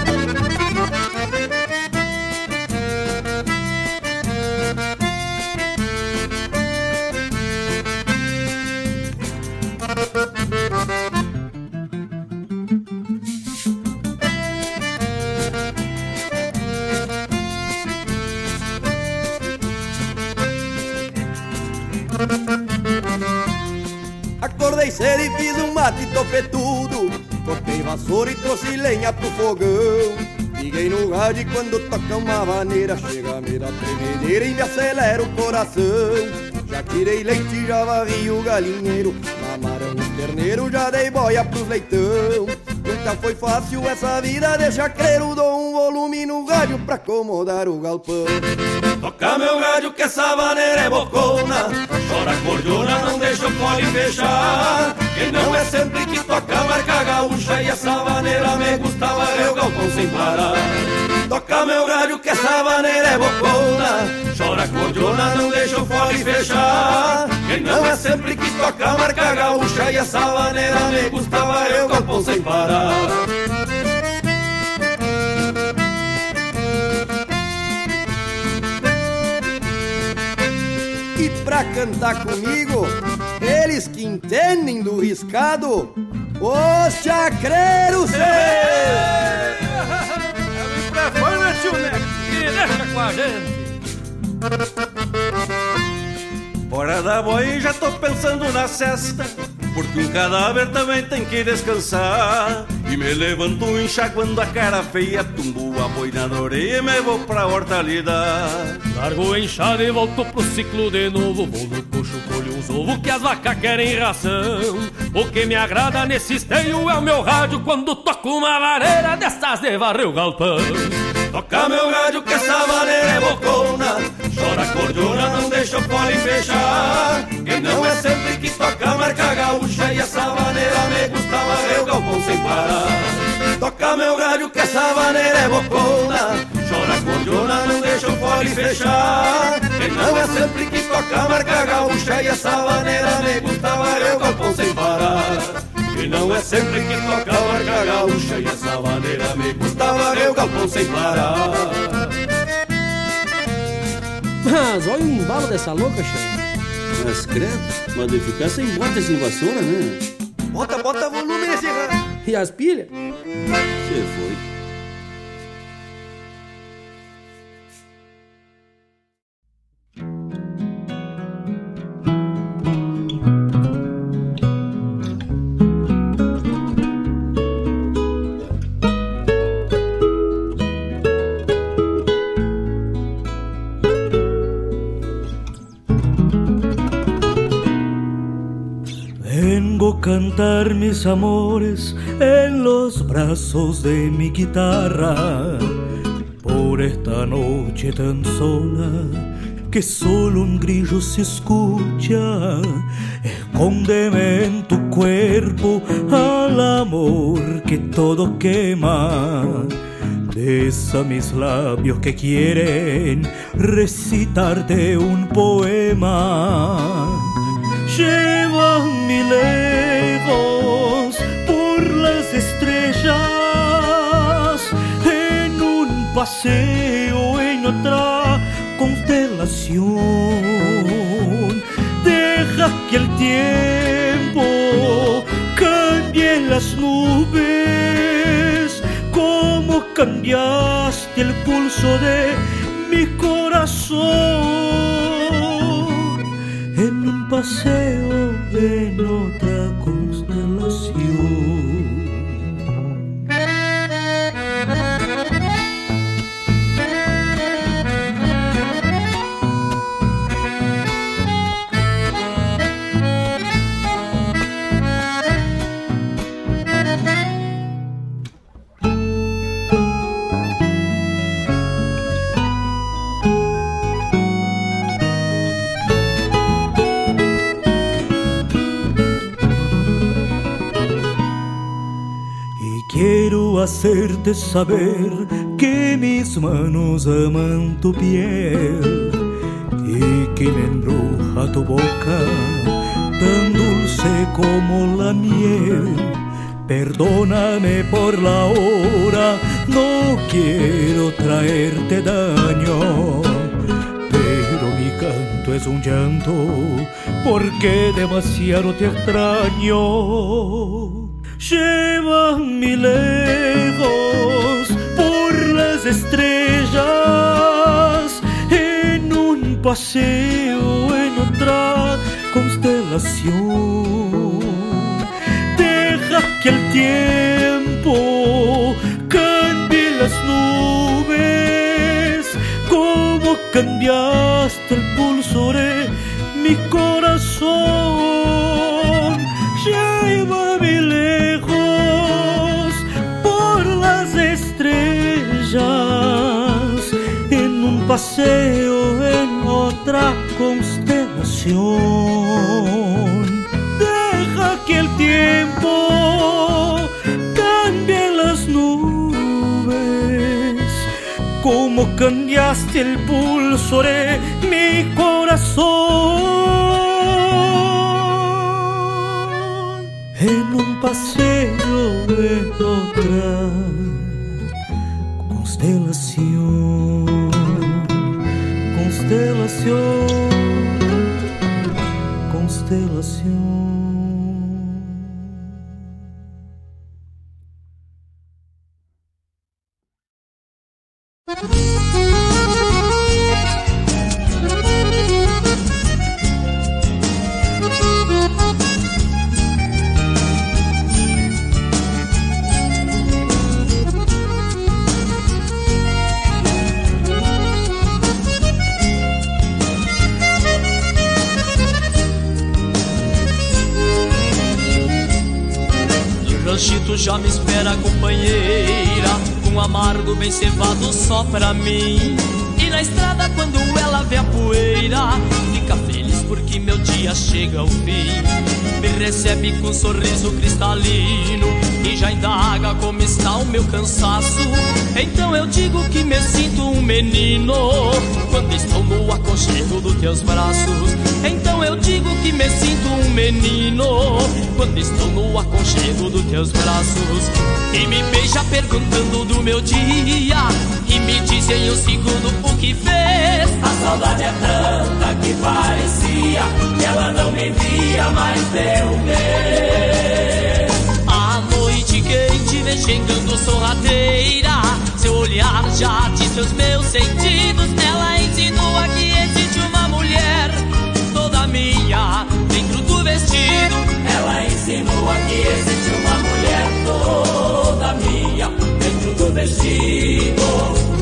topetudo Cortei vassoura e trouxe lenha pro fogão. Liguei no rádio e quando toca uma vaneira Chega me dar tremedeira e me acelera o coração. Já tirei leite, já varri o galinheiro Mamaram os terneiros, já dei boia pros leitão Nunca foi fácil essa vida de chacreiro Dou um volume no rádio pra acomodar o galpão. Toca meu rádio que essa vaneira é bocona. Chora cordiona, não deixa o fole fechar. Quem não é sempre que toca marca gaúcha. E essa vaneira me gostava eu galpão sem parar. Toca meu rádio que essa vaneira é bocona. Chora cordiona, não deixa o fole fechar. Quem não é sempre que toca marca gaúcha. E essa vaneira me gostava eu galpão sem parar E pra cantar comigo, eles que entendem do riscado, os chacreiros!
Microfone, tio Neco, e deixa com a gente. Hora da boi, já tô pensando na cesta Porque um cadáver também tem que descansar. E me levanto enxaguando a cara feia Tumbo a boina na orelha e me vou pra hortalidade
Largo o enxada e volto pro ciclo de novo. Vou no coxo, colho uns ovos que as vacas querem ração. O que me agrada nesse esteio é o meu rádio Quando toco uma vareira dessas de varrer o galpão.
Toca meu rádio que essa maneira é bocona Chora cordiona, não deixa o fole fechar. Quem não é sempre que toca marca gaúcha E essa maneira me gostava eu galpão sem parar. Toca meu rádio que essa maneira é bocona. Chora cordiona, não deixa o fole fechar. E não é sempre que toca a marca gaúcha E essa maneira me gusta varrer o galpão sem parar. E não é sempre que toca a marca gaúcha E essa maneira me gusta varrer o galpão sem parar
Mas olha o embalo dessa louca, chefe
mas credo, mas de ficar sem bota sem vassoura, né?
Bota, bota volume nesse
E as pilhas?
Você foi.
Cantar mis amores en los brazos de mi guitarra. Por esta noche tan sola que solo un grillo se escucha, escóndeme en tu cuerpo al amor que todo quema. Besa mis labios que quieren recitarte un poema. Lleva mi lejos por las estrellas en un paseo en otra constelación. Deja que el tiempo cambie las nubes como cambiaste el pulso de mi corazón paseo en otra hacerte saber que mis manos aman tu piel y que me embruja tu boca tan dulce como la miel. Perdóname por la hora, no quiero traerte daño, pero mi canto es un llanto porque demasiado te extraño lleva mi lejos por las estrellas en un paseo en otra constelación. Deja que el tiempo cambie las nubes como cambiaste el pulso de mi corazón. Paseo en otra constelación. Deja que el tiempo cambie las nubes, como cambiaste el pulso de mi corazón. En un paseo en otra constelación, constelación, constelación.
Cansaço. Então eu digo que me sinto um menino quando estou no aconchego dos teus braços. Então eu digo que me sinto um menino quando estou no aconchego dos teus braços. E me beija perguntando do meu dia e me diz em um segundo o que fez.
A saudade é tanta que parecia que ela não me via mais de um mês.
A noite quente vem chegando sorrateira. Seu olhar já diz os meus sentidos. Ela insinua que existe uma mulher toda minha dentro do vestido.
Ela insinua que existe uma mulher toda minha dentro do vestido.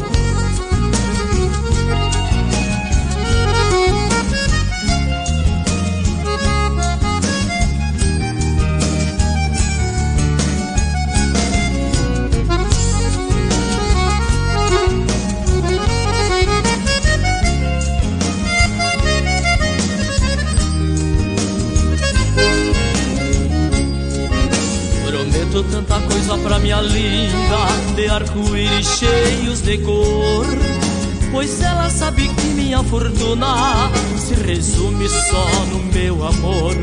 Tanta coisa pra minha linda, de arco-íris cheios de cor. Pois ela sabe que minha fortuna se resume só no meu amor.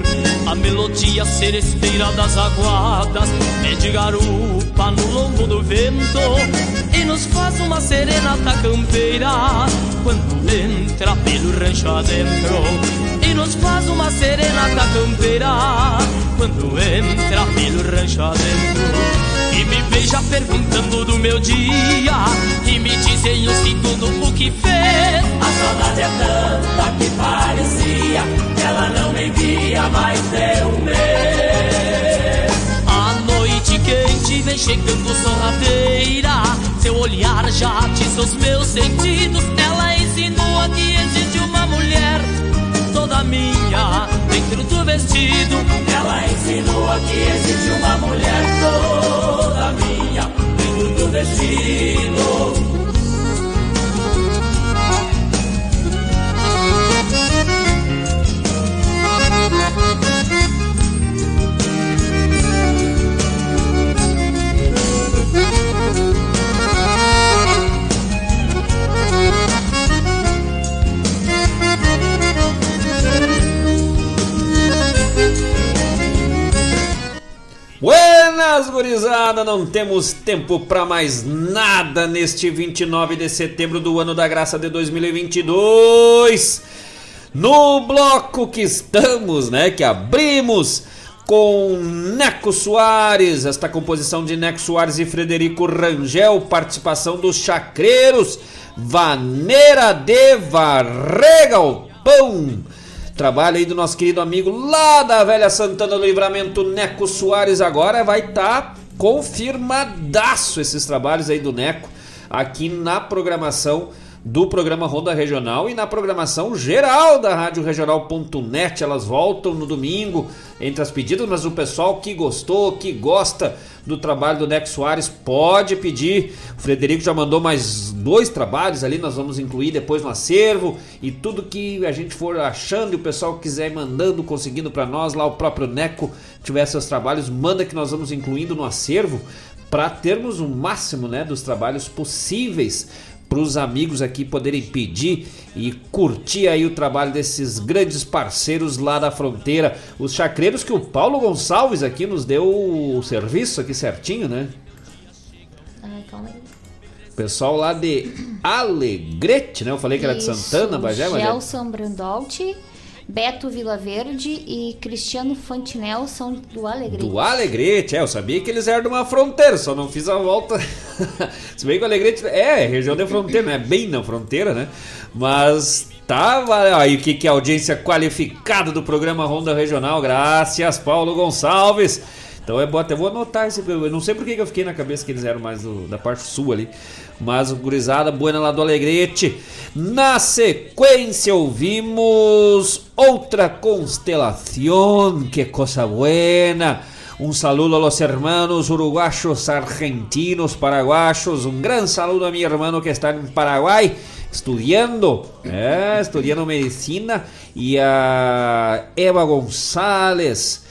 A melodia seresteira das aguadas é de garupa no lombo do vento e nos faz uma serenata campeira quando entra pelo rancho adentro. Nos faz uma serenata campeira quando entra pelo rancho adentro. E me veja perguntando do meu dia E me diz em um segundo o que fez
A saudade é tanta que parecia Que ela não me via mais de um mês
A noite quente vem chegando sorrateira Seu olhar já diz os meus sentidos Ela insinua que minha dentro do vestido.
Ela insinua que existe uma mulher toda minha dentro do vestido.
Buenas, gurizada! Não temos tempo para mais nada neste 29 de setembro do ano da graça de 2022. No bloco que estamos, né, que abrimos com Neco Soares, esta composição de Neco Soares e Frederico Rangel, participação dos Chacreiros, Vaneira de Varrega o Pão. Trabalho aí do nosso querido amigo lá da velha Santana do Livramento, Neco Soares. Agora vai estar tá confirmadaço esses trabalhos aí do Neco aqui na programação do programa Ronda Regional e na programação geral da Rádio Regional.net. Elas voltam no domingo entre as pedidas, mas o pessoal que gostou, que gosta do trabalho do Neco Soares pode pedir. O Frederico já mandou mais dois trabalhos ali, nós vamos incluir depois no acervo e tudo que a gente for achando e o pessoal quiser mandando, conseguindo para nós, lá o próprio Neco tiver seus trabalhos, manda que nós vamos incluindo no acervo para termos o máximo né, dos trabalhos possíveis para os amigos aqui poderem pedir e curtir aí o trabalho desses grandes parceiros lá da fronteira, os chacreiros que o Paulo Gonçalves aqui nos deu o serviço aqui certinho, né?
Ai, calma aí.
Pessoal lá de Alegrete, né? Eu falei que era de Santana, Bagé,
mas Gelson Brandolti Beto Vilaverde e Cristiano Fantinel são do Alegrete.
Do Alegrete, é, eu sabia que eles eram de uma fronteira, só não fiz a volta. Se bem que o Alegrete é, é região de fronteira, não é bem na fronteira, né? Mas tava aí o que, que é a audiência qualificada do programa Ronda Regional, graças Paulo Gonçalves. Então é bom, até vou anotar esse. Eu não sei por que eu fiquei na cabeça que eles eram mais do, da parte sul ali. Mas o gurizada, buena lá do Alegrete. Na sequência ouvimos outra constelação, que coisa buena. Un saludo a los hermanos uruguayos, argentinos, paraguayos. Un gran saludo a mi hermano que está en Paraguay. estudando, é, estudando medicina, e a Eva Gonçalves.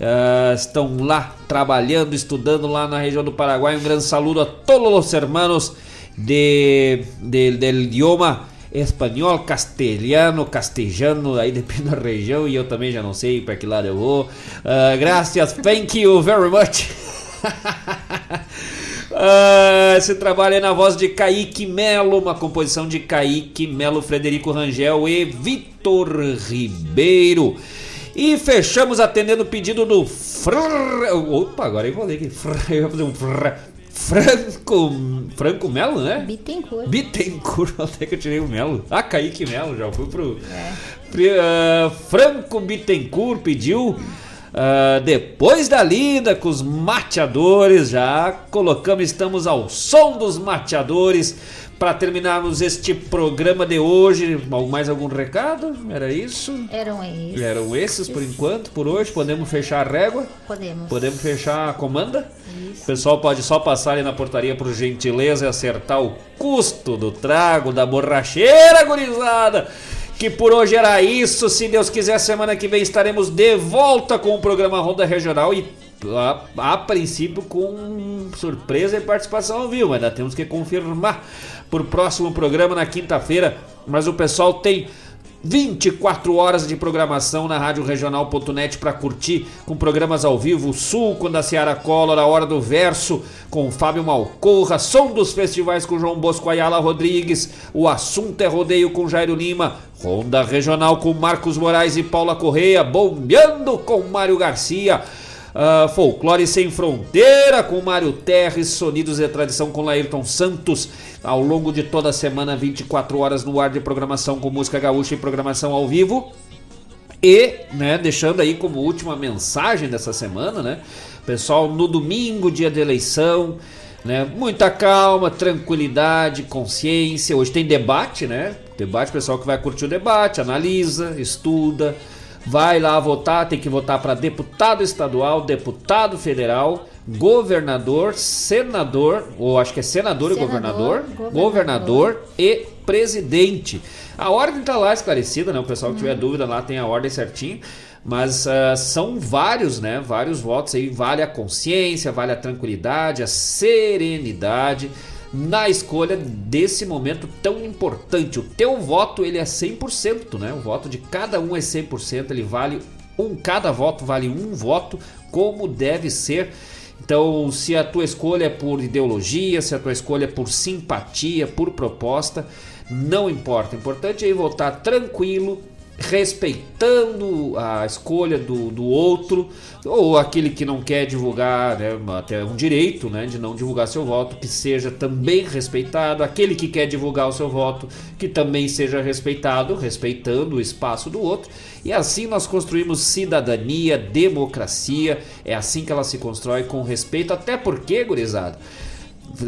Uh, estão lá trabalhando, estudando lá na região do Paraguai. Um grande saludo a todos os hermanos de, de, del idioma espanhol, castelhano, castejano, aí depende da região e eu também já não sei para que lado eu vou. Uh, gracias, thank you very much. Uh, esse trabalho é na voz de Kaique Melo, uma composição de Kaique Melo, Frederico Rangel e Vitor Ribeiro. E fechamos atendendo o pedido do Fr... Opa, agora eu vou ler aqui. Eu vou fazer um Fr... Franco. Franco Melo, né?
Bittencourt.
Bittencourt, até que eu tirei o Melo. Ah, Kaique Melo, já fui pro. É. Uh, Franco Bittencourt pediu. Uh, depois da lida com os mateadores, já colocamos, estamos ao som dos mateadores para terminarmos este programa de hoje, mais algum recado? Era isso?
Eram esses.
Eram esses por enquanto, por hoje. Podemos fechar a régua?
Podemos.
Podemos fechar a comanda? Isso. O pessoal pode só passar ali na portaria por gentileza e acertar o custo do trago, da borracheira, gurizada. Que por hoje era isso. Se Deus quiser, semana que vem estaremos de volta com o programa Ronda Regional e a, a, princípio com surpresa e participação ao vivo, ainda temos que confirmar por próximo programa na quinta-feira, mas o pessoal tem 24 horas de programação na Rádio Regional.net para curtir com programas ao vivo, Sul com da Seara Collor, a Hora do Verso com Fábio Malcorra, Som dos Festivais com João Bosco Ayala Rodrigues, O Assunto é Rodeio com Jairo Lima, Ronda Regional com Marcos Moraes e Paula Correia, Bombeando com Mário Garcia, Uh, Folclore Sem Fronteira com Mário Terres, Sonidos e Tradição com Laírton Santos. Ao longo de toda a semana, 24 horas no ar de programação com música gaúcha e programação ao vivo. E, né, deixando aí como última mensagem dessa semana, né? Pessoal, no domingo, dia de eleição, né? Muita calma, tranquilidade, consciência. Hoje tem debate, né? Debate, pessoal que vai curtir o debate, analisa, estuda, vai lá votar, tem que votar para deputado estadual, deputado federal, governador, senador, ou acho que é senador, senador e governador, governador, governador, e presidente. A ordem está lá esclarecida, né? O pessoal que tiver uhum. dúvida lá tem a ordem certinho. Mas uh, são vários, né? Vários votos aí. Vale a consciência, vale a tranquilidade, a serenidade na escolha desse momento tão importante. O teu voto ele é 100%, né? O voto de cada um é 100%, ele vale um cada voto vale um voto, como deve ser. Então, se a tua escolha é por ideologia, se a tua escolha é por simpatia, por proposta, não importa. O importante é votar tranquilo, respeitando a escolha do, do outro, ou aquele que não quer divulgar, né, até um direito né, de não divulgar seu voto, que seja também respeitado, aquele que quer divulgar o seu voto, que também seja respeitado, respeitando o espaço do outro, e assim nós construímos cidadania, democracia, é assim que ela se constrói com respeito, até porque, gurizada,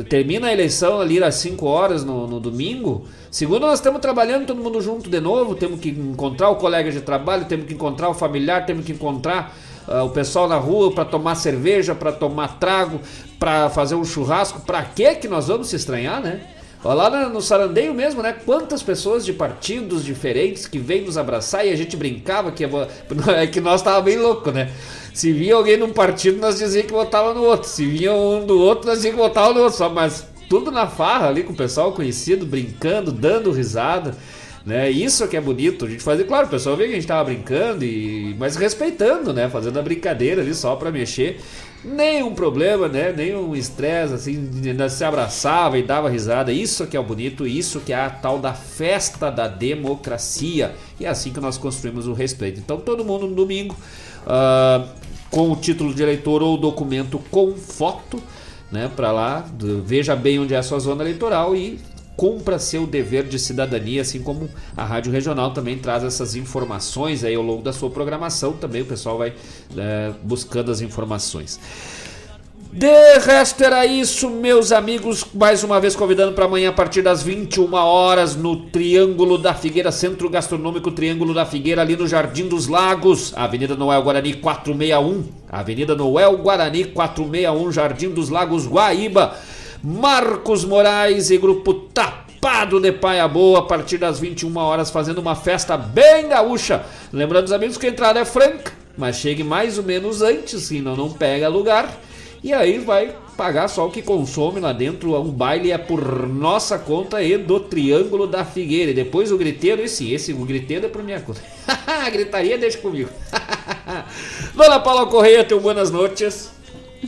termina a eleição ali às 5 horas no, no domingo. Segundo, nós estamos trabalhando todo mundo junto de novo. Temos que encontrar o colega de trabalho, temos que encontrar o familiar, temos que encontrar uh, o pessoal na rua para tomar cerveja, para tomar trago, para fazer um churrasco. Para que que nós vamos se estranhar, né? Lá no Sarandeio mesmo, né? Quantas pessoas de partidos diferentes que vêm nos abraçar e a gente brincava que, é que nós tava bem louco, né? Se via alguém num partido, nós dizíamos que votava no outro. Se vinha um do outro, nós dizíamos que votava no outro. Só, mas tudo na farra ali com o pessoal conhecido, brincando, dando risada. Né? Isso que é bonito. A gente fazia, claro, o pessoal vê que a gente tava brincando, e mas respeitando, né? Fazendo a brincadeira ali só para mexer. Nenhum problema, né? Nenhum estresse, assim, se abraçava e dava risada. Isso que é o bonito, isso que é a tal da festa da democracia. E é assim que nós construímos o respeito. Então todo mundo no domingo. Uh, com o título de eleitor ou documento com foto, né, para lá, veja bem onde é a sua zona eleitoral e cumpra seu dever de cidadania, assim como a Rádio Regional também traz essas informações aí ao longo da sua programação, também o pessoal vai é, buscando as informações. De resto era isso, meus amigos. Mais uma vez convidando para amanhã a partir das 21 horas no Triângulo da Figueira, Centro Gastronômico Triângulo da Figueira, ali no Jardim dos Lagos, Avenida Noel Guarani 461. Avenida Noel Guarani 461, Jardim dos Lagos, Guaíba. Marcos Moraes e Grupo TAP Tapado de Paia Boa a partir das 21 horas, fazendo uma festa bem gaúcha. Lembrando os amigos que a entrada é franca, mas chegue mais ou menos antes, senão não pega lugar. E aí vai pagar só o que consome lá dentro. Um baile é por nossa conta e do Triângulo da Figueira. E depois o griteiro, esse, esse, o griteiro é por minha conta. A gritaria deixa comigo. Dona Paula Correia, teu buenas noites.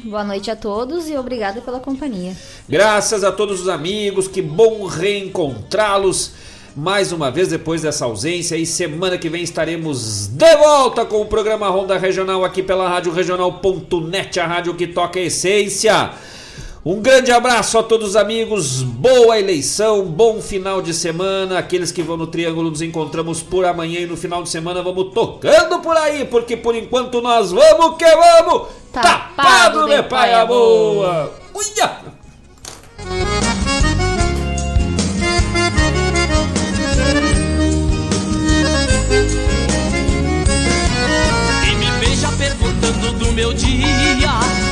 Boa noite a todos e obrigada pela companhia.
Graças a todos os amigos, que bom reencontrá-los mais uma vez depois dessa ausência e semana que vem estaremos de volta com o programa Ronda Regional aqui pela Rádio Regional.net, a rádio que toca a essência. Um grande abraço a todos os amigos, boa eleição, bom final de semana. Aqueles que vão no Triângulo nos encontramos por amanhã e no final de semana vamos tocando por aí, porque por enquanto nós vamos que vamos, tapado, tapado de paia boa. Uia!
Perguntando do meu dia